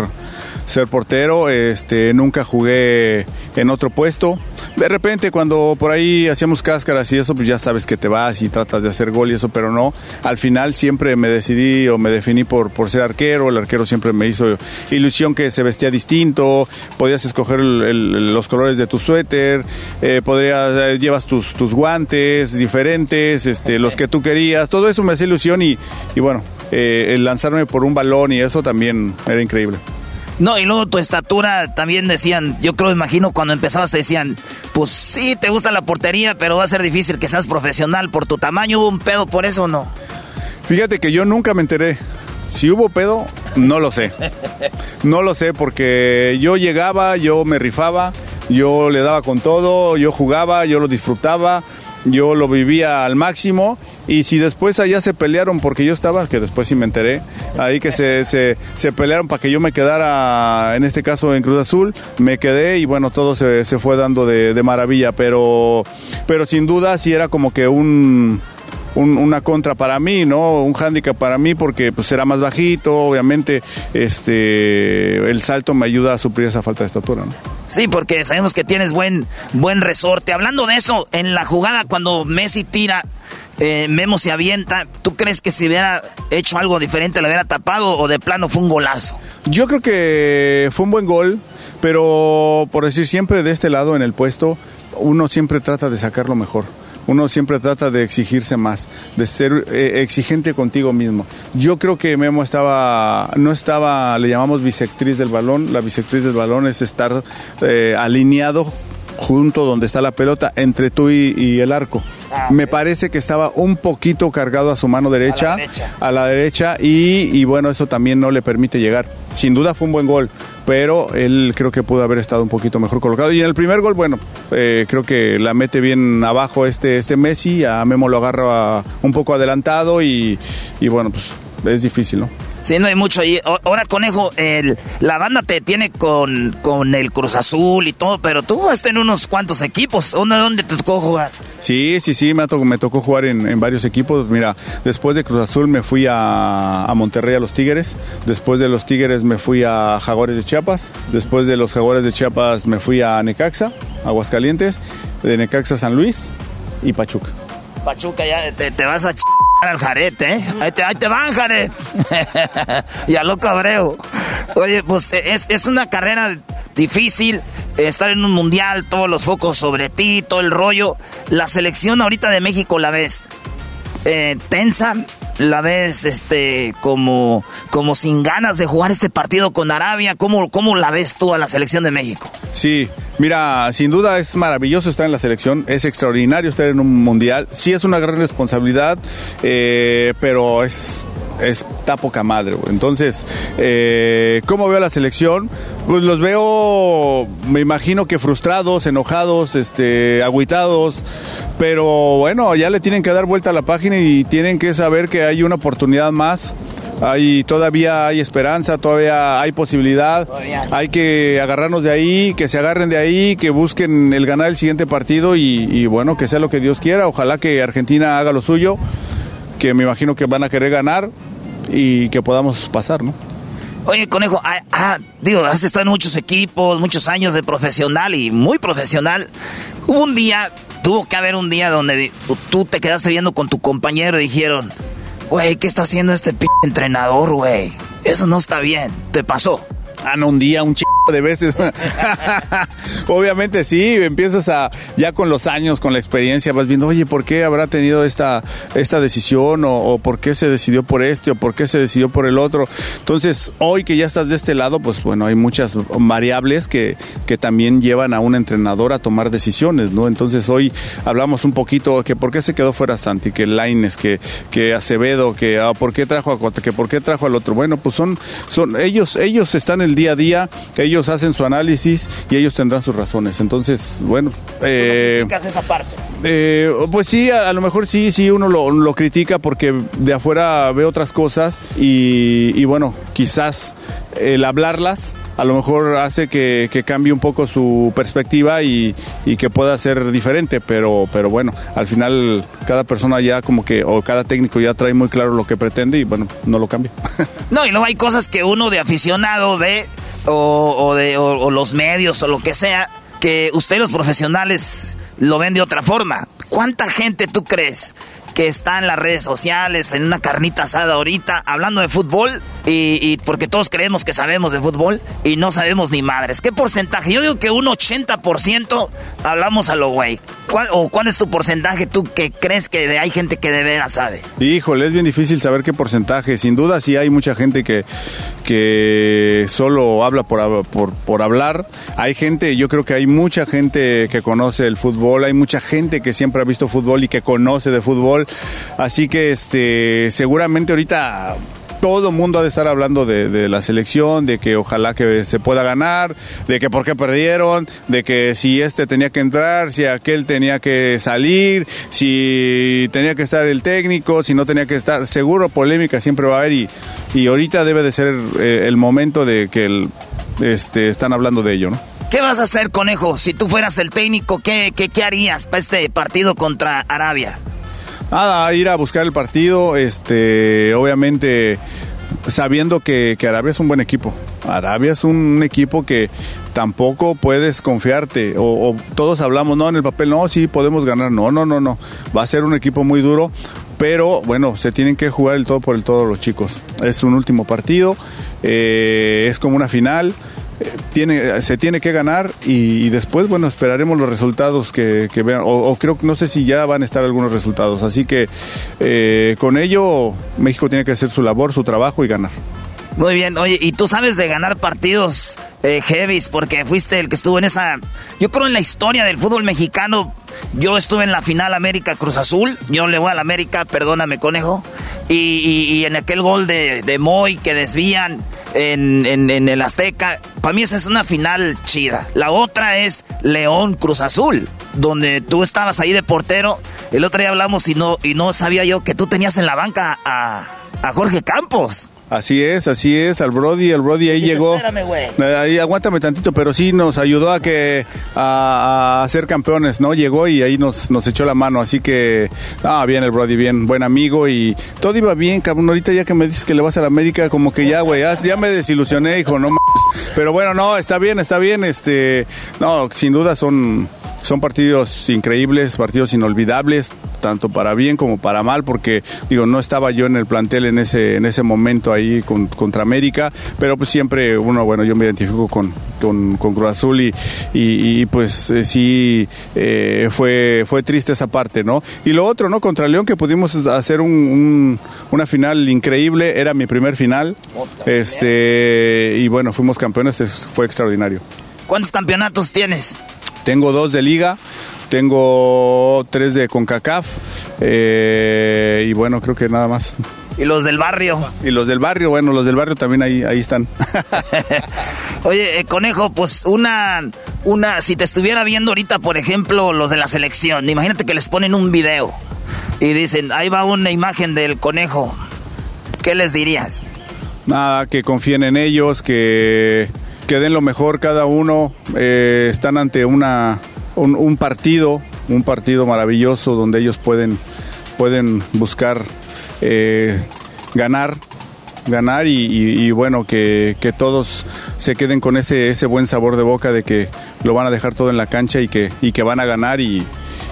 ser portero. Este, nunca jugué en otro puesto. De repente cuando por ahí hacíamos cáscaras y eso, pues ya sabes que te vas y tratas de hacer gol y eso, pero no. Al final siempre me decidí o me definí por, por ser arquero. El arquero siempre me hizo ilusión que se vestía distinto, podías escoger los colores de tu suéter, eh, podrías, eh, llevas tus, tus guantes diferentes, este, los que tú querías. Todo eso me hacía ilusión y, y bueno, eh, el lanzarme por un balón y eso también era increíble. No, y luego tu estatura también decían, yo creo, imagino cuando empezabas te decían, pues sí, te gusta la portería, pero va a ser difícil que seas profesional por tu tamaño. ¿Hubo un pedo por eso o no? Fíjate que yo nunca me enteré. Si hubo pedo, no lo sé. No lo sé porque yo llegaba, yo me rifaba, yo le daba con todo, yo jugaba, yo lo disfrutaba yo lo vivía al máximo y si después allá se pelearon porque yo estaba, que después sí me enteré, ahí que se, se, pelearon para que yo me quedara, en este caso en Cruz Azul, me quedé y bueno, todo se, se fue dando de, de, maravilla, pero, pero sin duda sí era como que un... una contra para mí, ¿no? Un hándicap para mí porque pues era más bajito, obviamente este el salto me ayuda a suplir esa falta de estatura, ¿no? Sí, porque sabemos que tienes buen, buen resorte. Hablando de eso, en la jugada cuando Messi tira, eh, Memo se avienta, ¿tú crees que si hubiera hecho algo diferente lo hubiera tapado o de plano fue un golazo? Yo creo que fue un buen gol, pero por decir siempre de este lado en el puesto, uno siempre trata de sacar lo mejor uno siempre trata de exigirse más, de ser eh, exigente contigo mismo. Yo creo que Memo estaba, no estaba, le llamamos bisectriz del balón, la bisectriz del balón es estar eh, alineado junto donde está la pelota, entre tú y, el arco. Ah, Me parece que estaba un poquito cargado a su mano derecha, a la derecha, y, bueno, eso también no le permite llegar. Sin duda fue un buen gol, pero él creo que pudo haber estado un poquito mejor colocado. Y en el primer gol, bueno, eh, creo que la mete bien abajo este, este Messi, a Memo lo agarra un poco adelantado y, y bueno, pues es difícil, ¿no? Sí, no hay mucho ahí. Ahora, Conejo, el, la banda te tiene con, con el Cruz Azul y todo, pero tú vas en unos cuantos equipos. ¿Dónde, dónde te tocó jugar? Sí, sí, sí, me tocó, me tocó jugar en, varios equipos. Mira, después de Cruz Azul me fui a, a, Monterrey a los Tigres. Después de los Tigres me fui a Jaguares de Chiapas. Después de los Jaguares de Chiapas me fui a Necaxa, Aguascalientes. De Necaxa San Luis y Pachuca. Pachuca, ya te, te vas a al jarete, ¿eh? Ahí te, ahí te van, Jaret. (laughs) y a lo cabreo. Oye, pues es, es una carrera difícil. Estar en un mundial, todos los focos sobre ti, todo el rollo. La selección ahorita de México la ves eh, tensa, la ves este como, como sin ganas de jugar este partido con Arabia. ¿Cómo, ¿Cómo la ves tú a la selección de México? Sí, mira, sin duda es maravilloso estar en la selección, es extraordinario estar en un mundial. Sí es una gran responsabilidad, eh, pero es está poca madre, Entonces, eh, ¿cómo veo la selección? Pues los veo, me imagino que frustrados, enojados, este, agüitados, pero bueno, ya le tienen que dar vuelta a la página y tienen que saber que hay una oportunidad más. Hay, todavía hay esperanza, todavía hay posibilidad. Hay que agarrarnos de ahí, que se agarren de ahí, que busquen el ganar el siguiente partido y, y bueno, que sea lo que Dios quiera. Ojalá que Argentina haga lo suyo, que me imagino que van a querer ganar y que podamos pasar, ¿no? Oye, Conejo, ah, ah, digo, has estado en muchos equipos, muchos años de profesional y muy profesional. Hubo un día, tuvo que haber un día donde tú te quedaste viendo con tu compañero y dijeron, güey, ¿qué está haciendo este p entrenador, güey? Eso no está bien. ¿Te pasó? Ah, un día, un chico de veces. (laughs) Obviamente sí, empiezas a, ya con los años, con la experiencia, vas viendo, oye, ¿por qué habrá tenido esta, esta decisión? O, por qué se decidió por este? ¿O por qué se decidió por el otro? Entonces, hoy que ya estás de este lado, pues bueno, hay muchas variables que, que también llevan a un entrenador a tomar decisiones, ¿no? Entonces, hoy hablamos un poquito que por qué se quedó fuera Santi, que Laines, que, que Acevedo, que ah, por qué trajo a que por qué trajo al otro. Bueno, pues son, son ellos, ellos están el día a día, ellos hacen su análisis y ellos tendrán sus razones. Entonces, bueno... Eh, esa parte? Eh, pues sí, a, lo mejor sí, sí, uno lo, critica porque de afuera ve otras cosas y, y bueno, quizás el hablarlas a lo mejor hace que, cambie un poco su perspectiva y, que pueda ser diferente, pero, pero bueno, al final cada persona ya como que, o cada técnico ya trae muy claro lo que pretende y bueno, no lo cambia. (laughs) No, y luego hay cosas que uno de aficionado ve, o, de, o los medios, o lo que sea, que ustedes los profesionales lo ven de otra forma. ¿Cuánta gente tú crees que está en las redes sociales, en una carnita asada ahorita, hablando de fútbol, y, porque todos creemos que sabemos de fútbol y no sabemos ni madres. ¿Qué porcentaje? Yo digo que un 80% hablamos a lo güey. ¿Cuál, ¿O cuál es tu porcentaje tú que crees que hay gente que de veras sabe? Híjole, es bien difícil saber qué porcentaje. Sin duda sí hay mucha gente que, que solo habla por, por, hablar. Hay gente, yo creo que hay mucha gente que conoce el fútbol, hay mucha gente que siempre ha visto fútbol y que conoce de fútbol. Así que este seguramente ahorita todo mundo ha de estar hablando de, la selección, de que ojalá que se pueda ganar, de que por qué perdieron, de que si este tenía que entrar, si aquel tenía que salir, si tenía que estar el técnico, si no tenía que estar. Seguro polémica siempre va a haber y, y ahorita debe de ser eh, el momento de que el, este, están hablando de ello, ¿no? ¿Qué vas a hacer, conejo? Si tú fueras el técnico, ¿qué, qué, qué harías para este partido contra Arabia? Nada, ir a buscar el partido, este, obviamente sabiendo que, Arabia es un buen equipo. Arabia es un, equipo que tampoco puedes confiarte. O, todos hablamos, no, en el papel, no, sí, podemos ganar. No, no, no, no. Va a ser un equipo muy duro. Pero bueno, se tienen que jugar el todo por el todo los chicos. Es un último partido, eh, es como una final tiene, se tiene que ganar y, después, bueno, esperaremos los resultados que, vean. O, creo que no sé si ya van a estar algunos resultados. Así que eh, con ello México tiene que hacer su labor, su trabajo y ganar. Muy bien, oye, ¿y tú sabes de ganar partidos eh, heavies? Porque fuiste el que estuvo en esa... Yo creo en la historia del fútbol mexicano, yo estuve en la final América Cruz Azul, yo le voy al América, perdóname conejo, y, en aquel gol de, de Moy que desvían en, en, el Azteca, para mí esa es una final chida. La otra es León Cruz Azul, donde tú estabas ahí de portero. El otro día hablamos y no, y no sabía yo que tú tenías en la banca a, a Jorge Campos. Así es, así es, al Brody, el Brody ahí llegó. Espérame, güey. Ahí aguántame tantito, pero sí nos ayudó a que a, ser campeones, ¿no? Llegó y ahí nos, nos echó la mano, así que ah, bien el Brody, bien, buen amigo y todo iba bien, cabrón. Ahorita ya que me dices que le vas a la América, como que ya, güey, ya, me desilusioné, hijo, no mames. Pero bueno, no, está bien, está bien, este, no, sin duda son son partidos increíbles, partidos inolvidables, tanto para bien como para mal, porque digo, no estaba yo en el plantel en ese, en ese momento ahí contra América, pero pues siempre uno, bueno, yo me identifico con, con, Cruz Azul y, y, pues eh, sí eh, fue, fue triste esa parte, ¿no? Y lo otro, ¿no? Contra León que pudimos hacer un, una final increíble, era mi primer final, este, y bueno, fuimos campeones, fue extraordinario. ¿Cuántos campeonatos tienes? Tengo dos de liga, tengo tres de CONCACAF eh, y bueno, creo que nada más. ¿Y los del barrio? Y los del barrio, bueno, los del barrio también ahí, ahí están. (laughs) Oye, eh, conejo, pues una, una, si te estuviera viendo ahorita, por ejemplo, los de la selección, imagínate que les ponen un video y dicen, ahí va una imagen del conejo, ¿qué les dirías? Nada, que confíen en ellos, que que den lo mejor cada uno. Eh, están ante una, un, partido, un partido maravilloso donde ellos pueden, pueden buscar eh, ganar ganar y, bueno, que, que, todos se queden con ese, ese buen sabor de boca de que lo van a dejar todo en la cancha y que, y que van a ganar y,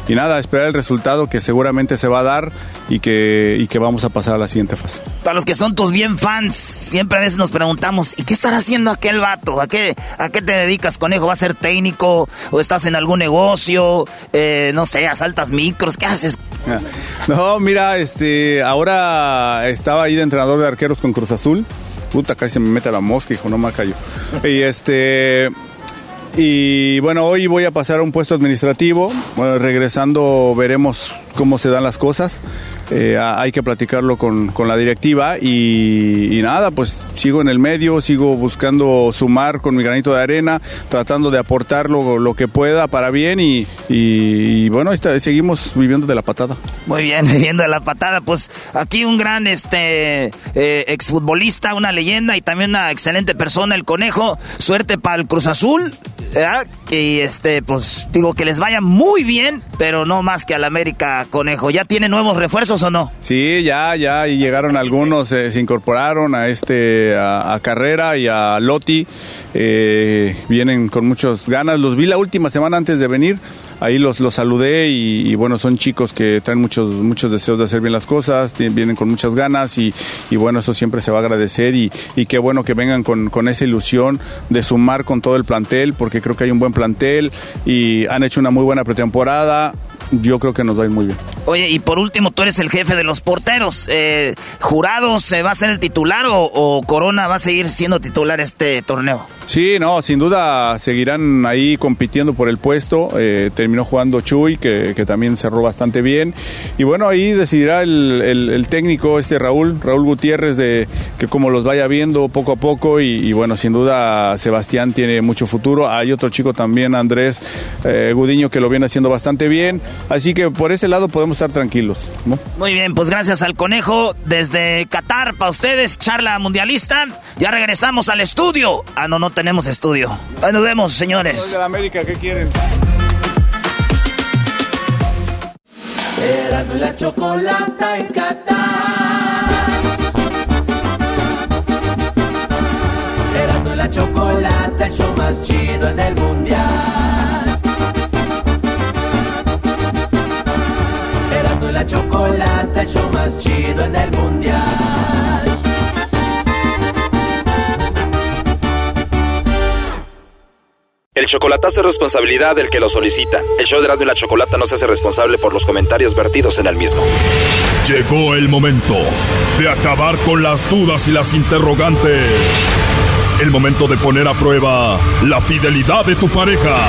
y nada, esperar el resultado que seguramente se va a dar y que, y que vamos a pasar a la siguiente fase. Para los que son tus bien fans, siempre a veces nos preguntamos, ¿y qué estará haciendo aquel vato? ¿A qué, a qué te dedicas, conejo? ¿Va a ser técnico? ¿O estás en algún negocio? Eh, no sé, asaltas micros, ¿qué haces? No, mira, este, ahora estaba ahí de entrenador de arqueros con Cruz Azul. Puta, casi se me mete la mosca, hijo, no me cayó. Y este, y bueno, hoy voy a pasar a un puesto administrativo. regresando veremos cómo se dan las cosas. Eh, hay que platicarlo con, con la directiva y, nada, pues sigo en el medio, sigo buscando sumar con mi granito de arena, tratando de aportar lo, lo que pueda para bien y, y, bueno, está, seguimos viviendo de la patada. Muy bien, (laughs) viviendo de la patada, pues aquí un gran este eh, exfutbolista, una leyenda y también una excelente persona, el conejo, suerte para el Cruz Azul, y este, pues digo que les vaya muy bien, pero no más que al América Conejo. ¿Ya tiene nuevos refuerzos o no? Sí, ya, ya, y llegaron algunos, eh, se incorporaron a este, a, Carrera y a Loti. Eh, vienen con muchas ganas. Los vi la última semana antes de venir ahí los, los saludé y, bueno, son chicos que traen muchos, muchos deseos de hacer bien las cosas, vienen con muchas ganas y, bueno, eso siempre se va a agradecer y, y qué bueno que vengan con, con, esa ilusión de sumar con todo el plantel, porque creo que hay un buen plantel y han hecho una muy buena pretemporada yo creo que nos va a ir muy bien. Oye, y por último, tú eres el jefe de los porteros. Eh, ¿Jurado se va a ser el titular o, Corona va a seguir siendo titular este torneo? Sí, no, sin duda seguirán ahí compitiendo por el puesto. Eh, terminó jugando Chuy, que, también cerró bastante bien. Y bueno, ahí decidirá el, técnico, este Raúl, Raúl Gutiérrez, de que como los vaya viendo poco a poco. Y, bueno, sin duda Sebastián tiene mucho futuro. Hay otro chico también, Andrés eh, Gudiño, que lo viene haciendo bastante bien. Así que por ese lado podemos estar tranquilos. Muy bien, pues gracias al conejo desde Qatar para ustedes, charla mundialista. Ya regresamos al estudio. Ah, no, no tenemos estudio. Ahí nos vemos, señores. de la América, ¿qué quieren? Erasmo la chocolata en Qatar. Erasmo la chocolata, el show más chido en el mundial. La chocolata, el show más chido en el mundial. El chocolatazo es responsabilidad del que lo solicita. El show de Erasmo y la Chocolata no se hace responsable por los comentarios vertidos en el mismo. Llegó el momento de acabar con las dudas y las interrogantes. El momento de poner a prueba la fidelidad de tu pareja.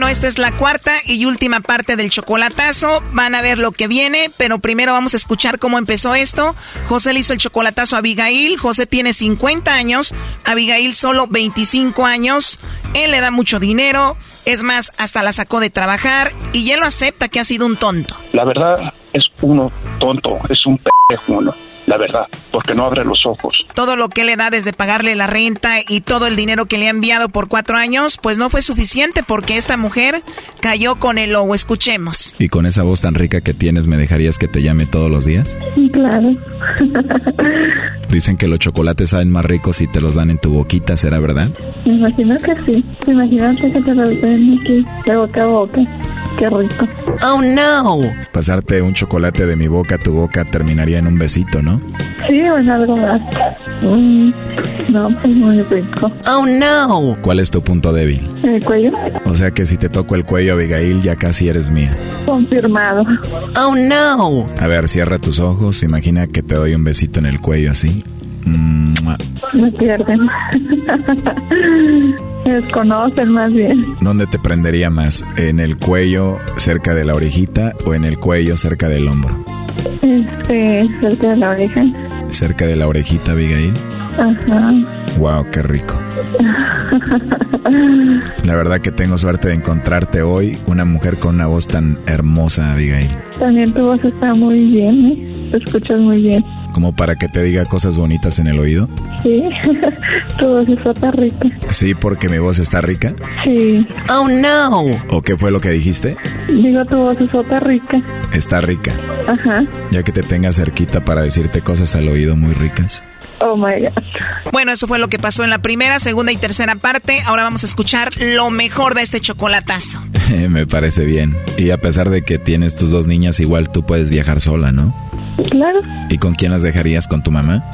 Bueno, esta es la cuarta y última parte del chocolatazo. Van a ver lo que viene, pero primero vamos a escuchar cómo empezó esto. José le hizo el chocolatazo a Abigail. José tiene 50 años, Abigail solo 25 años. Él le da mucho dinero, es más, hasta la sacó de trabajar y él lo acepta que ha sido un tonto. La verdad es uno tonto, es un pendejo. La verdad, porque no abre los ojos. Todo lo que le da desde pagarle la renta y todo el dinero que le ha enviado por cuatro años, pues no fue suficiente porque esta mujer cayó con el lobo. Escuchemos. ¿Y con esa voz tan rica que tienes, me dejarías que te llame todos los días? Claro. Dicen que los chocolates saben más ricos si te los dan en tu boquita, ¿será verdad? Me imagino que sí. Imagínate que te los den aquí, de boca a boca. Qué rico. Oh no. Pasarte un chocolate de mi boca a tu boca terminaría en un besito, ¿no? Sí, o en algo más. Mm, no, pues muy rico. Oh no. ¿Cuál es tu punto débil? El cuello. O sea que si te toco el cuello, Abigail, ya casi eres mía. Confirmado. Oh no. A ver, cierra tus ojos. Imagina que te doy un besito en el cuello así. Me pierden. (laughs) Me desconocen más bien. ¿Dónde te prendería más? ¿En el cuello cerca de la orejita o en el cuello cerca del hombro? Este, cerca de la oreja. ¿Cerca de la orejita, Abigail? Ajá. Wow, qué rico. La verdad que tengo suerte de encontrarte hoy, una mujer con una voz tan hermosa, Abigail. También tu voz está muy bien, ¿eh? Te escuchas muy bien. ¿Como para que te diga cosas bonitas en el oído? Sí, (laughs) tu voz está rica. ¿Sí, porque mi voz está rica? Sí. Oh, no. ¿O qué fue lo que dijiste? Digo, tu voz está rica. Está rica. Ajá. Ya que te tenga cerquita para decirte cosas al oído muy ricas. Oh my God. Bueno, eso fue lo que pasó en la primera, segunda y tercera parte. Ahora vamos a escuchar lo mejor de este chocolatazo. (laughs) Me parece bien. Y a pesar de que tienes tus dos niñas, igual tú puedes viajar sola, ¿no? Claro. ¿Y con quién las dejarías? ¿Con tu mamá?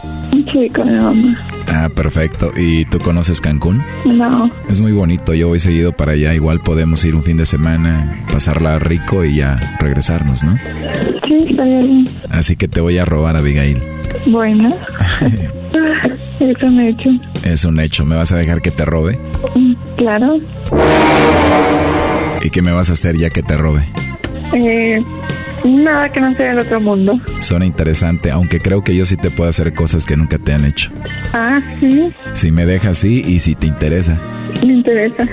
Sí, con mi mamá. Ah, perfecto. ¿Y tú conoces Cancún? No. Es muy bonito, yo voy seguido para allá. Igual podemos ir un fin de semana, pasarla rico y ya regresarnos, ¿no? Sí, está bien. Así que te voy a robar, Abigail. Bueno. (laughs) es un hecho. Es un hecho. ¿Me vas a dejar que te robe? Claro. ¿Y qué me vas a hacer ya que te robe? Eh, nada que no sea del otro mundo. Suena interesante, aunque creo que yo sí te puedo hacer cosas que nunca te han hecho. Ah, sí. Si me dejas, sí, y si te interesa. Me interesa. (laughs)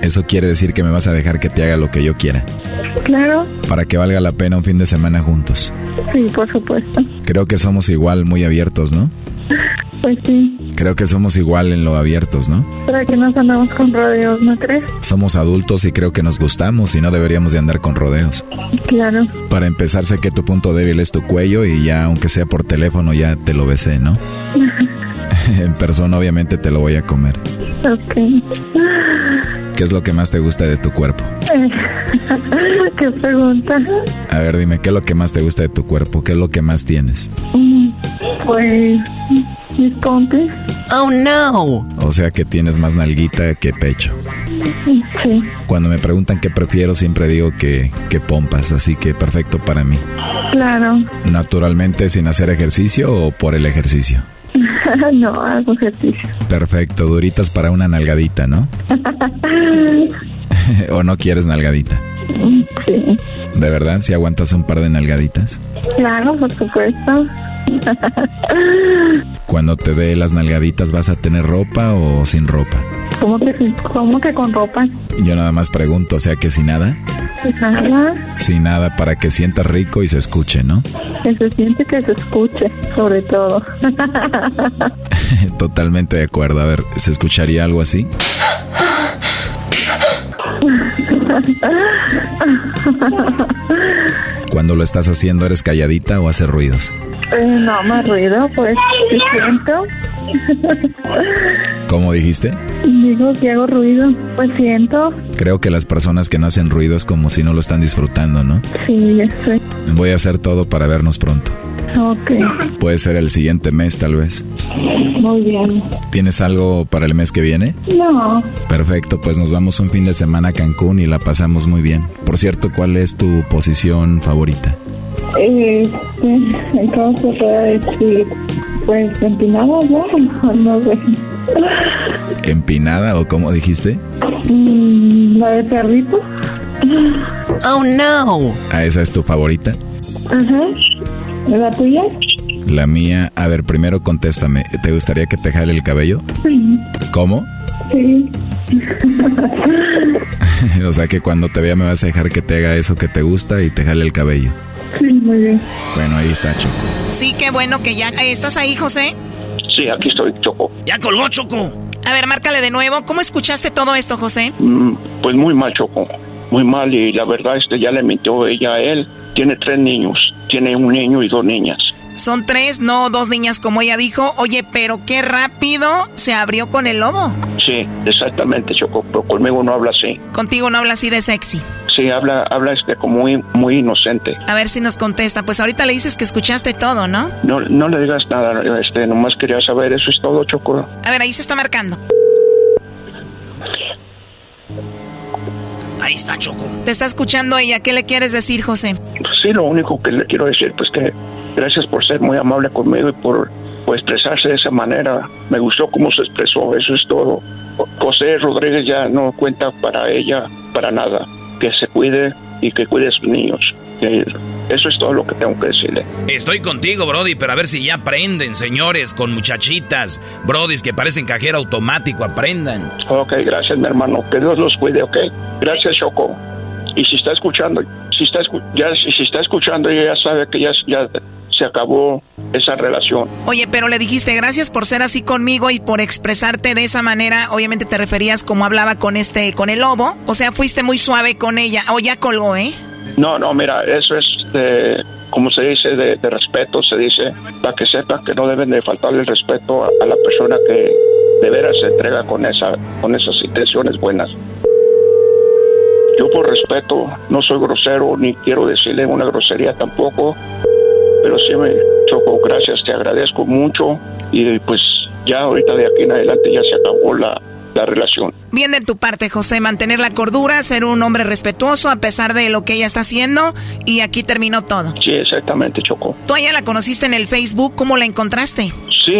Eso quiere decir que me vas a dejar que te haga lo que yo quiera. claro. Para que valga la pena un fin de semana juntos. Sí, por supuesto. Creo que somos igual muy abiertos, ¿no? Pues sí. Creo que somos igual en lo abiertos, ¿no? Para que nos andamos con rodeos, ¿no crees? Somos adultos y creo que nos gustamos y no deberíamos de andar con rodeos. Claro. Para empezar, sé que tu punto débil es tu cuello y ya, aunque sea por teléfono, ya te lo besé, ¿no? (laughs) en persona, obviamente, te lo voy a comer. ok. ¿Qué es lo que más te gusta de tu cuerpo? (laughs) ¿Qué pregunta? A ver, dime, ¿qué es lo que más te gusta de tu cuerpo? ¿Qué es lo que más tienes? Mm, Pues mis pompis. Oh no. O sea que tienes más nalguita que pecho. Sí. Cuando me preguntan qué prefiero, siempre digo que, que pompas, así que perfecto para mí. Claro. Naturalmente, sin hacer ejercicio o por el ejercicio. (laughs) no, hago ejercicio. Perfecto, duritas para una nalgadita, ¿no? (laughs) ¿O no quieres nalgadita? sí. ¿De verdad? ¿Si aguantas un par de nalgaditas? Claro, por supuesto. (laughs) Cuando te dé las nalgaditas, ¿vas a tener ropa o sin ropa? ¿Cómo que? ¿Cómo que con ropa? Yo nada más pregunto, o sea que sin nada. Nada. Sin nada, para que sientas rico y se escuche, ¿no? Que se siente que se escuche, sobre todo. (laughs) Totalmente de acuerdo. A ver, ¿se escucharía algo así? (laughs) Cuando lo estás haciendo, ¿eres calladita o haces ruidos? Eh, no, más ruido, pues, siento. (laughs) ¿Cómo dijiste? Digo que hago ruido, pues siento. Creo que las personas que no hacen ruido es como si no lo están disfrutando, ¿no? Sí, ya sé. Voy a hacer todo para vernos pronto. Ok, Puede ser el siguiente mes, tal vez. muy bien. ¿Tienes algo para el mes que viene? No, Perfecto, pues nos vamos un fin de semana a Cancún y la pasamos muy bien. Por cierto, ¿cuál es tu posición favorita? Este, ¿cómo se puede decir? Pues empinado, ¿no? (laughs) No sé. ¿Empinada o cómo dijiste? Mm, ¿La de perrito? Oh no. ¿A esa es tu favorita? Ajá. ¿La tuya? La mía, a ver, primero contéstame. ¿Te gustaría que te jale el cabello? Sí. ¿Cómo? Sí. (laughs) o sea que cuando te vea me vas a dejar que te haga eso que te gusta y te jale el cabello. Sí, muy bien. Bueno, ahí está, Choco. Sí, qué bueno que ya... ¿Estás ahí, José? Sí, aquí estoy, Choco. Ya colgó, Choco. A ver, márcale de nuevo. ¿Cómo escuchaste todo esto, José? Mm, Pues muy mal, Choco. Muy mal y la verdad es que ya le mintió ella a él. Tiene tres niños. Tiene un niño y dos niñas. Son tres, no dos niñas como ella dijo. Oye, pero qué rápido se abrió con el lobo. Sí, exactamente, Choco. Pero conmigo no habla así. Contigo no habla así de sexy. Sí, habla, habla este como muy, muy inocente. A ver si nos contesta. Pues ahorita le dices que escuchaste todo, ¿no? No, no le digas nada, este, nomás quería saber, eso es todo, Choco. A ver, ahí se está marcando. Ahí está, Choco. Te está escuchando ella. ¿Qué le quieres decir, José? Pues sí, lo único que le quiero decir, pues que gracias por ser muy amable conmigo y por, por expresarse de esa manera. Me gustó cómo se expresó, eso es todo. José Rodríguez ya no cuenta para ella, para nada. Que se cuide y que cuide a sus niños. Que eso es todo lo que tengo que decirle. Estoy contigo, Brody, pero a ver si ya aprenden, señores, con muchachitas, Brodis que parecen cajero automático, aprendan. Ok, gracias, mi hermano. Que Dios los cuide, ok. Gracias, Choco. Y si está escuchando, si está, escu- ya, si, está escuchando, ella ya sabe que ya, ya se acabó esa relación. Oye, pero le dijiste gracias por ser así conmigo y por expresarte de esa manera. Obviamente te referías como hablaba con este, con el lobo. O sea, fuiste muy suave con ella. O ya colgó, ¿eh? No, no, mira, eso es de, como se dice, de, respeto, se dice, para que sepan que no deben de faltarle el respeto a, a la persona que de veras se entrega con esa, con esas intenciones buenas. Yo por respeto no soy grosero ni quiero decirle una grosería tampoco, pero sí me choco, gracias, te agradezco mucho y pues ya ahorita de aquí en adelante ya se acabó la, la relación. Bien de tu parte, José, mantener la cordura, ser un hombre respetuoso a pesar de lo que ella está haciendo y aquí terminó todo. Sí, exactamente, Choco. ¿Tú a ella la conociste en el Facebook? ¿Cómo la encontraste? Sí,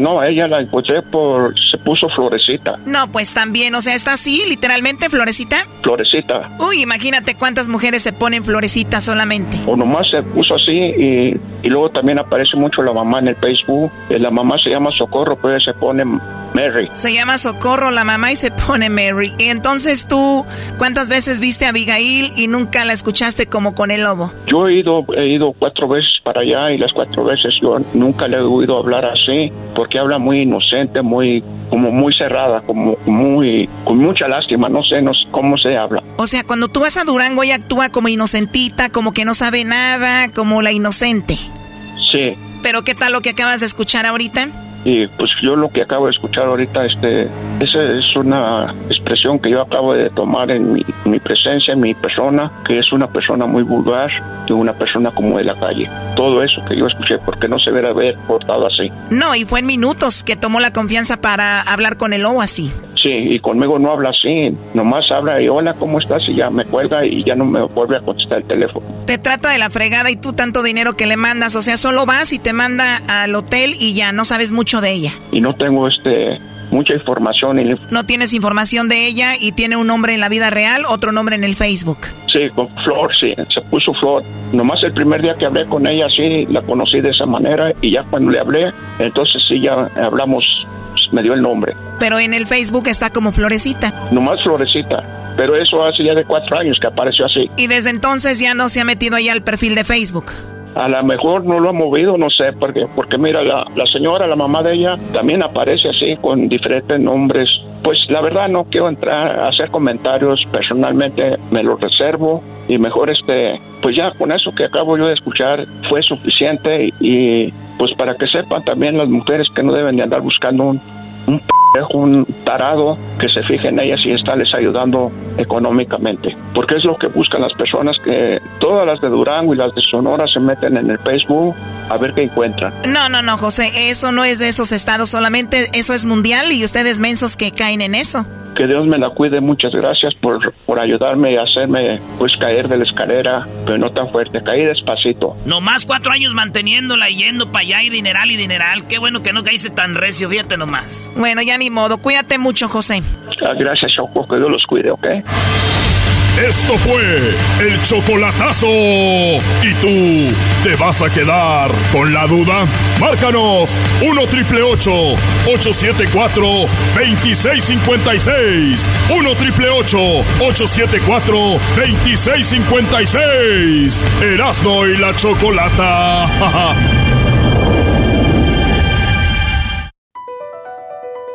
no, a ella la encontré por... se puso florecita. No, pues también, o sea, está así, literalmente, florecita. Florecita. Uy, imagínate cuántas mujeres se ponen florecita solamente. O nomás se puso así y, y luego también aparece mucho la mamá en el Facebook. Eh, la mamá se llama Socorro, pero ella se pone Mary. Se llama Socorro la mamá y se pone Mary. Y entonces tú, ¿cuántas veces viste a Abigail y nunca la escuchaste como con el lobo? Yo he ido, he ido cuatro veces para allá y las cuatro veces yo nunca le he oído hablar así, porque habla muy inocente, muy, como muy cerrada, como muy, con mucha lástima, no sé, no sé cómo se habla. O sea, cuando tú vas a Durango ella actúa como inocentita, como que no sabe nada, como la inocente. Sí. Pero ¿qué tal lo que acabas de escuchar ahorita? Y pues yo lo que acabo de escuchar ahorita este esa es una expresión que yo acabo de tomar en mi, mi, presencia en mi persona que es una persona muy vulgar y una persona como de la calle. Todo eso que yo escuché porque no se debe haber portado así no y fue en minutos que tomó la confianza para hablar con el lobo así Sí, y conmigo no habla así, nomás habla y hola, ¿cómo estás? Y ya me cuelga y ya no me vuelve a contestar el teléfono. Te trata de la fregada y tú tanto dinero que le mandas, o sea, solo vas y te manda al hotel y ya no sabes mucho de ella. Y no tengo este mucha información. Y... No tienes información de ella y tiene un nombre en la vida real, otro nombre en el Facebook. Sí, con Flor, sí, se puso Flor. Nomás el primer día que hablé con ella, sí, la conocí de esa manera y ya cuando le hablé, entonces sí, ya hablamos me dio el nombre. Pero en el Facebook está como Florecita. Nomás Florecita. Pero eso hace ya de cuatro años que apareció así. Y desde entonces ya no se ha metido ahí al perfil de Facebook. A lo mejor no lo ha movido, no sé, porque, porque mira, la, la señora, la mamá de ella, también aparece así con diferentes nombres. Pues la verdad no quiero entrar a hacer comentarios, personalmente me lo reservo y mejor este, pues ya con eso que acabo yo de escuchar fue suficiente y pues para que sepan también las mujeres que no deben de andar buscando un, um. Un un tarado que se fije en ellas y está les ayudando económicamente. Porque es lo que buscan las personas que todas las de Durango y las de Sonora se meten en el Facebook a ver qué encuentran. No, no, no, José, eso no es de esos estados solamente, eso es mundial y ustedes mensos que caen en eso. Que Dios me la cuide, muchas gracias por, por ayudarme y hacerme pues caer de la escalera, pero no tan fuerte, caí despacito. Nomás cuatro años manteniéndola y yendo para allá y dineral y dineral, qué bueno que no caíste tan recio, fíjate nomás. Bueno, ya ni modo, cuídate mucho, José. Gracias, Choco, que Dios los cuide, ¿ok? Esto fue el chocolatazo. ¿Y tú te vas a quedar con la duda? Márcanos 1 triple 874 2656. 1 triple 874 2656. Erasno y la chocolata. (laughs)